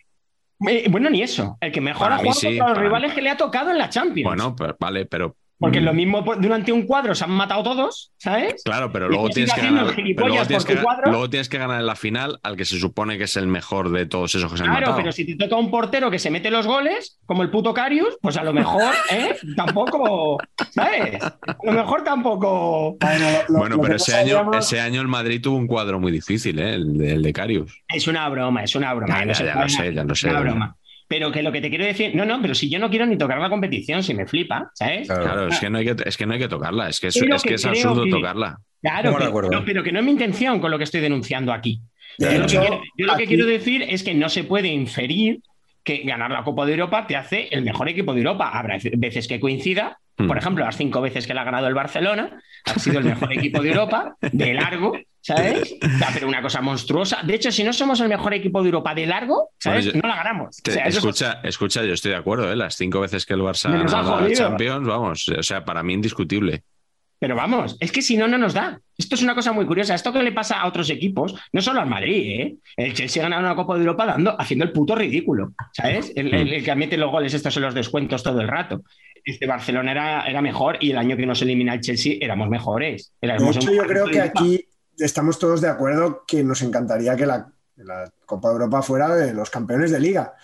Eh, bueno, ni eso. El que mejor Para ha jugado sí, contra los para rivales mí. que le ha tocado en la Champions. Bueno, pues, vale, pero. Porque mm, lo mismo por- durante un cuadro se han matado todos, ¿sabes? Claro, pero luego tienes, que ganar, pero luego, tienes que, tu cuadro. luego tienes que ganar en la final al que se supone que es el mejor de todos esos que se han Claro, matado. pero si te toca un portero que se mete los goles, como el puto Carius, pues a lo mejor, ¿eh? Tampoco, ¿sabes? A lo mejor tampoco. Bueno, lo- Bueno, lo que pero no ese año, ese año el Madrid tuvo un cuadro muy difícil, ¿eh? el, de, el de Carius. Es una broma, es una broma. Ya, no ya, lo sé, ya lo sé. Una broma. Pero que lo que te quiero decir, no, no, pero si yo no quiero ni tocar la competición, si me flipa, ¿sabes? Claro. Claro, es que no hay que, es que, no hay que tocarla, es que es, que que es absurdo que- tocarla. Claro, pero, acuerdo. no, pero que no es mi intención con lo que estoy denunciando aquí. Yo lo, que quiero, yo lo que quiero decir es que no se puede inferir que ganar la Copa de Europa te hace el mejor equipo de Europa. Habrá veces que coincida. Hmm. Por ejemplo, las cinco veces que la ha ganado el Barcelona, ha sido el mejor equipo de Europa, de largo, ¿sabes? O sea, pero una cosa monstruosa. De hecho, si no somos el mejor equipo de Europa de largo, ¿sabes? Bueno, yo- no la ganamos. Te- O sea, eso es- escucha, escucha, yo estoy de acuerdo, ¿eh? las cinco veces que el Barça Me ha la. Champions, vamos, o sea, para mí indiscutible. Pero vamos, es que si no, no nos da. Esto es una cosa muy curiosa. Esto que le pasa a otros equipos, no solo al Madrid, ¿eh? El Chelsea ha ganado una Copa de Europa dando, haciendo el puto ridículo, ¿sabes? El, el- el que mete los goles estos en los descuentos todo el rato. Este Barcelona era, era mejor y el año que nos elimina el Chelsea éramos mejores. De Éramos hecho, yo creo que aquí estamos todos de acuerdo que nos encantaría que la, Copa de Europa fuera de los campeones de liga.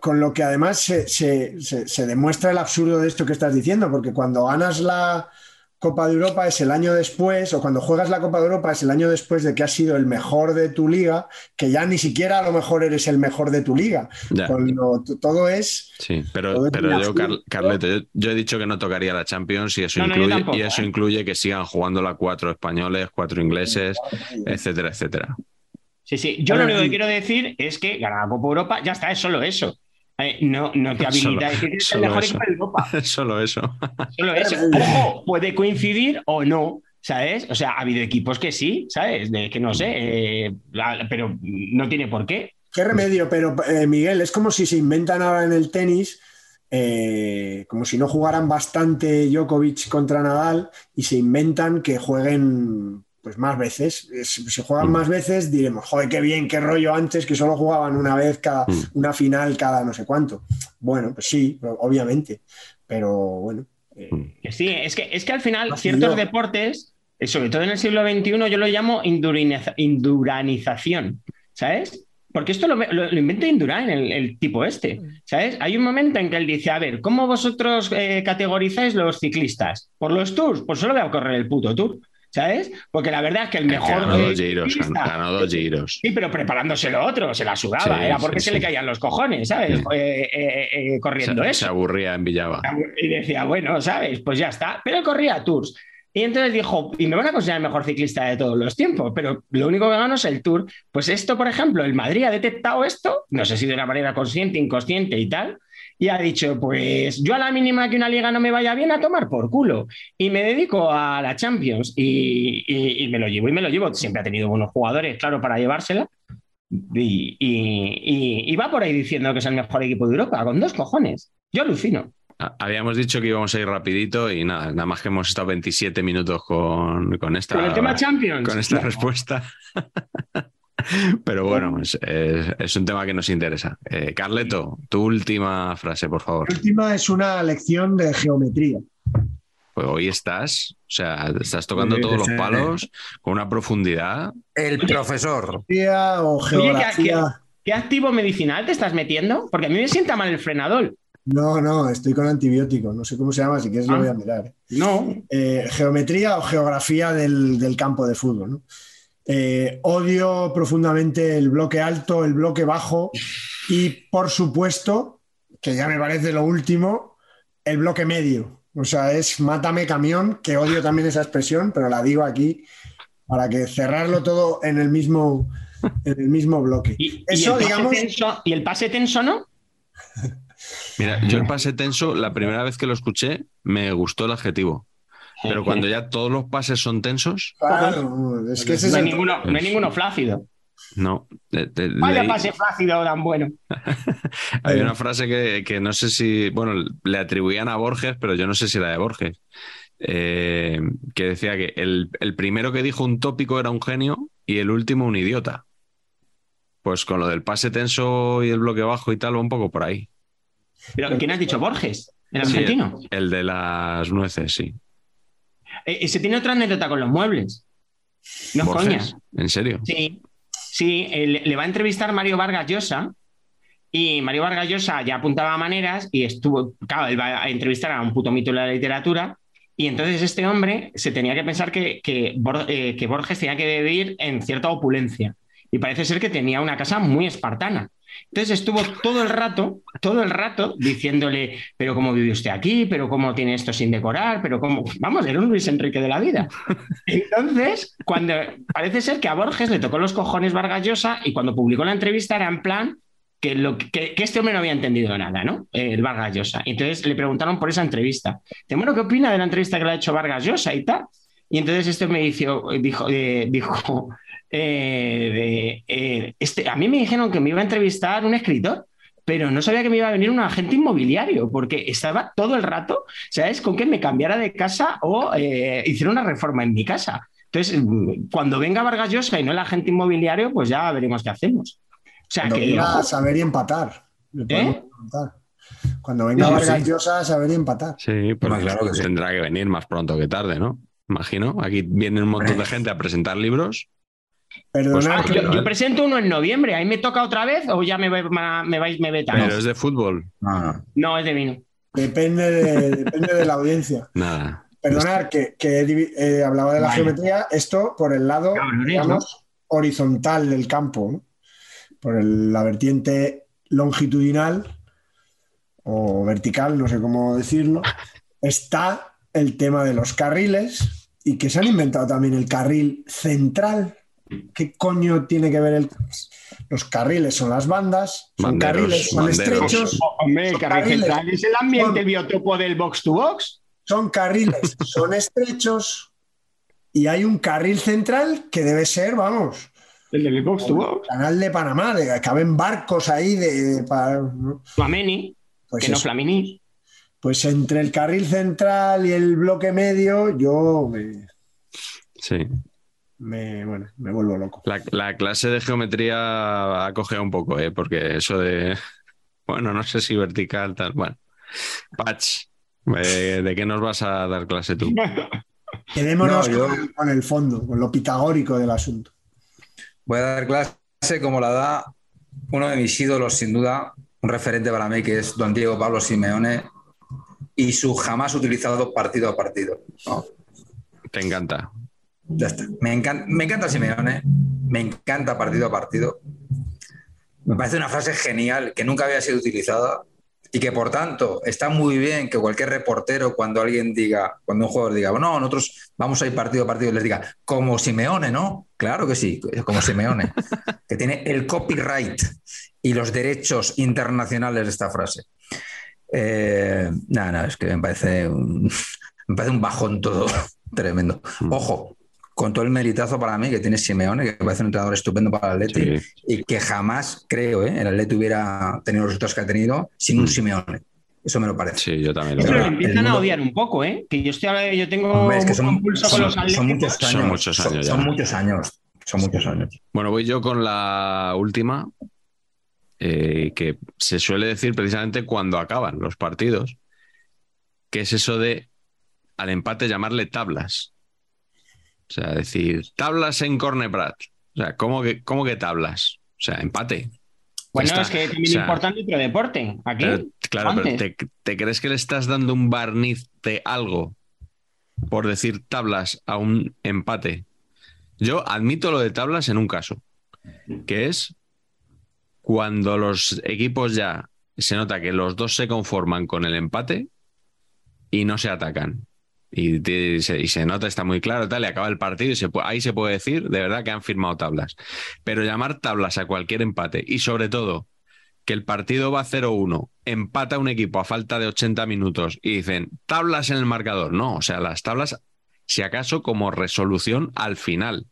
Con lo que además se, se- se- se demuestra el absurdo de esto que estás diciendo, porque cuando ganas la Copa de Europa es el año después, o cuando juegas la Copa de Europa es el año después de que has sido el mejor de tu liga, que ya ni siquiera a lo mejor eres el mejor de tu liga. Ya. Cuando t- todo es Sí, pero, es pero yo. Car- Carleto, yo, yo he dicho que no tocaría la Champions y eso, No, no, yo incluye, tampoco, y eso ¿eh? incluye que sigan jugando la cuatro españoles, cuatro ingleses, etcétera, etcétera. Sí, sí. Yo lo único que quiero decir es que ganar la Copa de Europa, ya está, es solo eso. Eh, no, no te habilita Solo- es el mejor eso. equipo de Europa. Solo eso. Solo eso. Ojo, puede coincidir o no, ¿sabes? O sea, ha habido equipos que sí, ¿sabes? De que no sé, eh, pero no tiene por qué. Qué remedio, pero eh, Miguel, es como si se inventan ahora en el tenis, eh, como si no jugaran bastante Djokovic contra Nadal y se inventan que jueguen pues más veces. Es- Si juegan Mm. más veces, diremos, joder, qué bien, qué rollo antes que solo jugaban una vez cada, Mm. una final cada no sé cuánto. Bueno, pues sí, obviamente, pero bueno. eh, Mm. Sí, es que, es que al final ciertos yo. deportes, eh, sobre todo en el siglo XXI, yo lo llamo induranización, ¿sabes? Porque esto lo, lo- lo inventa Indurain, el, el tipo este, ¿sabes? Hay un momento en que él dice, a ver, ¿cómo vosotros eh, categorizáis los ciclistas? ¿Por los tours? Pues solo voy a correr el puto tour, ¿sabes? Porque la verdad es que el mejor. Ganó dos giros, ganó dos giros. Sí, pero preparándose lo otro, se la sudaba. Sí, Era porque sí, se sí. le caían los cojones, ¿sabes? Eh, eh, eh, corriendo Se, eso. se aburría en Villava. Y decía, bueno, ¿sabes? Pues ya está. Pero corría Tours. Y entonces dijo, y me van a considerar el mejor ciclista de todos los tiempos, pero lo único que gano es el Tour. Pues esto, por ejemplo, el Madrid ha detectado esto, no sé si de una manera consciente, inconsciente y tal, y ha dicho, pues yo a la mínima que una liga no me vaya bien a tomar por culo. Y me dedico a la Champions y, y- y me lo llevo y me lo llevo. Siempre ha tenido buenos jugadores, claro, para llevársela. Y, va por ahí diciendo que es el mejor equipo de Europa, con dos cojones. Yo alucino. Habíamos dicho que íbamos a ir rapidito y nada, nada más que hemos estado 27 minutos con, con esta, Con el tema Champions. con esta No. respuesta. Pero bueno, es, es- es un tema que nos interesa. Eh, Carleto, tu última frase, por favor. La última es una lección de geometría. Pues hoy estás, o sea, estás tocando todos los palos con una profundidad. El profesor. Geografía o Oye, ¿qué, geografía. qué- qué activo medicinal te estás metiendo? Porque a mí me sienta mal el frenador. No, no, estoy con antibiótico. No sé cómo se llama, si quieres lo Ah. voy a mirar. No. Eh, geometría o geografía del, del campo de fútbol. ¿no? Eh, odio profundamente el bloque alto, el bloque bajo y, por supuesto, que ya me parece lo último, el bloque medio. O sea, es mátame camión, que odio también esa expresión, pero la digo aquí para que cerrarlo todo en el mismo, en el mismo bloque. Y, el pase digamos, tenso, ¿Y el pase tenso no? Mira, yo el pase tenso, la primera vez que lo escuché, me gustó el adjetivo. Pero cuando ya todos los pases son tensos, claro, es que ese es No hay, el- ninguno, no hay ninguno flácido. no. De- de- Vaya leí- pase flácido tan bueno. Hay una frase que, que no sé si, bueno, le atribuían a Borges, pero yo no sé si era de Borges, eh, que decía que el, el primero que dijo un tópico era un genio y el último un idiota. Pues con lo del pase tenso y el bloque bajo y tal, va un poco por ahí. Pero ¿quién has dicho? Borges, el Sí, argentino. el de las nueces, sí. Eh, ese tiene otra anécdota con los muebles. No es Borges, coña. ¿En serio? Sí, sí, eh, le va a entrevistar Mario Vargas Llosa y Mario Vargas Llosa ya apuntaba maneras y estuvo, claro, él va a entrevistar a un puto mito de la literatura y entonces este hombre se tenía que pensar que, que, eh, que Borges tenía que vivir en cierta opulencia y parece ser que tenía una casa muy espartana. Entonces estuvo todo el rato, todo el rato diciéndole, pero cómo vive usted aquí, pero cómo tiene esto sin decorar, pero cómo, vamos, era un Luis Enrique de la vida. Entonces, cuando parece ser que a Borges le tocó los cojones Vargas Llosa y cuando publicó la entrevista era en plan que, lo, que, este hombre no había entendido nada, ¿no? El Vargas Llosa. Entonces le preguntaron por esa entrevista. Dice, bueno, ¿qué opina de la entrevista que le ha hecho Vargas Llosa y tal? Y entonces este me dijo, dijo, eh, dijo eh, de, eh, este, a mí me dijeron que me iba a entrevistar un escritor, pero no sabía que me iba a venir un agente inmobiliario, porque estaba todo el rato, ¿sabes? Con que me cambiara de casa o eh, hiciera una reforma en mi casa. Entonces, cuando venga Vargas Llosa y no el agente inmobiliario, pues ya veremos qué hacemos. O sea, Cuando que venga a saber y empatar. ¿Eh? Cuando venga Sí, Vargas sí. Llosa a saber y empatar. Sí, pues claro que sí. tendrá que venir más pronto que tarde, ¿no? Imagino. Aquí viene un montón de gente a presentar libros. Perdonar Pues, yo, yo presento uno en noviembre, ¿ahí me toca otra vez o ya me, va- me vais, me vetan? Pero es de fútbol. No, es de vino. depende, de, depende de la audiencia. Nada. Perdonar que, que he divi- eh, hablaba de la Vale. geometría, esto por el lado, Cabrones, digamos, horizontal del campo, ¿no? por el- la vertiente longitudinal o vertical, no sé cómo decirlo, está el tema de los carriles y que se han inventado también el carril central. ¿Qué coño tiene que ver el... Los carriles son las bandas, son Banderos, carriles, son banderos. estrechos, Hombre, Son carril carriles. central es el ambiente, Son- el biotopo del box to box. son carriles, son estrechos y hay un carril central que debe ser, vamos, El del box to box. canal de Panamá, de caben barcos ahí de, para- ¿no? Flameni, pues, que no eso. Flamini. Pues entre el carril central y el bloque medio, yo me, Sí. Me- bueno, me vuelvo loco. La, la clase de geometría ha cogido un poco, ¿eh? Porque eso de. Bueno, no sé si vertical, tal. Bueno. Patch, eh, ¿de qué nos vas a dar clase tú? Quedémonos No, yo- con, el fondo, con lo pitagórico del asunto. Voy a dar clase como la da uno de mis ídolos, sin duda, un referente para mí, que es don Diego Pablo Simeone, y su jamás utilizado partido a partido. ¿no? Te encanta. Ya está. Me encanta, me encanta Simeone, me encanta partido a partido. Me parece una frase genial que nunca había sido utilizada y que por tanto está muy bien que cualquier reportero cuando alguien diga, cuando un jugador diga, no, nosotros vamos a ir partido a partido, les diga, como Simeone, ¿no? Claro que sí, como Simeone, que tiene el copyright y los derechos internacionales de esta frase. Eh, nada, nada, es que me parece un, me parece un bajón todo tremendo. Ojo, con todo el meritazo para mí que tiene Simeone, que parece un entrenador estupendo para el Atleti Sí. y que jamás, creo, ¿eh? el Atleti hubiera tenido los resultados que ha tenido sin un Simeone. Eso me lo parece. Sí, yo también lo Pero creo. empiezan a odiar un poco, ¿eh? Que yo estoy yo tengo Hombre, es que un son, pulso con los son muchos años. Son muchos son- años son ya. muchos años. Son muchos años. Bueno, voy yo con la última, eh, que se suele decir precisamente cuando acaban los partidos, que es eso de al empate llamarle tablas. O sea, decir, tablas en Cornebrat. O sea, ¿cómo que, cómo que tablas? O sea, empate. Bueno, es que también O sea, importante otro deporte. Aquí. Pero, claro, pero te crees que le estás dando un barniz de algo por decir tablas a un empate? Yo admito lo de tablas en un caso, que es cuando los equipos ya se nota que los dos se conforman con el empate y no se atacan. Y, se, nota, está muy claro, tal, y acaba el partido y se ahí se puede decir de verdad que han firmado tablas. Pero llamar tablas a cualquier empate y sobre todo que el partido va 0-1, empata un equipo a falta de 80 minutos y dicen tablas en el marcador. No, o sea, las tablas, si acaso, como resolución al final,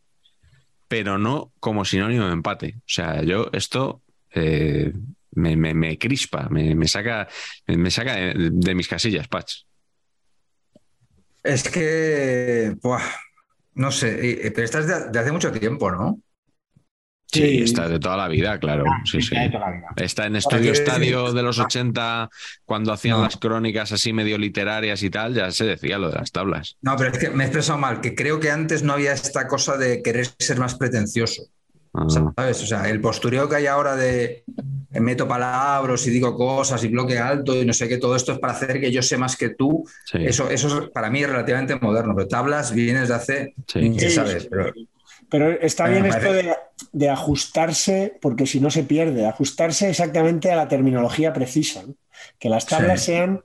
pero no como sinónimo de empate. O sea, yo esto eh, me, me- me crispa, me, saca, me, saca de, mis casillas, Patch. Es que, buah, no sé, pero estás de, de hace mucho tiempo, ¿no? Sí, Sí. está de toda la vida, claro. Sí, sí. Está de toda la vida. Está en Estudio Estadio de los 80, cuando hacían No. las crónicas así medio literarias y tal, ya se decía lo de las tablas. No, pero es que me he expresado mal, que creo que antes no había esta cosa de querer ser más pretencioso. Ah, ¿Sabes? O sea, el postureo que hay ahora de meto palabras y digo cosas y bloque alto y no sé qué, todo esto es para hacer que yo sé más que tú. sí, Eso, eso es, para mí es relativamente moderno, pero tablas viene desde hace, sí. Sí, sabes, sí. pero Pero está bien esto de, de ajustarse, porque si no se pierde, ajustarse exactamente a la terminología precisa. ¿no? Que las tablas Sí. sean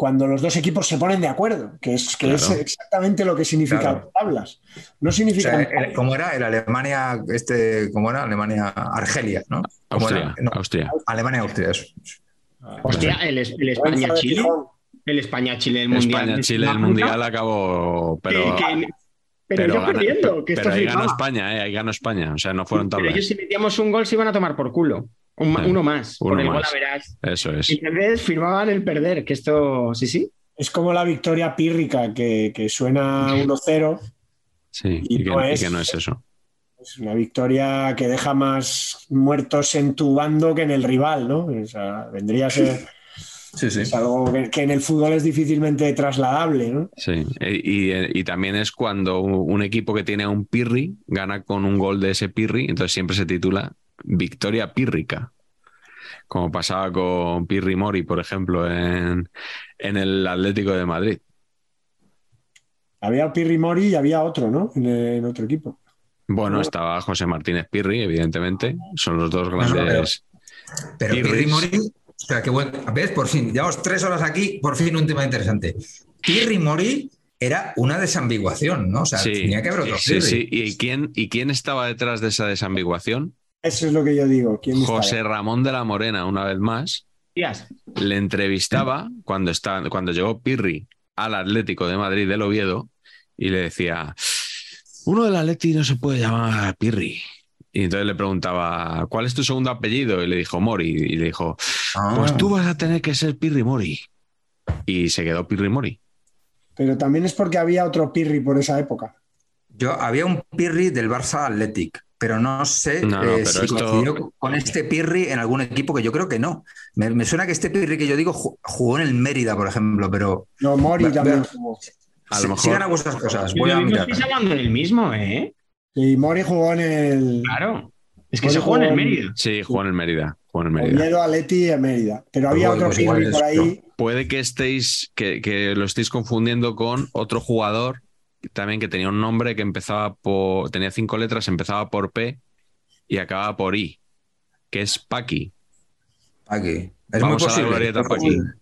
cuando los dos equipos se ponen de acuerdo, que es, que es exactamente lo que significan Claro. tablas. No o significan sea, el- ¿cómo era? El Alemania, este, ¿cómo era? Alemania, Argelia, ¿no? ¿Cómo Austria, era? No, Austria. Alemania, Austria, eso. Hostia, el, es- el España-Chile. El España-Chile del Mundial. España-Chile, el Mundial acabó, pero, Que- que- pero, yo gana- perdiendo, que pero esto ahí ganó. España, eh, ahí ganó España, o sea, no fueron Pero tablas. ellos si metíamos un gol se iban a tomar por culo. Un ma- Sí. Uno más. Uno por el más. verás. Eso es. Y entonces firmaban el perder, que esto, sí, sí. Es como la victoria pírrica que, que suena 1-0. Sí, y y, que, no y es- que no es eso. Es una victoria que deja más muertos en tu bando que en el rival, ¿no? O sea, vendría a ser Sí, sí. es algo que, en el fútbol es difícilmente trasladable, ¿no? Sí, e- y, y también es cuando un un equipo que tiene a un Pirri gana con un gol de ese Pirri, entonces siempre se titula Victoria Pírrica, como pasaba con Pirri Mori, por ejemplo, en, en el Atlético de Madrid. Había Pirri Mori y había otro, ¿no? En, en otro equipo. Bueno, estaba José Martínez Pirri, evidentemente, son los dos no, grandes. Pero. Pirri Mori, o sea, qué bueno. ¿Ves? Por fin, llevamos tres horas aquí, por fin un tema interesante. Pirri Mori era una desambiguación, ¿no? O sea, Sí, tenía que haber otro sí, Pirri. sí. ¿Y quién, ¿Y quién estaba detrás de esa desambiguación? Eso es lo que yo digo. ¿Quién estaba? José Ramón de la Morena, una vez más, le entrevistaba cuando, estaba, cuando llegó Pirri al Atlético de Madrid del Oviedo y le decía, uno del Atleti no se puede llamar Pirri. Y entonces le preguntaba, ¿cuál es tu segundo apellido? Y le dijo Mori. Y le dijo, Ah. pues tú vas a tener que ser Pirri Mori. Y se quedó Pirri Mori. Pero también es porque había otro Pirri por esa época. Yo había un Pirri del Barça Athletic, pero no sé No, no, eh, pero si esto- coincidió con este Pirri en algún equipo que yo creo que no. Me, me suena que este Pirri que yo digo ju- jugó en el Mérida, por ejemplo, pero No, Mori también jugó. A lo si- mejor- sigan a vuestras cosas. Voy Pero a mirar. estáis hablando del mismo, ¿eh? Y Mori jugó en el Claro. Es que Mori se juega en el jugó en- Mérida. Sí, jugó en el Mérida. Jugó en el Mérida. Oviedo, y Mérida. Pero había Pues otro igual- Pirri por ahí. Puede que estéis, que, que lo estéis confundiendo con otro jugador también que tenía un nombre que empezaba por. tenía cinco letras, empezaba por P y acababa por I, que es Paqui. Aquí. Es Vamos muy a la posible. glorieta Paqui. posible.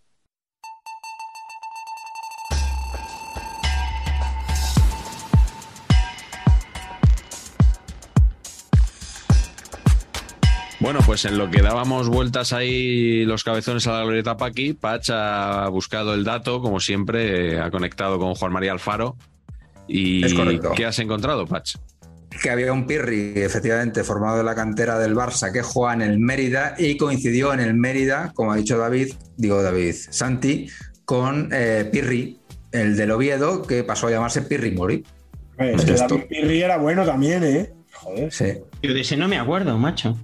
Bueno, pues en lo que dábamos vueltas ahí los cabezones a la glorieta Paqui, Pach ha buscado el dato, como siempre, ha conectado con Juan María Alfaro. ¿Y Es correcto. qué has encontrado, Pach? que había un Pirri, efectivamente, formado de la cantera del Barça, que juega en el Mérida y coincidió en el Mérida, como ha dicho David, digo David, Santi, con eh, Pirri, el del Oviedo, que pasó a llamarse Pirri Mori. Es que. David Pirri era bueno también, ¿eh? Joder. Sí. Yo de ese no me acuerdo, macho.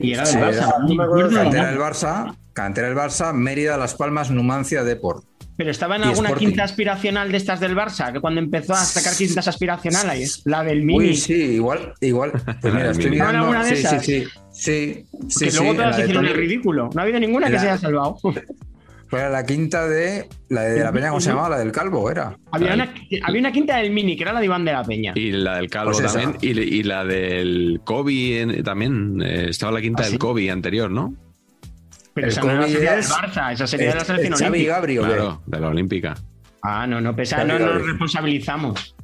Y era Sí, del Barça. era- no me no me acuerdo acuerdo. Cantera del Barça, cantera del Barça, Mérida, Las Palmas, Numancia, Deport. Pero estaba en Y alguna Sporting. quinta aspiracional de estas del Barça, que cuando empezó a sacar quintas aspiracionales, la del Mini. Uy, sí, igual, igual. Pues mira, estoy mirando. ¿Alguna de Sí, sí, esas? sí, sí, sí, que sí, luego todas hicieron el ridículo. No ha habido ninguna que se haya salvado. Fue la quinta de la de, la Peña, ¿cómo se llamaba? La del Calvo, era. había, una, había una quinta del Mini, que era la de Iván de la Peña. Y la del Calvo Pues también. Y, y la del Kobe en- también. eh, estaba la quinta ¿Ah, del sí? Kobe anterior, ¿no? Pero el esa no sería del Barça, esa sería de la selección Xavi olímpica. Gabri, ¿o qué? Claro, de la Olímpica. Ah, no, no, pesa, Xavi no nos responsabilizamos.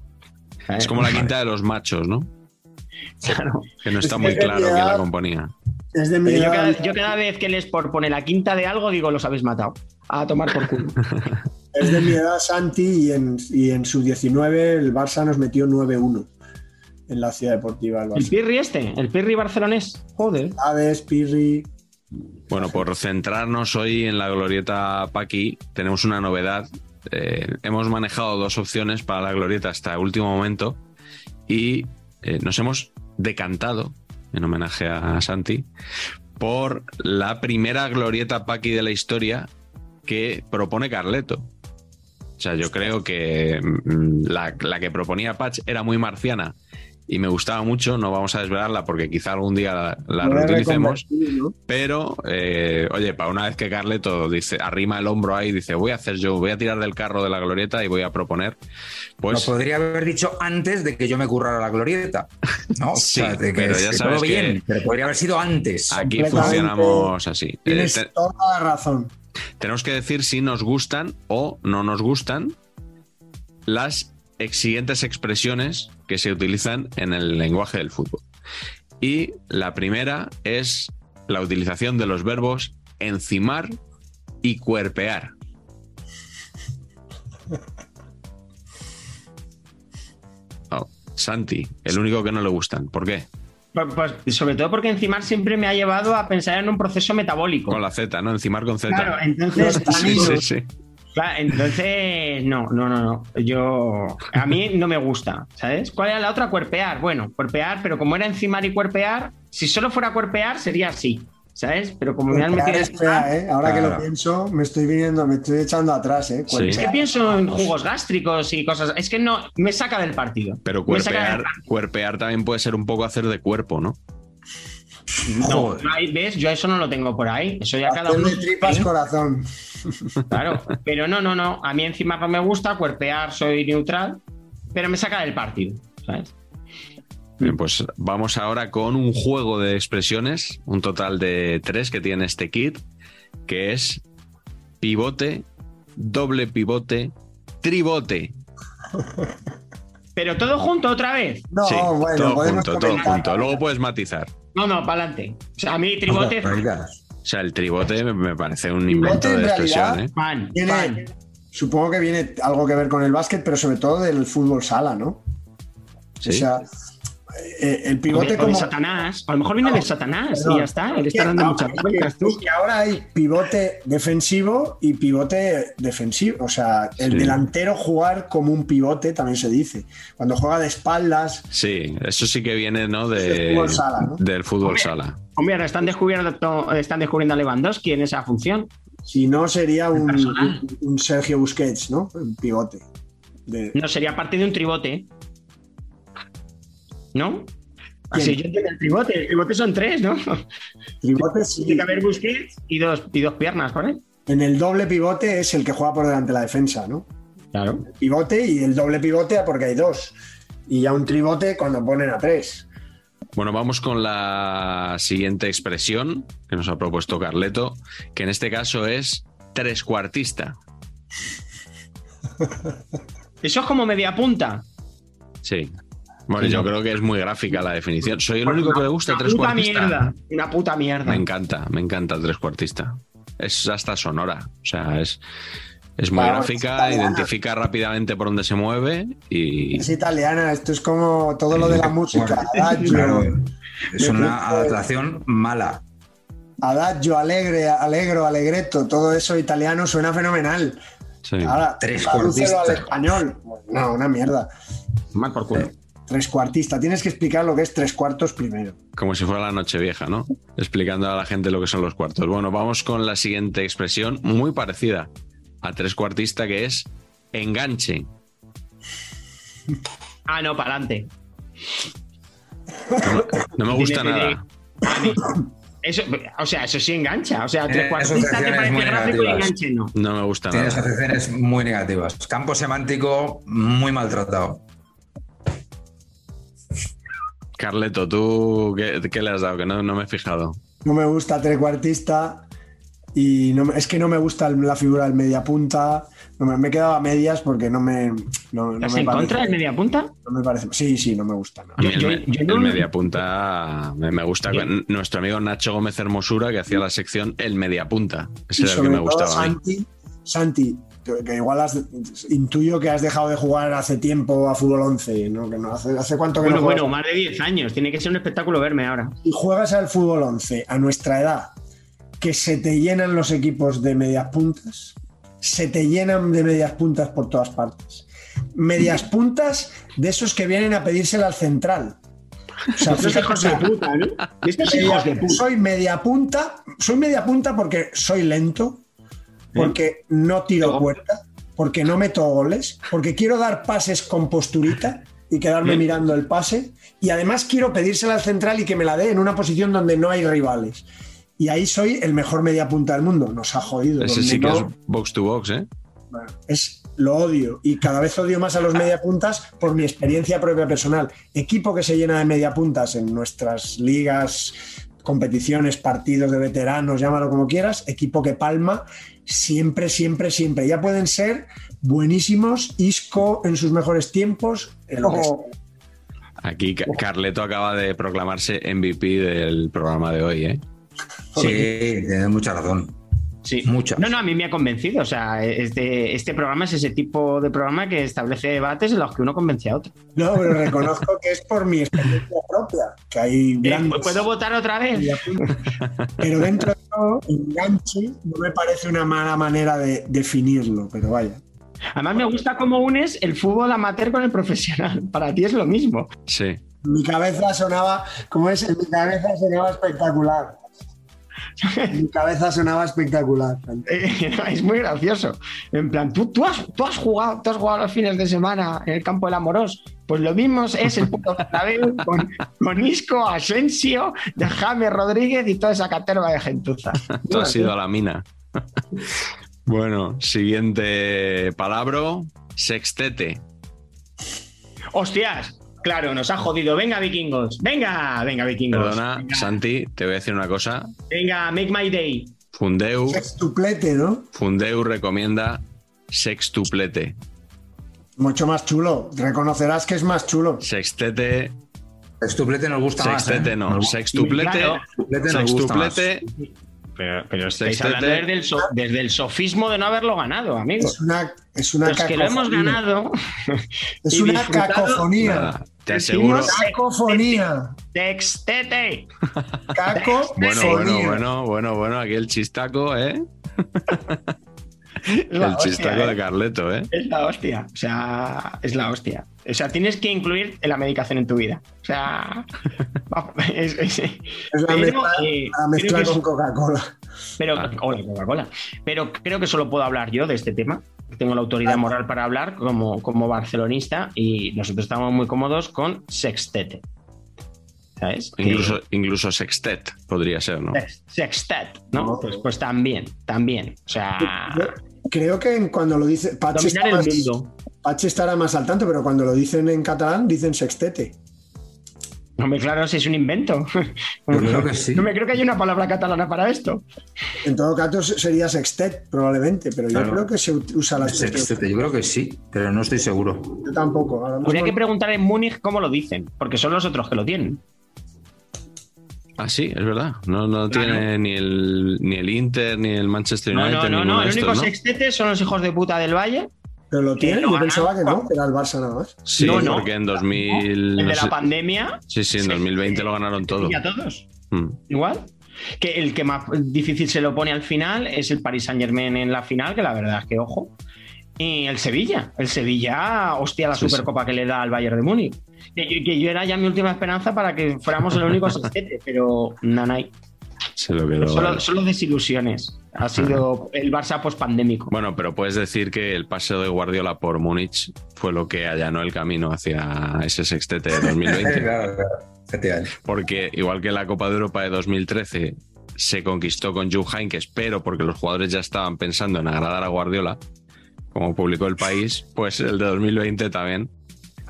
Es como la quinta de los machos, ¿no? Claro. Que no está Es muy claro quién la componía. Es de mi yo, cada, yo cada vez que el Sport pone la quinta de algo, digo, los habéis matado. A tomar por culo. Es de mi edad Santi y en, y en su 19 el Barça nos metió 9-1 en la ciudad deportiva del El Barça. Pirri este, el Pirri barcelonés. Joder. Aves, Pirri. Bueno, por centrarnos hoy en la glorieta Paqui, tenemos una novedad. Eh, hemos manejado dos opciones para la glorieta hasta el último momento y eh, nos hemos decantado, en homenaje a Santi, por la primera glorieta Paqui de la historia que propone Carleto. O sea, yo creo que mm, la, la que proponía Patch era muy marciana y me gustaba mucho. No vamos a desvelarla porque quizá algún día la, Lo reutilicemos. Pero, eh, oye, para una vez que Carleto dice, arrima el hombro ahí y dice, voy a hacer yo, voy a tirar del carro de la glorieta y voy a proponer, Lo pues podría haber dicho antes de que yo me currara la glorieta. ¿no? O Sí, sea, de que, pero ya que sabes todo que- bien, pero podría haber sido antes. aquí funcionamos así. Eh, Tienes te- toda la razón. tenemos que decir si nos gustan o no nos gustan las siguientes expresiones que se utilizan en el lenguaje del fútbol. Y la primera es la utilización de los verbos encimar y cuerpear. Oh, Santi, el único que no le gustan. ¿Por qué? Pues, sobre todo porque encimar siempre me ha llevado a pensar en un proceso metabólico. Con la Z, ¿no? Encimar con Z. Claro, entonces, sí, sí, sí. Claro, entonces, no, no, no, no. Yo, a mí no me gusta, ¿sabes? ¿Cuál era la otra? Cuerpear. Bueno, cuerpear, pero como era encimar y cuerpear, si solo fuera cuerpear sería así, ¿sabes? Pero como me han metido Es fea, ¿eh? Ahora que lo pienso, me estoy viniendo, me estoy echando atrás, ¿eh? Sí. Es que pienso en jugos gástricos y cosas. Es que no, me saca del partido. Pero cuerpear, cuerpear también puede ser un poco hacer de cuerpo, ¿no? No, ¿ves? Yo eso no lo tengo por ahí. Eso ya cada uno. Tripas corazón. Claro. Pero no, no, no. A mí encima no me gusta. Cuerpear, soy neutral. Pero me saca del partido. ¿Sabes? Bien, pues vamos ahora con un juego de expresiones, un total de tres que tiene este kit, que es pivote, doble pivote, tribote. Pero todo junto otra vez. No, sí, bueno, todo junto, todo junto. Luego puedes matizar. No, no, para adelante. O sea, a mí tribote. O sea, el tribote me- parece un invento en de expresión, ¿eh? Pan, Tiene- pan. Supongo que viene algo que ver con el básquet, pero sobre todo del fútbol sala, ¿no? Sí. O sea, eh, el pivote de, o de como. Satanás. A lo mejor viene de Satanás Perdón. y ya está. Él está dando ahora- muchas vueltas tú. que ahora hay pivote defensivo y pivote defensivo. O sea, el Sí. delantero jugar como un pivote también se dice. Cuando juega de espaldas, Sí, eso sí que viene, ¿no? De, del fútbol sala, ¿no? Del fútbol Hombre. sala. Hombre, ahora están descubriendo, están descubriendo a Lewandowski en esa función. si no sería un, personal. un- un Sergio Busquets, ¿no? Un pivote. De- No, sería parte de un tribote. ¿No? Así yo entiendo el tribote. El tribote son tres, ¿no? Pivote, sí. Tiene que haber Busquets y dos, y dos piernas, ¿vale? En el doble pivote es el que juega por delante de la defensa, ¿no? Claro. Pivote y el doble pivote porque hay dos. Y ya un tribote cuando ponen a tres. Bueno, vamos con la siguiente expresión que nos ha propuesto Carleto, que en este caso es trescuartista. Eso es como media punta. Sí. Bueno, yo creo que es muy gráfica la definición. Soy el único que le gusta Una puta trescuartista. mierda. Una puta mierda. Me encanta, me encanta el trescuartista. Es hasta sonora. O sea, es, es muy Claro, gráfica, es identifica rápidamente por dónde se mueve y. Es italiana, esto es como todo lo de la música. Adagio, Claro, es una adaptación mala. adagio, alegre, alegro, alegreto, todo eso italiano suena fenomenal. Sí. Ahora, Trescuartista. tradúcelo al español. No, una mierda. Mal por culo. Trescuartista. Tienes que explicar lo que es tres cuartos primero. Como si fuera la noche vieja, ¿no? Explicando a la gente lo que son los cuartos. Bueno, vamos con la siguiente expresión, muy parecida a trescuartista, que es enganche. Ah, no, para adelante. No me gusta Tiene nada. A mí- Eso, o sea, eso sí engancha. O sea, Eh, tres cuartistas te parece muy gráfico y enganche no. No me gusta Tiene nada. asociaciones muy negativas. Campo semántico muy maltratado. Carleto, ¿tú qué, qué le has dado? Que no, no me he fijado. No me gusta trecuartista y no, me- es que no me gusta el- la figura del mediapunta. No me, me he quedado a medias porque no me. No, no ¿Estás me en parece- contra del media punta? No me parece. Sí, sí, no me gusta. no. A mí el, Yo- me- yo el no- mediapunta me, me gusta. Yo- Nuestro amigo Nacho Gómez Hermosura, que hacía la sección El mediapunta. Ese Y era el que me gustaba. Santi, Santi, que igual has- intuyo que has dejado de jugar hace tiempo a fútbol 11, ¿no? Que no hace, ¿Hace cuánto que Bueno, no juegas? bueno, más de 10 años. Tiene que ser un espectáculo verme ahora. y juegas al fútbol 11 a nuestra edad, que se te llenan los equipos de medias puntas, se te llenan de medias puntas por todas partes. Medias puntas de esos que vienen a pedírsela al central. O sea, fíjate, hijos de puta, ¿no? Estos media- hijos de puta. soy media punta, soy media punta porque soy lento, porque no tiro puerta, porque no meto goles, porque quiero dar pases con posturita y quedarme Bien. mirando el pase, y además quiero pedírsela al central y que me la dé en una posición donde no hay rivales. Y ahí soy el mejor media punta del mundo. Nos ha jodido. Ese sí que no- es box to box, ¿eh? bueno, es lo odio y cada vez odio más a los mediapuntas por mi experiencia propia personal. Equipo que se llena de mediapuntas en nuestras ligas, competiciones, partidos de veteranos, llámalo como quieras, equipo que palma siempre, siempre, siempre. Ya pueden ser buenísimos, Isco en sus mejores tiempos, en lo que sea. Aquí Ca- Carleto acaba de proclamarse MVP del programa de hoy, ¿eh? Sí, tienes mucha razón. Sí. Muchas. No, no, a mí me ha convencido. O sea, este, este programa es ese tipo de programa que establece debates en los que uno convence a otro. No, pero reconozco que es por mi experiencia propia, que hay Eh, grandes ¿Puedo votar otra vez? Pero dentro de todo, enganche no me parece una mala manera de definirlo, pero vaya. Además, me gusta cómo unes el fútbol amateur con el profesional. Para ti es lo mismo. Sí. Mi cabeza sonaba, como es? En mi cabeza sonaba espectacular. Mi cabeza sonaba espectacular. Es muy gracioso. En plan, ¿tú, tú, has, tú has jugado, tú has jugado los fines de semana en el campo del Amorós. Pues lo mismo es el puto Bernabéu con, con Isco, Asensio, Jaime Rodríguez y toda esa caterva de gentuza. Tú has ido a la mina. bueno, siguiente palabra. Sextete. ¡Hostias! Claro, nos ha jodido. Venga, vikingos. Venga, venga, vikingos. Perdona, Venga, Santi, te voy a decir una cosa. venga, make my day. Fundeu, Sextuplete, ¿no? Fundeu recomienda sextuplete. Mucho más chulo. Reconocerás que es más chulo. Sextete, Sextuplete nos gusta más. sextete ¿eh? no, Nos- sextuplete, Claro. Sextuplete nos más. sextuplete, Pero, pero estáis hablando desde el, so- desde el sofismo de no haberlo ganado, amigos. Es una, es una Los que lo hemos cacofonía. ganado. Es una disfrutado. cacofonía. nada, te aseguro. Cacofonía. Textete. Cacofonía. Bueno, bueno, bueno, bueno, bueno, aquí el chistaco, ¿eh? La El hostia, chistaco ¿eh? de Carleto, ¿eh? Es la hostia. O sea, es la hostia. O sea, tienes que incluir la medicación en tu vida. O sea, es, es- Es la mezcla, eh, la mezcla con Coca-Cola. pero, Ah. Coca-Cola. Pero creo que solo puedo hablar yo de este tema. Tengo la autoridad moral para hablar como, como barcelonista y nosotros estamos muy cómodos con sextete. ¿Sabes? Que- Incluso, incluso sextet podría ser, ¿no? Sex- Sextet, ¿no? Pues, pues también, también. O sea, creo que cuando lo dice. Más-. Pachi estará más al tanto, pero cuando lo dicen en catalán, dicen sextete. Hombre, claro, si es un invento. Yo creo que sí. No me creo que haya una palabra catalana para esto. En todo caso, sería sextet, probablemente, pero yo Claro. creo que se usa la. Sextete, yo creo que sí, pero no estoy seguro. Yo tampoco. Habría que preguntar en Múnich cómo lo dicen, porque son los otros que lo tienen. Ah, sí, es verdad. No, no Claro. tiene ni el, ni el Inter, ni el Manchester No, United. no, no, no. de El único ¿no? sextete son los hijos de puta del Valle. Pero lo tiene, yo pensaba que no, que era el Barça nada más. Sí, No, no. porque en 2000. El no de la pandemia. Sí, sí, en se- 2020 lo ganaron todo. Y a todos. Mm. Igual. Que el que más difícil se lo pone al final es el Paris Saint Germain en la final, que la verdad es que ojo. Y el Sevilla. El Sevilla, hostia, la Sí, sí. Supercopa que le da al Bayern de Múnich. Que, yo- que yo era ya mi última esperanza para que fuéramos el único sextete, pero nanay. Se lo quedó. Solo, solo desilusiones. Ha sido el Barça post-pandémico. Bueno, pero puedes decir que el paseo de Guardiola por Múnich fue lo que allanó el camino hacia ese sextete de 2020. Claro, claro, efectivamente. Porque igual que la Copa de Europa de 2013 se conquistó con Jupp Heynckes, pero porque los jugadores ya estaban pensando en agradar a Guardiola, como publicó el país, pues el de 2020 también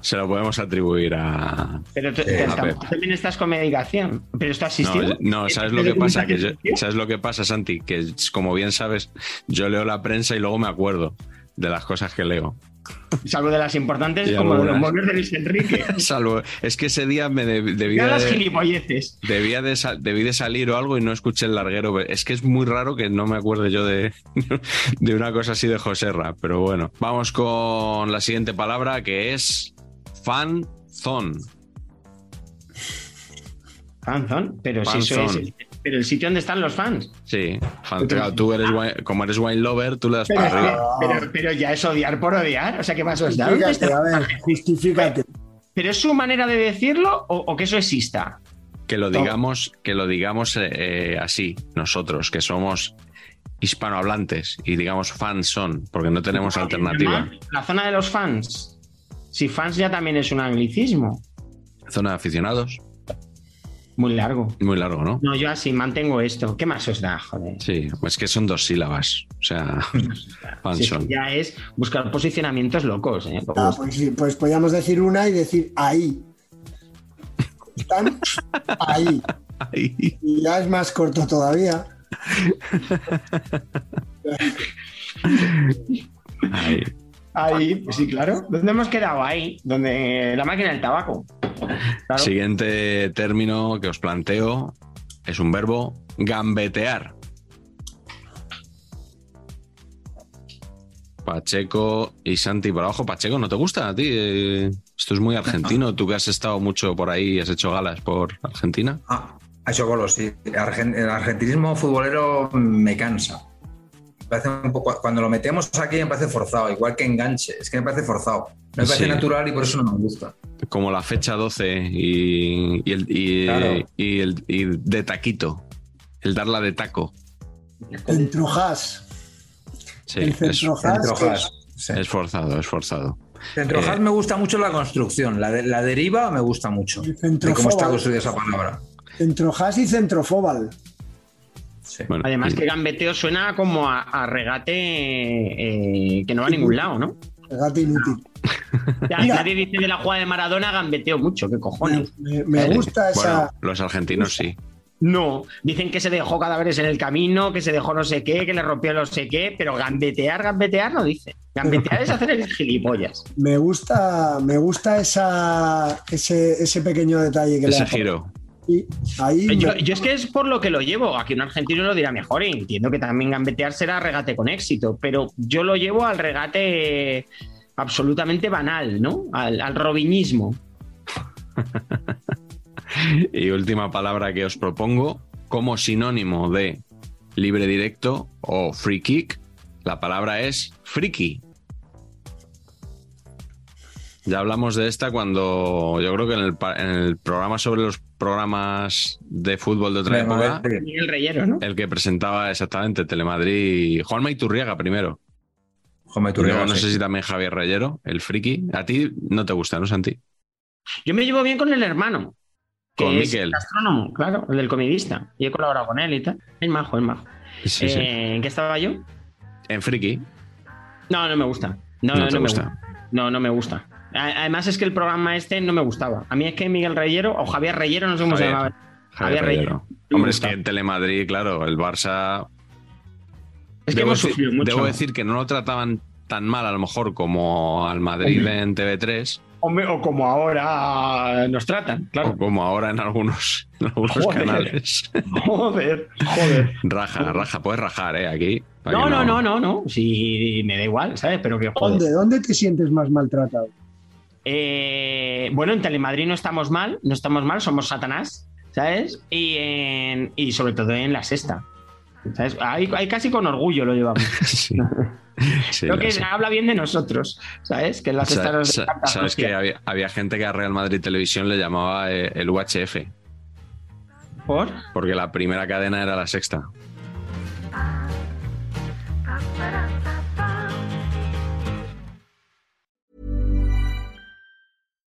se lo podemos atribuir a... Pero tú, Eh, a también estás con medicación. Pero esto ha asistido. No, no, ¿sabes lo que pasa? Que yo- ¿Sabes lo que pasa, Santi? Que como bien sabes, yo leo la prensa y luego me acuerdo de las cosas que leo. Salvo de las importantes, como de los algunas. móviles de Luis Enrique. Salvo, es que ese día me de- debía las de, gilipolleces. debía de debí de salir o algo y no escuché el larguero. Es que es muy raro que no me acuerde yo de, de una cosa así de Joserra. Pero bueno, vamos con la siguiente palabra que es fanzone. Fanzone, pero si eso es. Pero el sitio donde están los fans. Sí, fan- claro, tú eres wine- como eres wine lover, tú le das Pero, para arriba. pero, pero ya es odiar por odiar. O sea, ¿qué más os da? ¿Dónde Justifícate. ¿Pero es su manera de decirlo o, o que eso exista? Que lo digamos, que lo digamos eh, eh, así, nosotros, que somos hispanohablantes y digamos fans son, porque no tenemos alternativa. La zona de los fans. Si fans ya también es un anglicismo. Zona de aficionados, Muy largo. muy largo, ¿no? No, yo así mantengo esto. ¿Qué más os da, joder? Sí, es que son dos sílabas. O sea, fans Si es son. que ya es buscar posicionamientos locos. ¿eh? Ah, pues sí, pues podríamos decir una y decir ahí. Están ahí. Ay, Y ya es más corto todavía. ay. Ahí, pues sí, claro. ¿Dónde hemos quedado? Ahí, donde la máquina del tabaco. Claro. Siguiente término que os planteo es un verbo gambetear. Pacheco y Santi por abajo. Pacheco, ¿no te gusta a ti? Eh, Esto es muy argentino. Tú que has estado mucho por ahí y has hecho galas por Argentina. Ah, ha hecho golos, sí. El argentinismo futbolero me cansa. Me parece un poco, cuando lo metemos aquí me parece forzado, igual que enganche. Es que me parece forzado. Me parece Sí. natural y por eso no me gusta. Como la fecha 12 y, y el, y, Claro. y el y de taquito. El darla de taco. Centrojas. Sí, El es, centrojas. Sí. es forzado, es forzado. Centrojas Eh, me gusta mucho la construcción. La, de- la deriva me gusta mucho. El De cómo está construida esa palabra. Centrojas y centrofóbal. Sí. Bueno, Además y- que gambeteo suena como a, a regate eh, que no va a ningún lado, ¿no? Regate inútil. Ya, Mira. Nadie dice de la jugada de Maradona gambeteo mucho, ¿qué cojones? Me, gusta esa. Bueno, los argentinos sí. No, dicen que se dejó cadáveres en el camino, que se dejó no sé qué, que le rompió no sé qué, pero gambetear, gambetear no dice. Gambetear es hacer el gilipollas. Me gusta, me gusta esa, ese, ese pequeño detalle que le Ese giro. Y ahí Yo, me- yo es que es por lo que lo llevo. Aquí un argentino lo dirá mejor y entiendo que también gambetear será regate con éxito, pero yo lo llevo al regate absolutamente banal, ¿no? Al, al robinismo. Y última palabra que os propongo, como sinónimo de libre directo o free kick, la palabra es friki. Ya hablamos de esta cuando yo creo que en el, en el programa sobre los programas de fútbol de otra época, Sí. Miguel Reyero, ¿no? el que presentaba exactamente Telemadrid, Juanma Iturriaga primero. Jome Y Turriaga, luego no sí. sé si también Javier Reyero, el friki. A ti no te gusta, ¿no, Santi? Yo me llevo bien con el hermano. que Con es Miquel. Astrónomo, claro, el del comidista. Y he colaborado con él y tal. Es majo, es majo. Sí, sí. Eh, ¿En qué estaba yo? En friki. No, no me gusta. No, No no, te no me gusta. No, no me gusta. Además es que el programa este no me gustaba. A mí es que Miguel Reyero o Javier Reyero, no sé cómo se Javier. llamaba. Javier Javier Reyero. Hombre, es que en Telemadrid, claro, el Barça. Es que debo, hemos decir, sufrido mucho. debo decir que no lo trataban tan mal, a lo mejor, como al Madrid en TV3, Hombre, o como ahora nos tratan, claro. o como ahora en algunos, en algunos Joder. canales. Joder, joder. Raja, raja, puedes rajar, ¿eh? Aquí. No, que no, no, no, no. Sí, me da igual, ¿sabes? Pero que joder. ¿Dónde, ¿Dónde te sientes más maltratado? Eh, bueno, en Telemadrid no estamos mal, no estamos mal, somos Satanás, ¿sabes? Y, en- y sobre todo en la sexta. ¿Sabes? Ahí, ahí casi con orgullo lo llevamos. Sí. Sí, Creo lo que sé. habla bien de nosotros, ¿sabes? Que en la Sa- sexta nos Sabes hostia. que había, había gente que a Real Madrid Televisión le llamaba eh, el UHF, ¿Por? porque la primera cadena era la sexta.